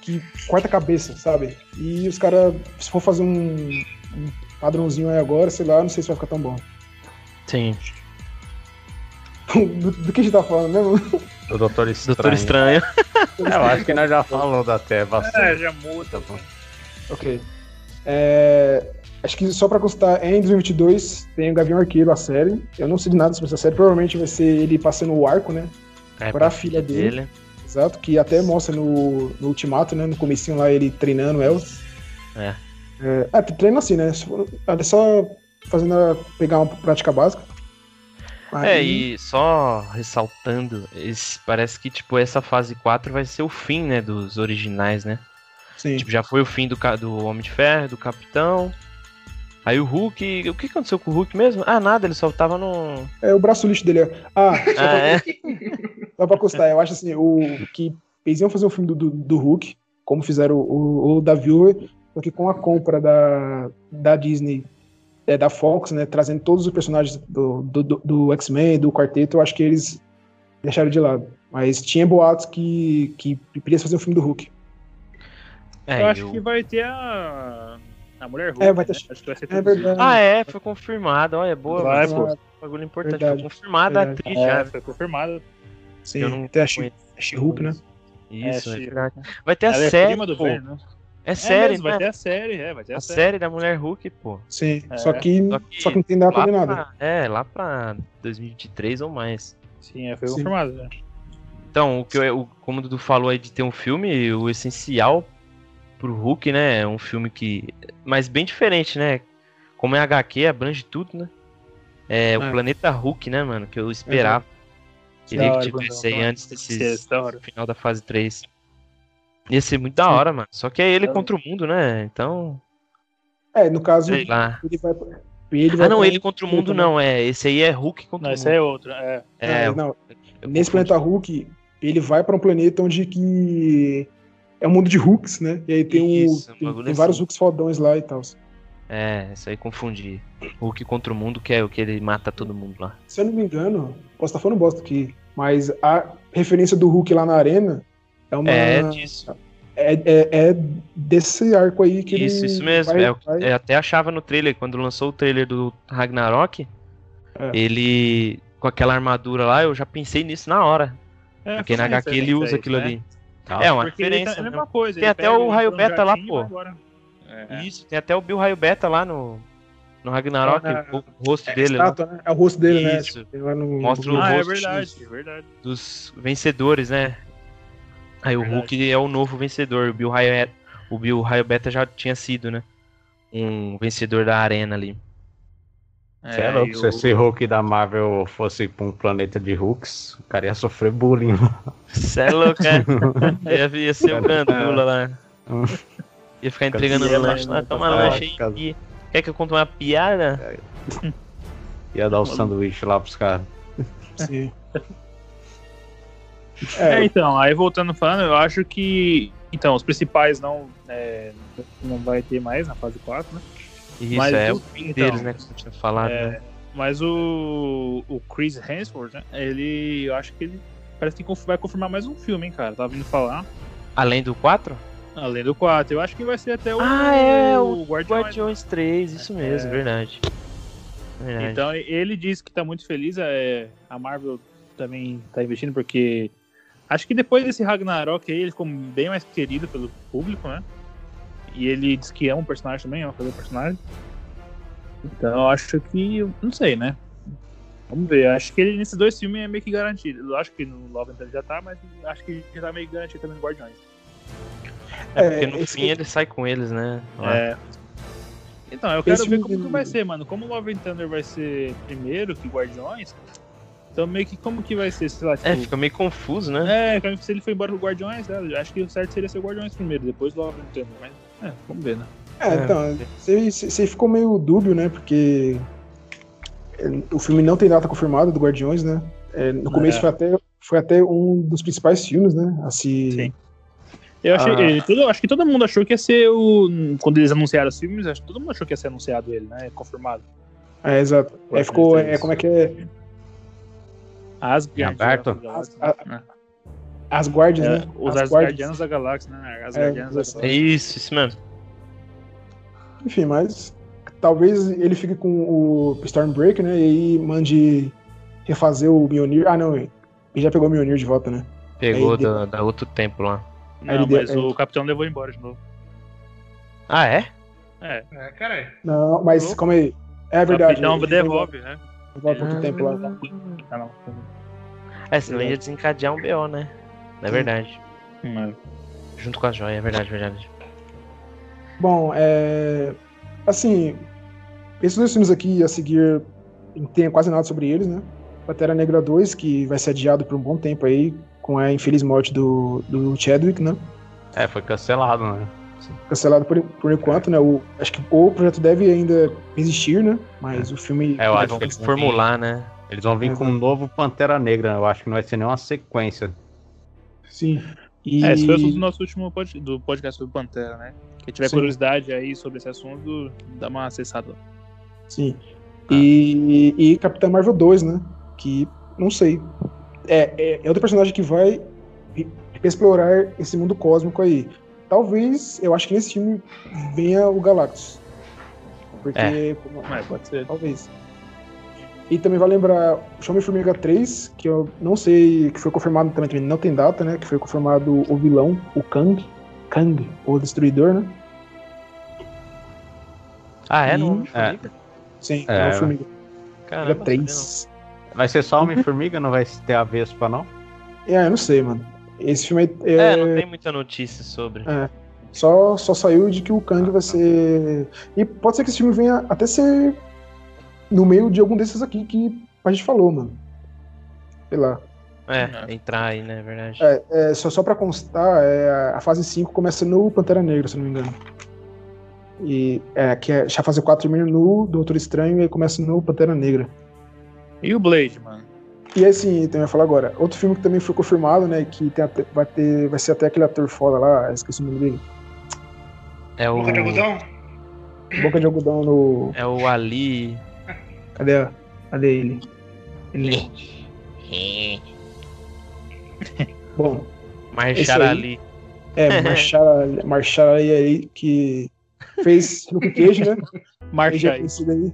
S1: que corta a cabeça, sabe? E os caras, se for fazer um, um padrãozinho aí agora, sei lá, não sei se vai ficar tão bom.
S3: Sim.
S1: Do, do que a gente tá falando mesmo?
S4: O Doutor Estranho.
S3: Doutor Estranho.
S4: Eu acho que nós já falamos até bastante.
S5: É, já muda.
S4: Bom.
S1: Ok. É, acho que só pra constar, em 2022 tem o Gavião Arqueiro, a série. Eu não sei de nada sobre essa série. Provavelmente vai ser ele passando o arco, né?
S3: É,
S1: Pra filha dele. Exato. Que até mostra no, no Ultimato, né? No comecinho lá, ele treinando ela.
S3: É.
S1: É, ah, treina assim, né? For- É só fazendo a, pegar uma prática básica.
S3: É,
S1: Aí-
S3: e só ressaltando, esse, parece que tipo essa fase 4 vai ser o fim, né, dos originais, né?
S1: Sim.
S3: Tipo, já foi o fim do, do Homem de Ferro, do Capitão. Aí o Hulk, o que aconteceu com o Hulk mesmo? Ah, nada, ele só tava no
S1: É o braço lixo dele. ó. Ah, só
S3: Ah,
S1: pra,
S3: é?
S1: só pra constar, eu acho assim, o que eles iam fazer um filme do, do, do Hulk, como fizeram o, o da Viúva, só que com a compra da, da Disney, é, da Fox, né, trazendo todos os personagens do, do, do- do X-Men, do quarteto, eu acho que eles deixaram de lado. Mas tinha boatos que, que queria fazer um filme do Hulk.
S3: É,
S5: eu acho
S3: o-
S5: que vai ter a. A mulher Hulk.
S1: É, vai ter-
S5: né? Acho que vai ser
S1: É verdade.
S3: Ah, é, foi confirmado. Olha, boa,
S5: Vai,
S3: mas
S5: pô.
S3: um bagulho importante.
S1: Verdade.
S3: Foi confirmada a
S1: Verdade.
S3: atriz
S5: É,
S3: já.
S5: foi confirmado.
S1: Sim,
S3: Eu não
S1: tem a. She-Hulk, né?
S3: Isso, é,
S5: She-Hulk.
S3: verdade. Vai ter a
S5: Ela é
S3: série,
S5: prima do
S3: pô.
S5: velho, né?
S3: É
S5: É
S3: série,
S5: mesmo,
S3: né?
S5: vai ter a série, é, vai ter a,
S3: A
S5: série.
S3: série da Mulher Hulk, pô.
S1: Sim,
S5: É.
S1: só, que,
S3: Só
S1: só
S3: que
S1: que não tem data de nada.
S3: pra- é, lá pra 2023 ou mais.
S5: Sim, é, foi
S1: Sim.
S5: confirmado. né?
S3: Então, o que eu, o- como o Dudu falou aí de ter um filme, o essencial pro Hulk, né? É um filme que. Mas bem diferente, né? Como é HQ, abrange tudo, né? É, o
S1: É.
S3: Planeta Hulk, né, mano? Que eu esperava. Queria
S5: Da
S3: que tivesse aí antes
S5: Esse
S3: desse
S5: é
S3: final da fase 3. Ia ser muito da
S1: Sim.
S3: hora, mano. Só que é ele
S5: Então-
S3: contra o mundo, né? Então,
S1: É, no caso,
S3: sei lá.
S1: ele vai. Ele vai
S3: Ah, não, ele contra o mundo não. É, esse aí é Hulk contra
S5: Não,
S3: o
S5: esse
S3: mundo.
S5: aí é outro. É.
S3: É,
S1: É, não,
S3: eu
S1: nesse planeta Hulk, ele vai pra um planeta onde que é um mundo de Hulks, né? E aí tem,
S3: Isso, um
S1: tem, tem vários
S3: assim.
S1: Hulks fodões lá e tal.
S3: É, isso aí confundi. Hulk contra o mundo, que é o que ele mata todo mundo lá.
S1: Se eu não me engano, posso estar falando bosta aqui, mas a referência do Hulk lá na arena é uma.
S3: É disso.
S1: É, é- é desse arco aí que
S3: Isso,
S1: ele.
S3: isso mesmo.
S1: vai-
S3: é
S1: vai-
S3: eu até achava no trailer, quando lançou o trailer do Ragnarok,
S1: É.
S3: ele com aquela armadura lá, eu já pensei nisso na hora.
S5: É,
S3: Porque na HQ ele usa aquilo
S5: isso,
S3: ali.
S5: Né?
S4: Ah,
S3: é uma
S5: Porque
S3: referência.
S5: tá, é a
S3: né?
S5: mesma coisa.
S3: Tem
S5: ele
S3: até o raio
S5: um
S3: beta lá, pô.
S5: É.
S3: Isso, tem até o Bill Raio Beta lá no, no Ragnarok,
S1: É,
S3: o rosto
S1: é,
S3: dele lá,
S1: estátua, né? É o rosto dele, né?
S3: Isso.
S1: Tipo, tem lá no,
S3: Mostra
S1: no-
S3: o
S5: Ah, é
S3: rosto
S5: verdade,
S3: dos-
S5: é verdade.
S3: dos vencedores, né? Aí o. Hulk é o novo vencedor. O Bill Raio, é- o Bill Raio Beta já tinha sido, né? Um vencedor da arena ali.
S4: Você é louco,
S5: e
S4: se esse Hulk da Marvel fosse pra um planeta de Hulks, o cara ia sofrer bullying.
S3: Cê é louco, é? Ia, ia ser o Gandula lá. Ia ficar entregando
S5: Ia,
S3: lanche lá. Toma lanche aí. Quer que eu conte uma piada?
S4: Ia dar o sanduíche lá pros caras.
S1: Sim.
S5: É,
S1: É,
S5: então, aí voltando falando, eu acho que. Então, os principais não, é, não vai ter mais na fase 4, né?
S3: Isso,
S5: Mas
S3: é
S5: o-
S3: o fim
S5: então,
S3: deles, né? Que você tinha falado.
S5: É,
S3: né?
S5: mas o, o Chris Hemsworth, né? Ele. Eu acho que ele parece que vai confirmar mais um filme, hein, cara? Tava vindo falar.
S3: Além do 4?
S5: Além do 4. Eu acho que vai ser até o.
S3: Ah, é, o
S5: Guardiões.
S3: Guardiões 3, isso mesmo,
S5: É.
S3: verdade. Verdade.
S5: Então ele disse que tá muito feliz. É, a Marvel também tá investindo, porque acho que depois desse Ragnarok aí, ele ficou bem mais querido pelo público, né? E ele diz que é um personagem também, ama fazer o personagem. Então eu acho que. Não sei, né? Vamos ver. Acho que ele nesses dois filmes é meio que garantido. Eu acho que no Love and Thunder já tá, mas acho que já tá meio que garantido também no Guardiões.
S3: é porque no
S1: esse-
S3: fim ele sai com eles, né? Lá.
S5: É. Então, eu quero
S1: Esse
S5: ver como que vai ser, mano. Como Love and Thunder vai ser primeiro que Guardiões, então meio que como que vai ser, sei lá, tipo...
S3: É, fica meio confuso, né?
S5: É, se ele foi embora pro Guardiões, né? Eu acho que o certo seria ser o Guardiões primeiro, depois Love and Thunder, mas... É, vamos ver, né?
S1: É, então, você, ficou meio dúbio, né? Porque é, o filme não tem data confirmada do Guardiões, né? É, no começo
S5: É.
S1: foi, até, foi até um dos principais filmes, né? A se,
S5: Sim. Eu achei,
S1: Ah.
S5: ele- todo- acho que todo mundo achou que ia ser o... Quando eles anunciaram os filmes, acho que todo mundo achou que ia ser anunciado ele, né? Confirmado.
S1: É, exato. É, ficou, é, como é que é?
S5: Asgard.
S4: aberto?
S5: Galáxia,
S1: As-? As Guardias,
S5: É,
S1: né?
S5: os
S1: As
S5: Asgardianos da Galáxia, né? Asgardianos da
S1: isso.
S3: É
S5: Galáxia.
S3: isso, isso mesmo.
S1: Enfim, mas talvez ele fique com o Stormbreaker, né? E aí mande refazer o Mjolnir. Ah, não, ele já pegou o Mjolnir de volta, né?
S3: Pegou
S1: Aí deu-
S3: da, da outro tempo lá.
S5: Não,
S1: deu-
S5: mas o Capitão levou embora de novo.
S3: Ah, é?
S5: É,
S2: É, caralho.
S1: Não, mas
S5: Louco.
S1: calma aí. É
S5: o
S1: verdade.
S5: Capitão
S1: ele
S5: devolve, né?
S1: Devolve outro tempo lá.
S5: Ah, não.
S3: É, senão ia desencadear um BO, né? É verdade.
S5: Não.
S3: Junto com a joia, é verdade, verdade.
S1: Bom, é. Assim, esses dois filmes aqui a seguir não tem quase nada sobre eles, né? Pantera Negra 2, que vai ser adiado por um bom tempo aí, com a infeliz morte do, do Chadwick, né?
S4: É, foi cancelado, né?
S1: Cancelado por, por enquanto, né? O, acho que o projeto deve ainda existir, né? Mas o filme.
S4: É, eu acho que eles vão
S3: formular, né?
S4: Eles vão vir
S1: É,
S4: com um novo Pantera Negra. Eu acho que não vai ser nenhuma sequência.
S1: Sim. E...
S5: É, esse foi o assunto do nosso último pod- do podcast sobre Pantera, né? Quem tiver
S1: Sim.
S5: curiosidade aí sobre esse assunto, dá uma acessada lá.
S1: Sim. E, e Capitã Marvel 2, né? Que, não sei. É, é, é outro personagem que vai explorar esse mundo cósmico aí. Talvez, eu acho que nesse filme venha o Galactus. Porque.
S3: É.
S5: Mas pode ser.
S1: Talvez. E também vai lembrar o Homem-Formiga 3, que eu não sei, que foi confirmado também, também não tem data, né? Que foi confirmado o vilão, o Kang. Kang, o Destruidor, né?
S3: Ah, é?
S1: E-
S3: No
S4: É.
S1: Sim,
S4: É.
S1: é, o Formiga
S3: Caramba, não
S1: 3.
S4: Vai ser só Homem-Formiga, não vai ter a Vespa, não?
S1: É, eu não sei, mano. Esse filme é,
S3: É, não tem muita notícia sobre.
S1: só, só saiu de que o Kang vai ser. E pode ser que esse filme venha até ser no meio de algum desses aqui que a gente falou, mano. Sei lá.
S3: É, entrar aí, né? É verdade.
S1: É, é, só, só pra constar, é, a fase 5 começa no Pantera Negra, se não me engano. E é, que é, já a fase 4 termina no Doutor Estranho e aí começa no Pantera Negra.
S5: E o Blade, mano?
S1: E assim, também ia falar agora, outro filme que também foi confirmado, né? Que tem até- vai, ter, vai ser até aquele ator foda lá, esqueci o nome dele.
S3: É o.
S2: Boca de algodão?
S1: Boca de algodão no.
S3: É o Ali.
S1: Cadê, a- cadê ele? Ele. Bom,
S3: Marchar. Ali.
S1: é, Marchar, Marchar aí que fez Luke Cage, né? Ele
S5: Marcha
S1: já é
S5: aí.
S1: conhecido aí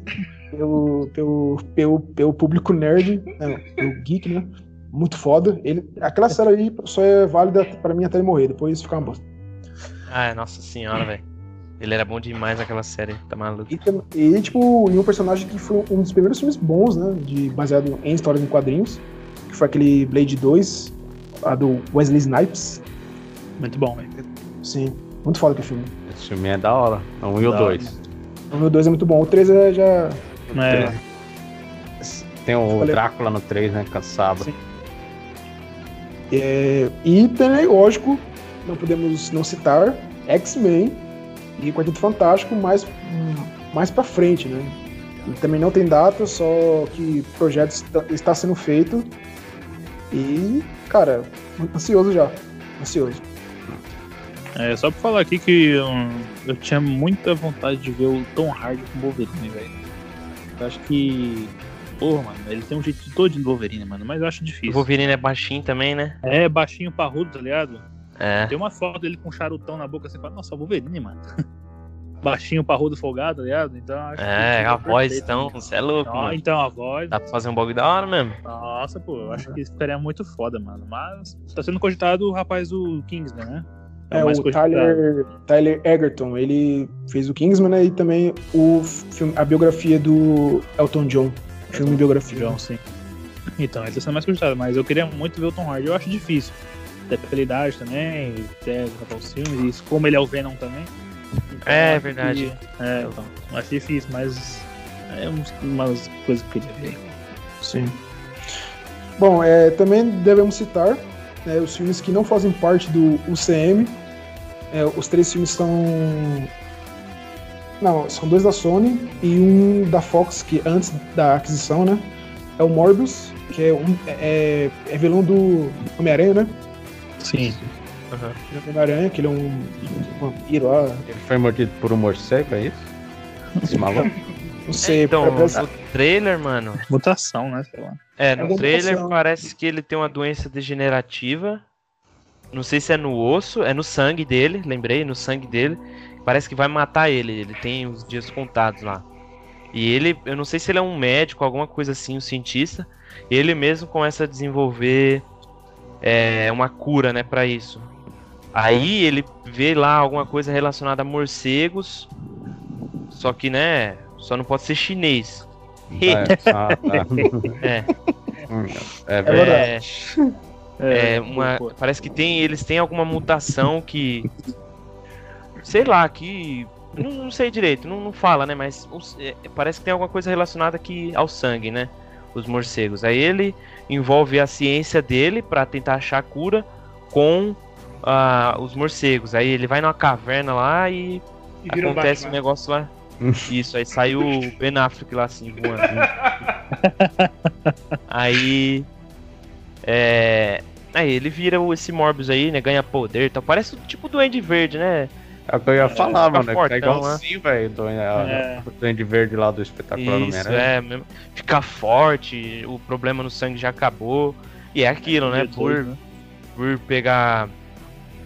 S1: pelo, pelo, pelo, pelo público nerd, né, pelo geek, né? Muito foda. Ele, aquela série aí só é válida pra mim até ele morrer, depois fica uma bosta.
S3: Ah, nossa senhora, velho. Ele era bom demais naquela série, tá maluco.
S1: E, e, tipo, e um personagem que foi um dos primeiros filmes bons, né? De, baseado em histórias em quadrinhos, que foi aquele Blade 2, a do Wesley Snipes.
S5: Muito bom, velho.
S1: Sim, muito foda aquele filme.
S4: Esse filme é da hora. É um e o dois.
S1: O meu 2 é muito bom, o 3 é já.
S5: É,
S4: Tem o
S1: Falei.
S4: Drácula no 3, né?
S1: Sim. É, e também, lógico, não podemos não citar X-Men e Quarteto Fantástico mais, mais pra frente, né? Também não tem data, só que o projeto está, está sendo feito. E, cara, ansioso já. Ansioso.
S5: É, só pra falar aqui que eu, eu tinha muita vontade de ver o Tom Hardy com o Wolverine, velho. Eu acho que. Porra, mano, ele tem um jeito todo de Wolverine, mano, mas eu acho
S3: O
S5: difícil.
S3: Wolverine é baixinho também, né?
S5: É, baixinho, parrudo, tá ligado?
S3: É.
S5: Tem uma foto dele com um charutão na boca, você fala, nossa, Wolverine, mano. baixinho, parrudo, folgado, tá ligado? Então eu acho
S3: É,
S5: que
S3: a voz,
S5: perfeito,
S3: então, você é louco,
S5: Ó,
S3: mano.
S5: Então, a voz.
S3: Dá pra fazer um bagulho da hora mesmo.
S5: Nossa, pô, eu acho que isso ficaria muito foda, mano. Mas tá sendo cogitado o rapaz do Kingsman, né?
S1: É,
S5: mais
S1: o. Tyler, Tyler Egerton, ele fez o Kingsman, né? E também o filme, a biografia do Elton John. Filme biografia.
S5: John, sim. Então, esse tá sendo mais cogitado, mas eu queria muito ver o Tom Hardy. Eu acho difícil. Até pela idade também, até gravar os filmes, e isso, como ele é o Venom também. Então,
S3: É, verdade.
S5: que- é, então, acho difícil, mas é umas coisas que eu queria ver.
S1: Sim. Bom, é, também devemos citar né, os filmes que não fazem parte do UCM. É, os três filmes são. Não, são dois da Sony e um da Fox, que antes da aquisição, né? É o Morbius, que é, um, é, é vilão do Homem-Aranha, né?
S5: Sim.
S1: Do Homem-Aranha, que ele é um vampiro lá.
S4: Ele foi mordido por um morcego, é isso? Esse maluco?
S1: Não sei,
S3: então,
S1: parece-
S3: o trailer, mano.
S5: Mutação, né? Sei lá.
S3: É, no
S1: Alguma
S3: trailer
S1: mutação.
S3: parece que ele tem uma doença degenerativa. Não sei se é no osso, é no sangue dele, lembrei, no sangue dele. Parece que vai matar ele, ele tem os dias contados lá. E ele, eu não sei se ele é um médico, alguma coisa assim, um cientista. Ele mesmo começa a desenvolver é, uma cura, né, pra isso. Aí ele vê lá alguma coisa relacionada a morcegos. Só que, né, só não pode ser chinês.
S4: É, ah, tá.
S3: É.
S4: É
S1: É
S4: verdade.
S1: verdade.
S3: É, uma,
S5: pô, pô.
S3: parece que tem, eles têm alguma mutação que, sei lá, que não, não sei direito, não, não fala, né? Mas os- é, parece que tem alguma coisa relacionada aqui ao sangue, né? Os morcegos. Aí ele envolve a ciência dele pra tentar achar a cura com ah, os morcegos. Aí ele vai numa caverna lá e
S2: E um
S3: acontece um
S2: Batman.
S3: negócio lá. Isso, aí sai o Ben Affleck lá assim, voando. aí. É. Aí ele vira o- esse Morbius aí, né? Ganha poder e tal. Parece o tipo do Duende Verde, né?
S4: É o que eu ia falar,
S3: fica
S4: mano. É
S3: fortão,
S4: igualzinho, velho. Do,
S5: É.
S4: o Duende Verde lá do espetacular
S3: Isso,
S4: Homem-Aranha.
S3: é. mesmo. Fica forte, o problema no sangue já acabou. E é aquilo, né? Por,
S5: né?
S3: por pegar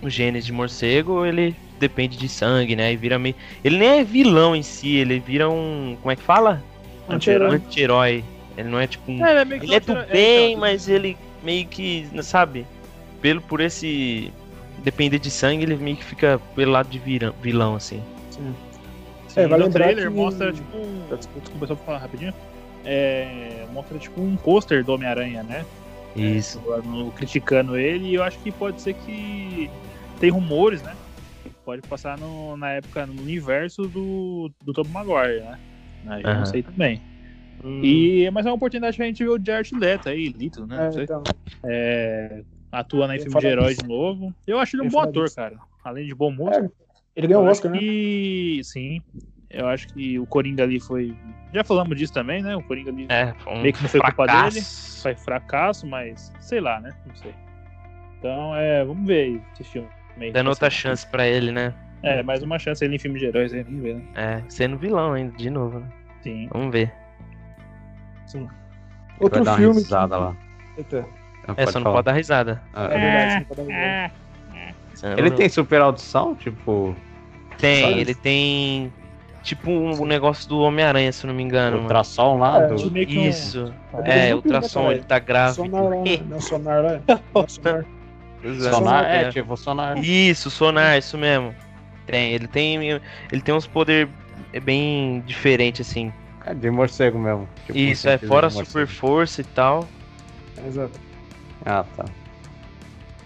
S3: os genes de morcego, ele depende de sangue, né? E vira meio. Ele nem é vilão em si, ele vira um. Como é que fala?
S5: Anti-herói.
S3: Anti-herói. Ele não é tipo um.
S5: É, ele é, meio que
S3: Ele é do bem,
S5: então,
S3: mas ele meio que, sabe? Pelo por esse depender de sangue, ele meio que fica pelo lado de vira- vilão assim.
S5: Sim,
S1: É, vai
S5: no trailer
S1: que-
S5: mostra tipo um. Desculpa só pra falar rapidinho. É, mostra tipo um pôster do Homem-Aranha, né?
S3: Isso.
S5: No- criticando ele, e eu acho que pode ser que tem rumores, né? Pode passar no- na época, no universo do, do Tobey Maguire, né? Eu
S3: Aham.
S5: não sei também.
S3: Hum.
S5: E, mas é uma oportunidade pra gente ver o Jared Leto aí, Lito, né?
S1: É,
S5: Não sei.
S1: então,
S5: É,
S1: Eu ia
S5: filme de herói de novo. Eu acho ele um bom ator,
S1: disso.
S5: cara. Além de bom músico.
S1: É, ele ganhou o Oscar, né?
S5: que, Sim. Eu acho que o Coringa ali foi. Já falamos disso também, né? O Coringa ali
S3: É, foi um
S5: Meio que não foi culpa
S3: fracasso.
S5: dele. foi fracasso, mas sei lá, né? Não sei. Então, é, vamos ver aí esse filme.
S3: Dando outra chance pra ele, né?
S5: É, mais uma chance ele em filme de heróis aí, vamos ver, né?
S3: É, sendo vilão ainda, de novo, né?
S5: Sim.
S3: Vamos ver.
S4: Vai
S1: Outro
S4: dar uma
S1: filme. que-
S4: lá.
S1: Eita,
S3: É, só não pode dar risada.
S1: é
S4: Ah,
S1: verdade, não pode dar risada.
S4: Ele tem super audição? Tipo,
S3: Tem,
S1: Sabe?
S3: ele tem. Tipo um negócio do Homem-Aranha, se não me engano.
S4: ultrassom lá?
S1: É,
S4: do...
S5: tipo,
S3: Isso.
S1: É,
S3: É, ultrassom, ele tá grávido.
S1: Sonar lá, né? Não, sonar. Não, sonar.
S4: Sonar,
S3: É.
S4: é, tipo sonar.
S3: Isso, sonar, isso mesmo. Tem, ele tem. Ele tem uns poderes bem diferentes, assim.
S4: É de morcego mesmo. tipo,
S3: Isso, é fora super força e tal.
S1: Exato.
S4: Ah, tá.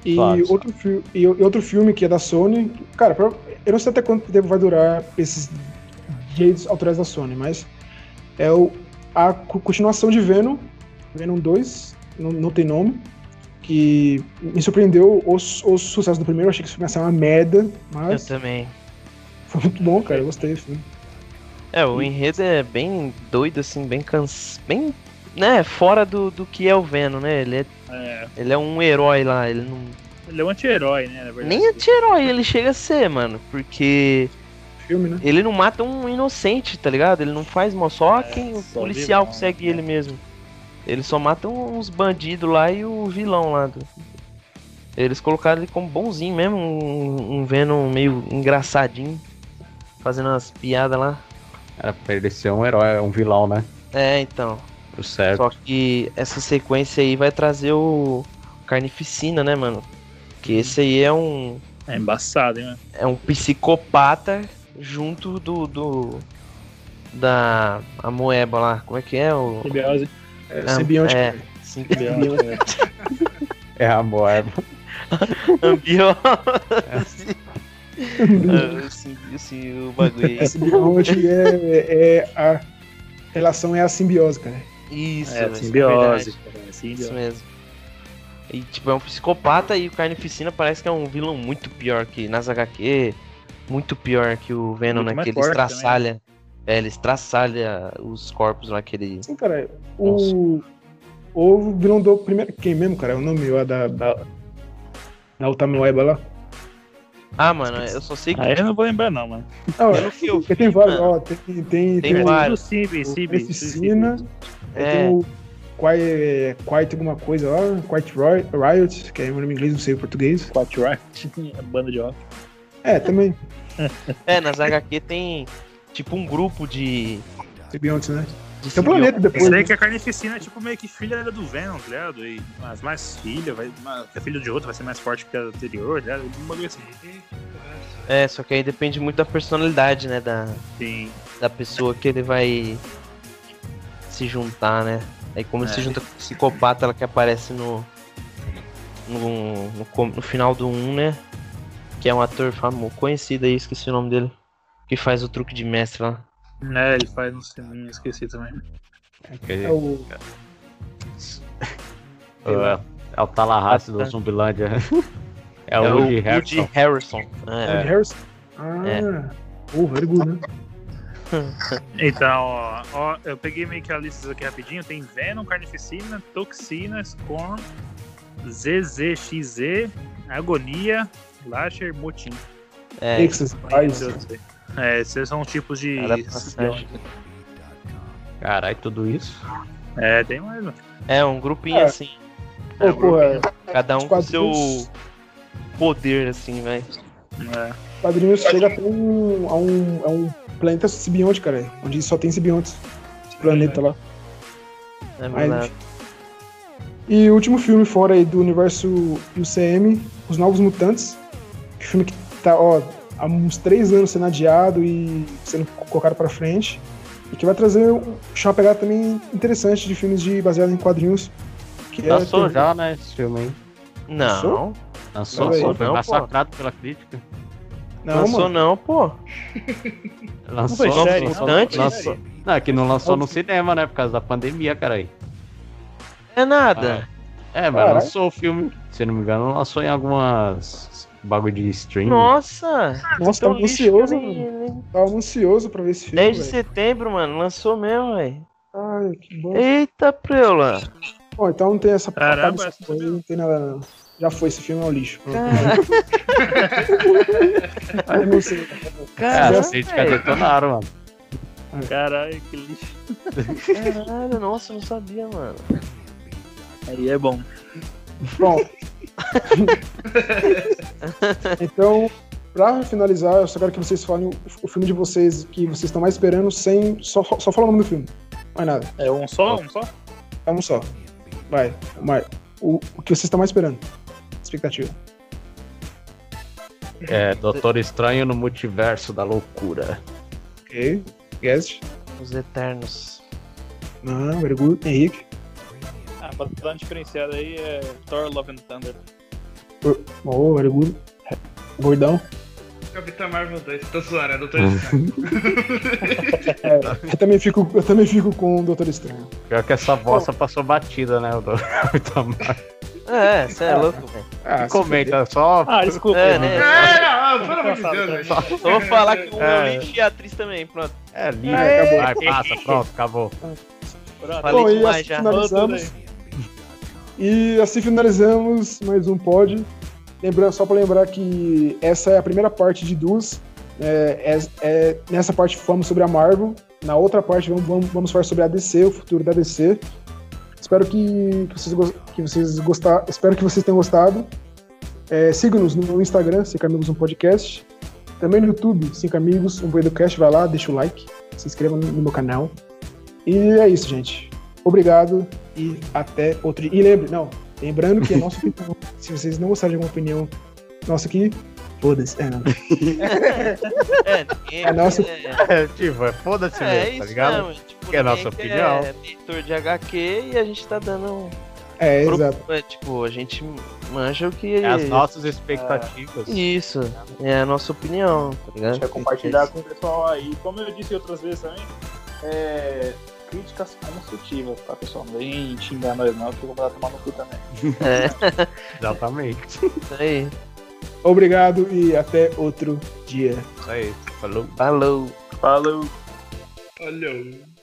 S1: E
S4: Claro.
S1: outro, fi- e e outro filme que é da Sony. Cara, pra- eu não sei até quanto tempo vai durar esses direitos autorais da Sony, mas é o, a co- continuação de Venom, Venom 2, não, não tem nome, que me surpreendeu o, o sucesso do primeiro. Eu achei que isso ia ser uma merda,
S3: Eu
S1: mas
S3: também.
S1: foi muito bom, cara. Eu gostei do filme.
S3: É, o enredo é bem doido, assim, bem cans... bem, né, fora do, do que é o Venom, né? Ele é,
S5: É,
S3: ele é um herói lá, ele não...
S5: ele é um anti-herói, né? Na verdade.
S3: Nem anti-herói ele chega a ser, mano, porque
S1: Filme, né?
S3: ele não mata um inocente, tá ligado? Ele não faz mal, só quem o policial
S5: vilão,
S3: consegue
S5: né?
S3: ele mesmo. Ele só mata uns bandidos lá e o vilão lá. do- Eles colocaram ele como bonzinho mesmo, um, um Venom meio engraçadinho, fazendo umas piadas lá.
S4: Era pra ele ser um herói, um vilão, né?
S3: É, então.
S4: Certo.
S3: Só que essa sequência aí vai trazer o Carnificina, né, mano? Que esse aí é um
S5: É embaçado, hein, mano?
S3: é um psicopata junto do do da a moeba lá. Como é que é o
S5: Simbiose.
S1: É,
S3: Ah, é.
S5: Simbiose.
S4: É a moeba.
S3: ambiose. Ah, sim, sim, o bagulho aí.
S1: É simbiótico é, é a relação é a simbiose, cara.
S3: Isso,
S5: É,
S3: velho,
S5: simbiose.
S3: verdade.
S5: cara,
S3: Isso
S5: simbiose.
S3: mesmo. E tipo, é um psicopata e o Carnificina parece que é um vilão muito pior que nas HQ. Muito pior que o Venom,
S5: Muito
S3: né?
S5: mais
S3: Que ele
S5: forte
S3: estraçalha. É, ele estraçalha os corpos lá que ele.
S1: Sim, cara. O, o vilão do primeiro. Quem mesmo, cara? É o nome lá da. Da, da Utamoeba lá.
S3: Ah, mano, eu só sei que.
S5: Aí eu não vou lembrar, não, mano.
S1: Não,
S3: Pelo que eu
S1: porque
S3: vi,
S1: tem vários. Ó, tem, tem,
S3: Tem
S1: o-
S3: vários.
S5: Simbi,
S1: o
S5: Simbi.
S1: Aí
S3: É.
S1: tem o Quiet, Quiet alguma coisa lá, Quiet Riot, Riot, que é o nome em inglês, não sei o português.
S5: Quatro Right. Banda de rock.
S1: É, também.
S3: É, nas HQ tem tipo um grupo de.
S1: Simbiontes, né?
S3: de
S1: Tem um planeta depois.
S5: Esse daí
S1: né?
S5: que a Carnificina é tipo meio que filha do Venom, tá ligado? E, mas mais filha, vai, mas que a filha de outro vai ser mais forte que a anterior, tá ligado? Um bagulho assim.
S3: É, só que aí depende muito da personalidade, né? Da,
S5: Sim.
S3: da pessoa que ele vai se juntar, né? Aí como ele
S5: É.
S3: se junta com o psicopata, ela que aparece no. No, no, no final do 1, né? Que é um ator famoso, conhecido aí, esqueci o nome dele. Que faz o truque de mestre lá.
S5: É, ele faz um sininho, esqueci também.
S1: É o.
S4: É, é o Tallahassee do Zumbilândia. É o Woody.
S3: Harrison.
S1: Woody
S3: É.
S1: Harrison? Ah.
S3: É.
S1: Oh, very good, né?
S5: Então, ó, ó, eu peguei meio que a lista aqui rapidinho. Tem Venom, Carnificina, Toxina, Scorn, ZZXZ, Agonia, Lasher, Motim.
S3: É,
S1: Exercise.
S5: É, esses são os tipos de.
S4: Caralho, tudo isso.
S5: É, tem mais, mano.
S3: É, um grupinho
S1: É.
S3: assim.
S1: Pô, porra,
S3: Cada um com seu poder, assim, vai.
S5: É.
S1: quadrinhos chega até um, a, um, a um planeta simbionte, cara. Onde só tem simbiontes. Esse planeta lá.
S3: É verdade.
S1: E o último filme fora aí do universo UCM, Os Novos Mutantes. Filme que tá, ó, há uns três anos sendo adiado e sendo colocado pra frente. E que vai trazer um, uma pegada também interessante de filmes de, baseados em quadrinhos. Que
S4: Lançou
S1: é,
S4: já, né, esse filme aí.
S3: Não,
S4: Lançou,
S1: Lançou,
S4: foi massacrado pela crítica.
S1: Não,
S3: lançou
S1: mano.
S3: não, pô.
S4: Lançou,
S5: foi
S3: série,
S5: não?
S4: lançou,
S3: Mutante?
S4: lançou. Não, é que não lançou no cinema, né, por causa da pandemia, cara aí.
S3: É nada.
S4: É, mas
S1: Caralho.
S4: lançou o filme, se não me engano, lançou em algumas bagulho de streaming.
S3: Nossa!
S1: Nossa, tava
S3: lixo
S1: ansioso, mano. Tava ansioso pra ver esse filme.
S3: 10 de
S1: velho.
S3: setembro, mano. Lançou mesmo, velho.
S1: Ai, que bom.
S3: Eita, preula.
S1: Bom, então não tem essa
S5: Caramba,
S1: essa coisa, não tem nada. não. Já foi, esse filme é um lixo.
S3: Caralho,
S1: Eu não sei.
S4: É,
S3: caralho,
S4: as críticas
S3: velho.
S4: detonaram, mano.
S5: Caralho, que lixo.
S3: Caralho, nossa, eu não sabia, mano.
S5: Aí é bom.
S1: Bom. então, pra finalizar, eu só quero que vocês falem o, filme de vocês que vocês estão mais esperando sem. Só, só falar o nome do filme. Mais nada.
S5: É um só? Um só?
S1: É um só. Vai. Vai. O, o que vocês estão mais esperando? Expectativa.
S4: É, Doutor Estranho no Multiverso da Loucura.
S1: Ok. Guest.
S3: Os Eternos.
S1: Não, very good. Henrique.
S5: Ah, pra dar uma diferenciada aí é Thor Love and Thunder.
S1: Oh, very good. Gordão.
S2: Capitã Marvel 2, tô zoando, é Doutor Estranho.
S1: É, eu, também fico, eu também fico com o Doutor Estranho.
S4: Pior que essa bosta passou batida, né? O Capitão Marvel.
S3: É, você é louco, velho.
S1: Ah, se
S4: Comenta só.
S5: Ah, desculpa.
S3: É, né?
S2: É, não, Ah, pelo amor de Deus.
S3: Só vou falar que o
S4: É.
S3: Lynch e a atriz também, pronto.
S4: É, lindo.
S1: É, acabou.
S4: Vai, passa, pronto, acabou.
S5: Pronto.
S3: Falei
S1: Bom, e
S3: demais
S1: assim
S3: já.
S1: finalizamos. E assim finalizamos mais um pod. Lembrando, só para lembrar que essa é a primeira parte de duas. É, é- é- nessa parte falamos sobre a Marvel. Na outra parte vamos, vamos, vamos falar sobre a DC, o futuro da DC. Espero que, que vocês, que vocês gostar, espero que vocês tenham gostado. É, Siga-nos no Instagram, Cinco Amigos um Podcast. Também no YouTube, Cinco Amigos, um Podcast. Vai lá, deixa o like, se inscreva no, no meu canal. E é isso, gente. Obrigado e até outro dia. E lembre, não, lembrando que a nossa opinião, se vocês não gostarem de alguma opinião nossa aqui, foda-se. É, não.
S3: É, ninguém
S1: É nosso-
S3: é,
S4: É, tipo, é foda-se
S3: é
S4: mesmo, tá ligado?
S3: mesmo. Tipo,
S4: Que é a nossa opinião.
S3: É leitor de HQ e a gente tá dando. um
S1: É,
S3: pro-
S1: exato.
S3: é, tipo, a gente manja o que.
S4: É as nossas expectativas.
S3: Isso, é a nossa opinião, tá
S5: A
S3: ligado?
S5: gente vai compartilhar com o pessoal aí. Como eu disse outras vezes também, é, críticas construtivas, tá, pessoal? Não vem xingar nós não, que eu vou dar tomar no cu também.
S3: É,
S4: Exatamente.
S3: isso aí.
S1: Obrigado e até outro dia.
S4: Isso aí. Falou.
S3: Falou.
S5: Falou!
S2: Olha.